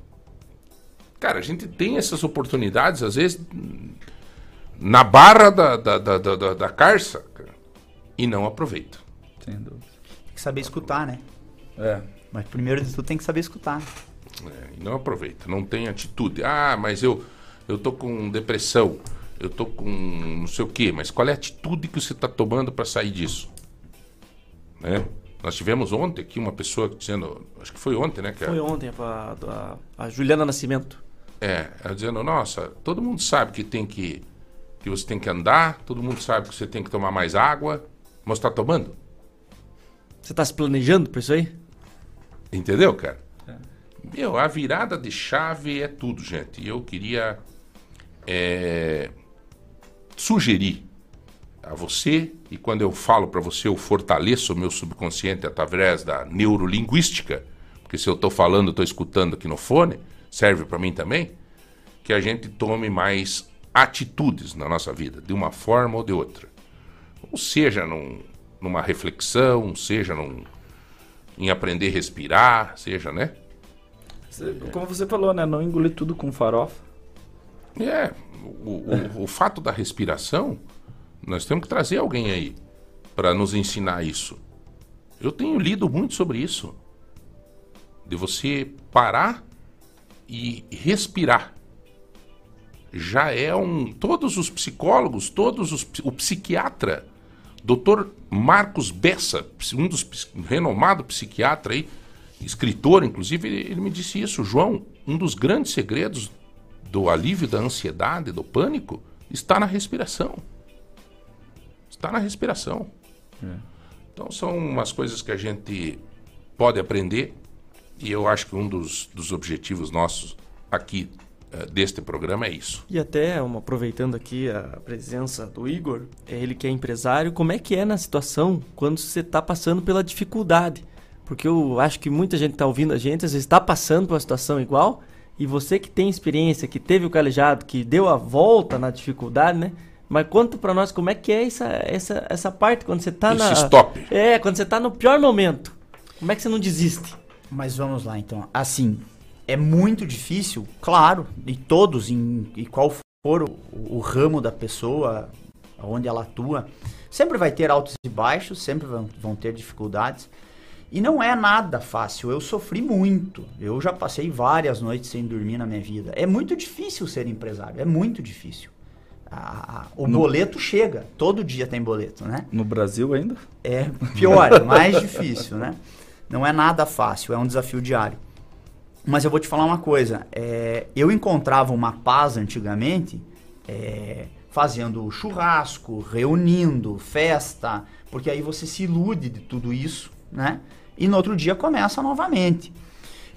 cara, a gente tem essas oportunidades, às vezes, na barra da, da, da, da, da- da carça, cara, e não aproveita.
Sem dúvida.
Tem que saber escutar, né?
É.
Mas primeiro de tudo tem que saber escutar.
É, e não aproveita, não tem atitude. Ah, mas eu, eu tô com depressão, eu tô com não sei o quê, mas qual é a atitude que você está tomando para sair disso? Né? Nós tivemos ontem aqui uma pessoa dizendo, acho que foi ontem, né? Que a-
Foi ontem a, a, a Juliana Nascimento.
É, ela dizendo, nossa, todo mundo sabe que tem que que você tem que andar, todo mundo sabe que você tem que tomar mais água, mas está tomando?
Você está se planejando para isso aí?
Entendeu, cara? Meu, a virada de chave é tudo, gente. E eu queria é, sugerir a você, e quando eu falo para você, eu fortaleço o meu subconsciente através da neurolinguística, porque se eu estou falando, estou escutando aqui no fone, serve para mim também, que a gente tome mais atitudes na nossa vida, de uma forma ou de outra. Ou seja, num- numa reflexão, seja num, em aprender a respirar, seja, né?
Como você falou, né? Não engolir tudo com farofa.
É, o, o, o fato da respiração, nós temos que trazer alguém aí para nos ensinar isso. Eu tenho lido muito sobre isso. De você parar e respirar. Já é um. Todos os psicólogos, todos os. O psiquiatra, Dr. Marcos Bessa, um dos renomado psiquiatra aí, escritor, inclusive, ele, ele me disse isso. João, um dos grandes segredos do alívio da ansiedade, do pânico, está na respiração. Está na respiração. Então são umas coisas que a gente pode aprender e eu acho que um dos, dos objetivos nossos aqui eh, deste programa é isso.
E até, um, aproveitando aqui a presença do Igor, ele que é empresário, como é que é na situação quando você está passando pela dificuldade? Porque eu acho que muita gente está ouvindo a gente, às vezes está passando por uma situação igual, e você que tem experiência, que teve o calejado, que deu a volta na dificuldade, né? Mas conta pra nós como é que é essa, essa, essa parte quando você tá
Esse
na.
stop.
É, quando você tá no pior momento. Como é que você não desiste?
Mas vamos lá, então. Assim, é muito difícil, claro, e todos, em, em qual for o, o ramo da pessoa, onde ela atua, sempre vai ter altos e baixos, sempre vão, vão ter dificuldades. E não é nada fácil. Eu sofri muito. Eu já passei várias noites sem dormir na minha vida. É muito difícil ser empresário. É muito difícil. A- a- o
No-
boleto chega. Todo dia tem boleto, né?
No Brasil ainda?
É pior, mais difícil, né? Não é nada fácil, é um desafio diário. Mas eu vou te falar uma coisa. é, eu encontrava uma paz antigamente é, fazendo churrasco, reunindo, festa, porque aí você se ilude de tudo isso, né? E no outro dia começa novamente.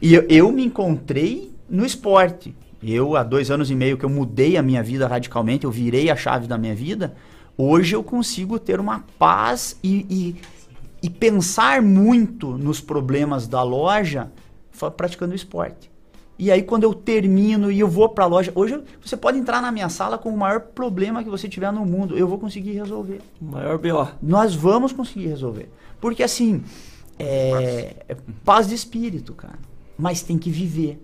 E eu, eu me encontrei no esporte. Eu, há dois anos e meio que eu mudei a minha vida radicalmente, eu virei a chave da minha vida. Hoje eu consigo ter uma paz e, e, e pensar muito nos problemas da loja praticando esporte. E aí quando eu termino e eu vou pra loja, hoje você pode entrar na minha sala com o maior problema que você tiver no mundo, eu vou conseguir resolver.
Maior BO.
Nós vamos conseguir resolver. Porque assim, é, é paz de espírito, cara. Mas tem que viver.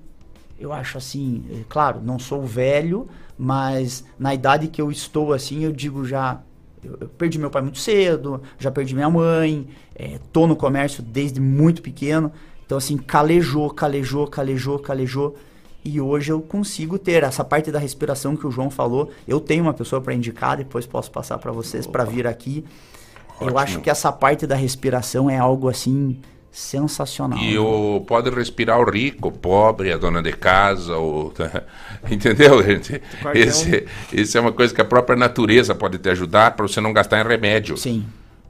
Eu acho assim, é, claro, não sou velho, mas na idade que eu estou assim, eu digo já. Eu, eu perdi meu pai muito cedo, já perdi minha mãe, é, tô no comércio desde muito pequeno. Então, assim, calejou, calejou, calejou, calejou. E hoje eu consigo ter essa parte da respiração que o João falou. Eu tenho uma pessoa para indicar, depois posso passar para vocês para vir aqui. Eu
Ótimo.
acho que essa parte da respiração é algo assim sensacional.
E o, pode respirar o rico, o pobre, a dona de casa, o, entendeu, gente? Esse, esse é uma coisa que a própria natureza pode te ajudar para você não gastar em remédio.
Sim.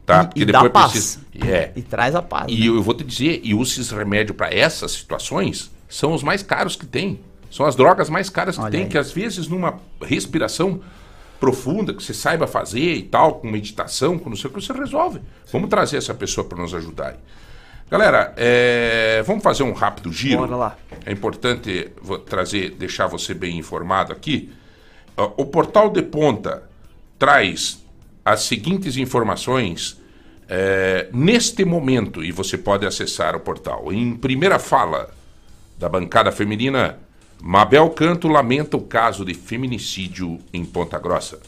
Tá?
E-
Porque
e dá
depois
paz.
precisa. É.
E traz a paz.
E
né?
eu vou te dizer, e esses remédios para essas situações são os mais caros que tem. São as drogas mais caras que
Olha
tem,
aí.
que às vezes numa respiração profunda, que você saiba fazer e tal, com meditação, com não sei o que, você resolve. Vamos trazer essa pessoa para nos ajudar aí. Galera, é, vamos fazer um rápido giro.
Bora lá.
É importante trazer, deixar você bem informado aqui. O Portal de Ponta traz as seguintes informações é, neste momento, e você pode acessar o portal. Em primeira fala da bancada feminina, Mabel Canto lamenta o caso de feminicídio em Ponta Grossa.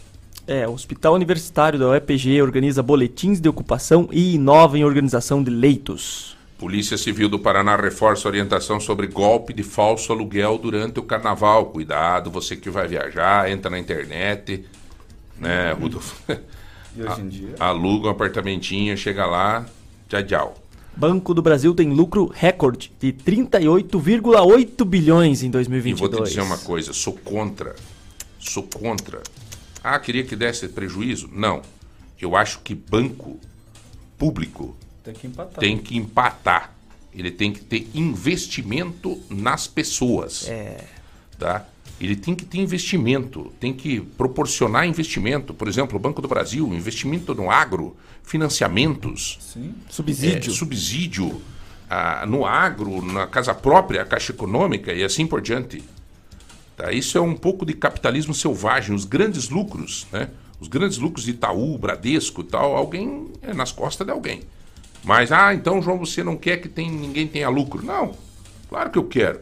É, o Hospital Universitário da UEPG organiza boletins de ocupação e inova em organização de leitos.
Polícia Civil do Paraná reforça a orientação sobre golpe de falso aluguel durante o carnaval. Cuidado, você que vai viajar, entra na internet, né, Rudolf?
E hoje em dia?
Aluga um apartamentinho, chega lá, tchau, tchau.
Banco do Brasil tem lucro recorde de 38,8 bilhões em
E
2022.
vou te dizer uma coisa, sou contra. Sou contra. Ah, queria que desse prejuízo? Não. Eu acho que banco público
Tem que empatar.
tem que empatar. Ele tem que ter investimento nas pessoas.
É.
Tá? Ele tem que ter investimento, tem que proporcionar investimento. Por exemplo, o Banco do Brasil, investimento no agro, financiamentos.
Sim.
Subsídio.
É, subsídio ah, no agro, na casa própria, a Caixa Econômica e assim por diante. Tá? Isso é um pouco de capitalismo selvagem. Os grandes lucros, né? os grandes lucros de Itaú, Bradesco e tal, alguém é nas costas de alguém. Mas, ah, então, João, você não quer que tem, ninguém tenha lucro. Não, claro que eu quero.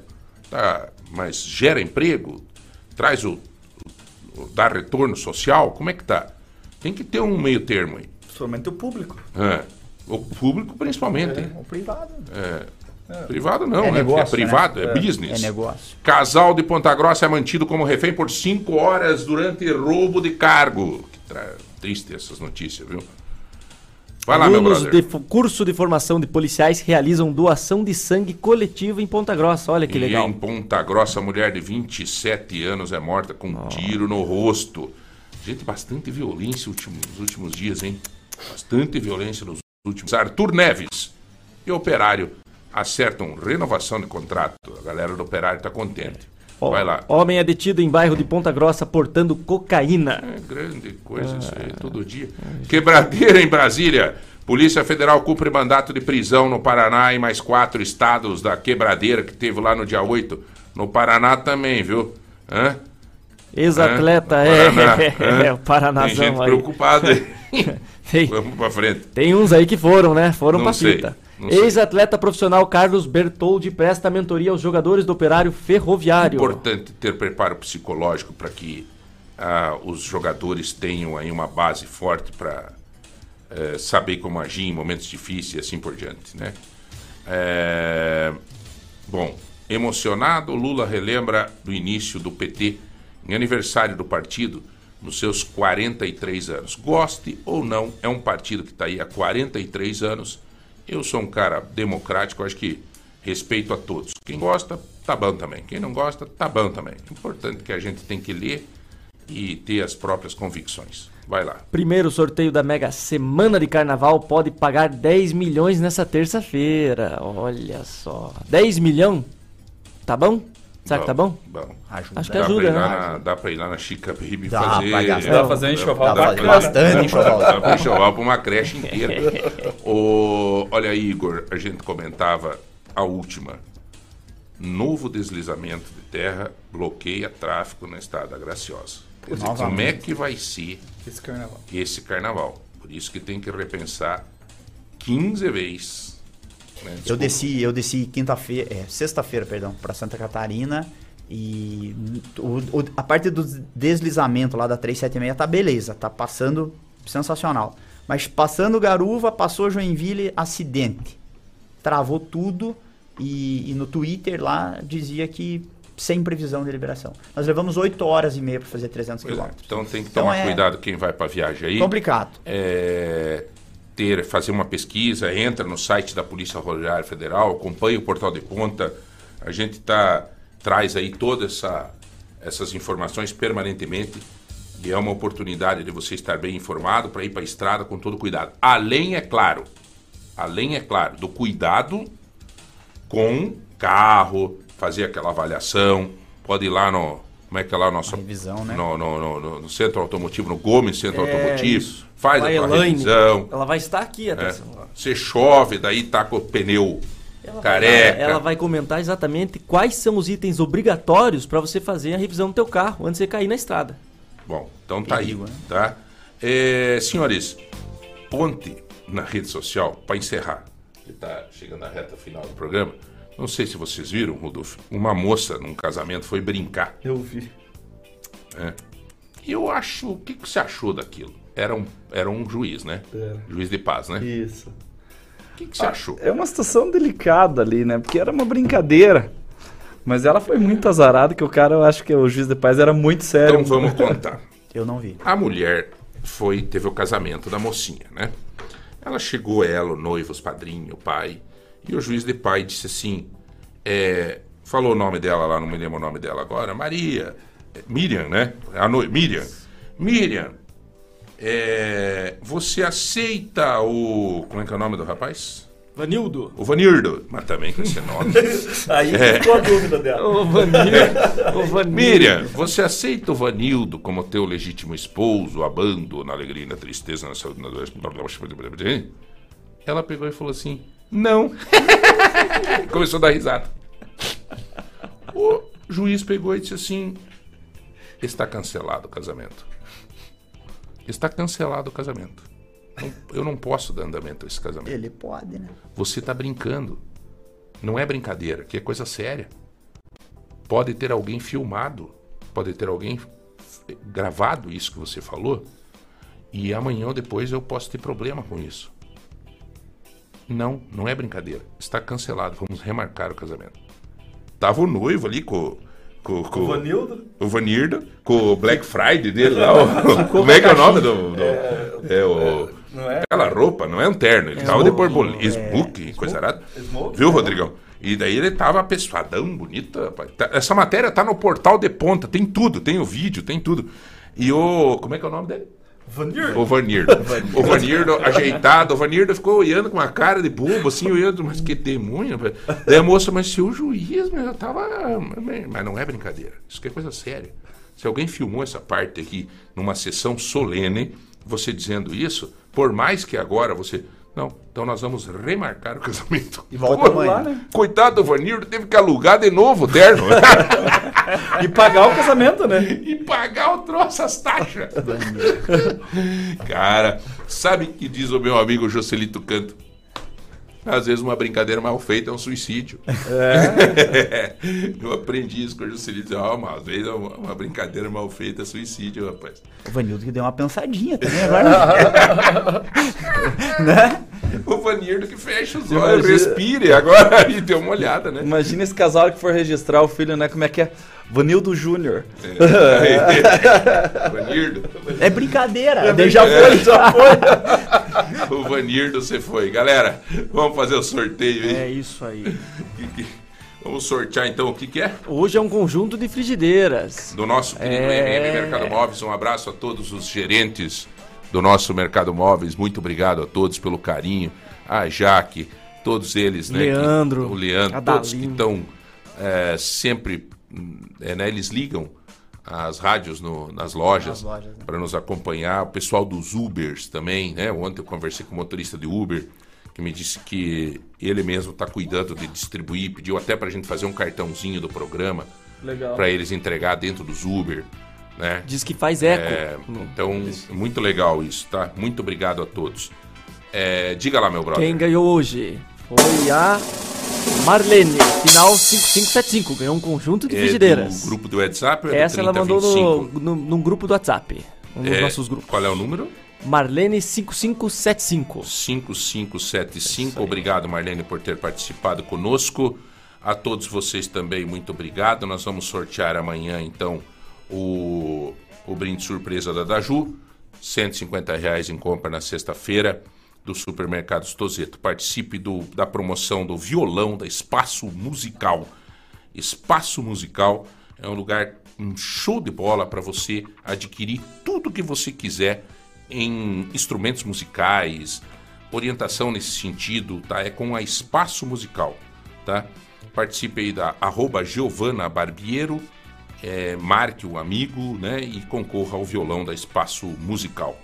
Tá? Mas gera emprego, traz o, o- dá retorno social, como é que tá? Tem que ter um meio termo aí.
Somente o público.
É. O público principalmente.
É, o privado.
É.
É.
Privado não,
É
né?
negócio,
Porque é privado,
né?
é,
É,
business.
é negócio.
Casal de Ponta Grossa é mantido como refém por cinco horas durante roubo de cargo. Que tra- Triste essas notícias, viu? Vai lá, meu
Alunos
brother.
de curso de formação de policiais realizam doação de sangue coletiva em Ponta Grossa. Olha que
E
legal.
em Ponta Grossa, mulher de 27 anos é morta com um tiro no rosto. Gente, bastante violência nos últimos dias, hein? Bastante violência nos últimos. Arthur Neves e Operário acertam renovação de contrato. A galera do Operário tá contente. Vai lá.
Homem é detido em bairro de Ponta Grossa portando cocaína.
É grande coisa isso aí, todo dia. Quebradeira em Brasília. Polícia Federal cumpre mandato de prisão no Paraná e mais quatro estados da quebradeira que teve lá no dia 8. No Paraná também, viu? Hã?
Ex-atleta, é,
Paraná, hã?
é, o Paranazão
Tem gente
aí.
preocupada aí.
Tem.
Vamos pra frente.
Tem uns aí que foram, né? Foram
Não
pra
sei,
fita. Ex-atleta profissional Carlos Bertoldi presta mentoria aos jogadores do Operário Ferroviário.
Importante ter preparo psicológico para que ah, os jogadores tenham aí uma base forte para saber como agir em momentos difíceis e assim por diante, né? É, bom, emocionado, Lula relembra do início do PT em aniversário do partido nos seus 43 anos. Goste ou não, é um partido que está aí há 43 anos. Eu sou um cara democrático, acho que respeito a todos. Quem gosta, tá bom também. Quem não gosta, tá bom também. O importante é que a gente tem que ler e ter as próprias convicções. Vai lá.
Primeiro sorteio da Mega Semana de Carnaval pode pagar 10 milhões nessa terça-feira. Olha só. 10 milhão? Tá bom? Será que tá bom?
Bom.
Acho que
Dá
ajuda,
pra ir
né?
lá na- dá pra ir lá na Chica Baby e
Dá
fazer.
pra gastar. Dá pra fazer um enxoval
Dá
pra bastante enxoval.
Dá pra enxoval pra uma creche inteira. Ô, olha aí, Igor, a gente comentava a última. Novo deslizamento de terra bloqueia tráfego na estrada graciosa. Quer dizer, como é que vai ser
Esse carnaval.
esse carnaval? Por isso que tem que repensar 15 vezes. Né?
Eu desci, eu desci quinta-feira, é, sexta-feira, perdão, para Santa Catarina e o- o- a parte do deslizamento lá da 376 tá beleza, tá passando sensacional. Mas passando Garuva, passou Joinville, acidente. Travou tudo e, e no Twitter lá dizia que sem previsão de liberação. Nós levamos 8 horas e meia para fazer 300
Pois é,
quilômetros.
Então tem que
Então
tomar
é
cuidado quem vai para viagem aí.
Complicado.
É, ter, fazer uma pesquisa, entra no site da Polícia Rodoviária Federal, acompanha o portal de ponta. A gente tá, traz aí todas essa, essas informações permanentemente. E é uma oportunidade de você estar bem informado para ir para a estrada com todo cuidado. Além, é claro, além, é claro, do cuidado com carro, fazer aquela avaliação, pode ir lá no. Como é que é lá a nossa.
revisão, né?
No, no, no- no- no centro automotivo, no Gomes Centro
É,
Automotivo.
isso.
Faz
Vai
a tua
Elaine,
revisão.
Ela vai estar aqui,
É.
atenção.
Você chove, daí tá com o pneu careca.
Ela vai comentar exatamente quais são os itens obrigatórios para você fazer a revisão do teu carro antes de você cair na estrada.
Bom, então tá
Perigo,
aí,
né?
tá? É, senhores, ponte na rede social para encerrar. Que tá chegando à reta final do programa. Não sei se vocês viram, Rodolfo. Uma moça num casamento foi brincar.
Eu vi.
É. E eu acho. O que, que você achou daquilo? Era um, era um juiz, né?
Era.
Juiz de paz, né?
Isso.
O que, que você achou?
É uma situação delicada ali, né? Porque era uma brincadeira. Mas ela foi muito azarada que o cara, eu acho que o juiz de paz era muito sério.
Então vamos contar.
Eu não vi.
A mulher foi, teve o casamento da mocinha, né? Ela chegou, ela, o noivo, os padrinhos, o pai, e o juiz de pai disse assim: é, falou o nome dela lá, não me lembro o nome dela agora, Maria, é, Miriam, né? A no, Miriam. Miriam, é, você aceita o. Como é que é o nome do rapaz?
Vanildo.
O Vanildo, mas também com esse nome.
Aí
É.
ficou a dúvida dela.
O Vanildo. o Vanildo.
Miriam, você aceita o Vanildo como teu legítimo esposo, abando na alegria e na tristeza, na saúde, na doença? Ela pegou e falou assim: Não. Começou a dar risada. O juiz pegou e disse assim: Está cancelado o casamento. Está cancelado o casamento. Não- Eu não posso dar andamento a esse casamento.
Ele pode, né?
Você está brincando. Não é brincadeira, que é coisa séria. Pode ter alguém filmado, pode ter alguém gravado isso que você falou, e amanhã ou depois eu posso ter problema com isso. Não, não é brincadeira. Está cancelado. Vamos remarcar o casamento. Tava o noivo ali com. Com, com
O Vanildo?
O Vanildo, com o Black Friday dele lá. o- como é que é o nome do. do- é, o.
Não é?
Aquela roupa, não é um terno. Ele
É
tava de borboleta.
é,
Smoking, coisa arada.
Smoking,
Viu,
é.
Rodrigão? E daí ele tava apessoadão, bonita. rapaz. Tá- Essa matéria tá no portal de ponta, tem tudo, tem o vídeo, tem tudo. E o. Como é que é o nome dele?
Vanildo.
O Vanirdo. o Vanirdo ajeitado. O Vanirdo ficou olhando com uma cara de bobo, assim, olhando, mas que demônio. Daí a moça, mas se o juiz, meu, eu tava. Mas não é brincadeira. Isso que é coisa séria. Se alguém filmou essa parte aqui numa sessão solene, você dizendo isso, por mais que agora você. Não, então nós vamos remarcar o casamento.
E volta
Pô,
amanhã, né?
Coitado do Vanirdo, teve que alugar de novo o terno.
E pagar o casamento, né?
e pagar o troço, as taxas. Cara, sabe o que diz o meu amigo Joselito Canto? Às vezes uma brincadeira mal feita é um suicídio. É. Eu aprendi isso com o Juscelino. Ah, mas às vezes uma, uma brincadeira mal feita é suicídio, rapaz.
O Vanildo que deu uma pensadinha também agora.
né? O Vanildo que fecha os olhos,
Imagina-
respire agora e dê uma olhada, né?
Imagina esse casal que for registrar o filho, né? Como é que é? Vanildo Júnior.
É. Vanildo.
É brincadeira.
É
daí já
brincadeira.
foi, já foi.
O Vanirdo você foi. Galera, vamos fazer o sorteio aí.
É isso aí.
Vamos sortear então o que, que é?
Hoje é um conjunto de frigideiras.
Do nosso querido
É.
MM Mercado Móveis. Um abraço a todos os gerentes do nosso Mercado Móveis. Muito obrigado a todos pelo carinho. A Jaque, todos eles, né? que-
Leandro,
o Leandro, todos que estão é, sempre. hum, é, né, eles ligam as rádios no- nas lojas,
lojas, né?
para nos acompanhar. O pessoal dos Ubers também, né? Ontem eu conversei com o motorista de Uber que me disse que ele mesmo está cuidando de distribuir, pediu até para a gente fazer um cartãozinho do programa para eles entregar dentro dos Uber, né?
Diz que faz eco.
É, então, muito legal isso, tá? Muito obrigado a todos. É, diga lá, meu brother.
Quem ganhou hoje foi a Marlene, final 5575. Ganhou um conjunto de
É
frigideiras.
grupo do WhatsApp é do
Essa ela mandou
3025?
no, no, num grupo do WhatsApp. Um dos
É,
nossos grupos.
Qual é o número?
Marlene 5575.
5575. Obrigado, Marlene, por ter participado conosco. A todos vocês também, muito obrigado. Nós vamos sortear amanhã, então, o, o brinde surpresa da Daju. 150 reais em compra na sexta-feira do Supermercados Tozeto. Participe do, da promoção do violão da Espaço Musical. Espaço Musical é um lugar, um show de bola para você adquirir tudo que você quiser em instrumentos musicais, orientação nesse sentido, tá? É com a Espaço Musical, tá? Participe aí da arroba Giovana Barbiero, é, marque o amigo, né? E concorra ao violão da Espaço Musical.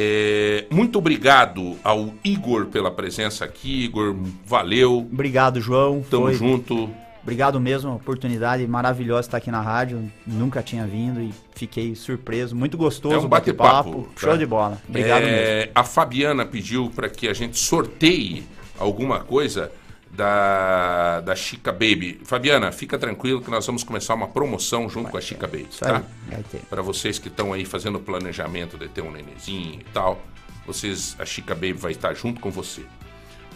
É, muito obrigado ao Igor pela presença aqui, Igor, valeu.
Obrigado, João.
Tamo
Foi-
junto.
Obrigado mesmo, oportunidade maravilhosa estar aqui na rádio. Nunca tinha vindo e fiquei surpreso. Muito gostoso
É um bate-papo.
Show
tá?
de bola. Obrigado mesmo.
É, A Fabiana pediu para que a gente sorteie alguma coisa da, da Chica Baby. Fabiana, fica tranquilo que nós vamos começar uma promoção junto com a Chica Baby,
aí,
tá?
vai ter.
Para vocês que estão aí fazendo planejamento de ter um nenenzinho e tal, vocês, a Chica Baby vai estar junto com você.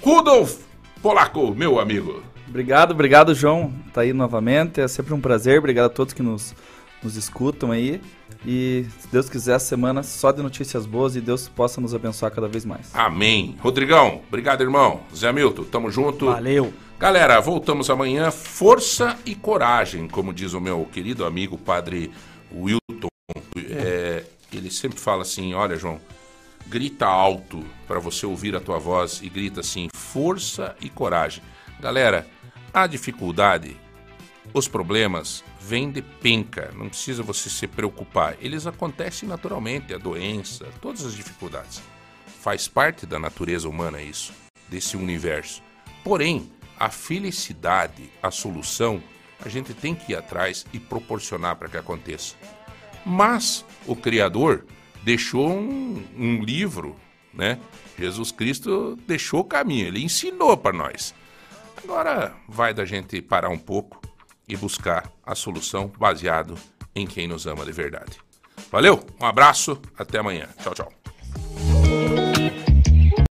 Rudolf Polaco, meu amigo.
Obrigado, obrigado, João. Tá aí novamente. É sempre um prazer. Obrigado a todos que nos, nos escutam aí. E se Deus quiser, a semana só de notícias boas e Deus possa nos abençoar cada vez mais.
Amém. Rodrigão, obrigado, irmão. Zé Milton, tamo junto.
Valeu.
Galera, voltamos amanhã. Força e coragem, como diz o meu querido amigo padre Wilton. É, ele sempre fala assim: olha, João, grita alto para você ouvir a tua voz e grita assim: força e coragem. Galera, a dificuldade, os problemas vêm de penca, não precisa você se preocupar. Eles acontecem naturalmente, a doença, todas as dificuldades. Faz parte da natureza humana isso, desse universo. Porém, a felicidade, a solução, a gente tem que ir atrás e proporcionar para que aconteça. Mas o Criador deixou um, um livro, né? Jesus Cristo deixou o caminho, ele ensinou para nós. Agora vai da gente parar um pouco e buscar a solução baseado em quem nos ama de verdade. Valeu, um abraço, até amanhã. Tchau, tchau.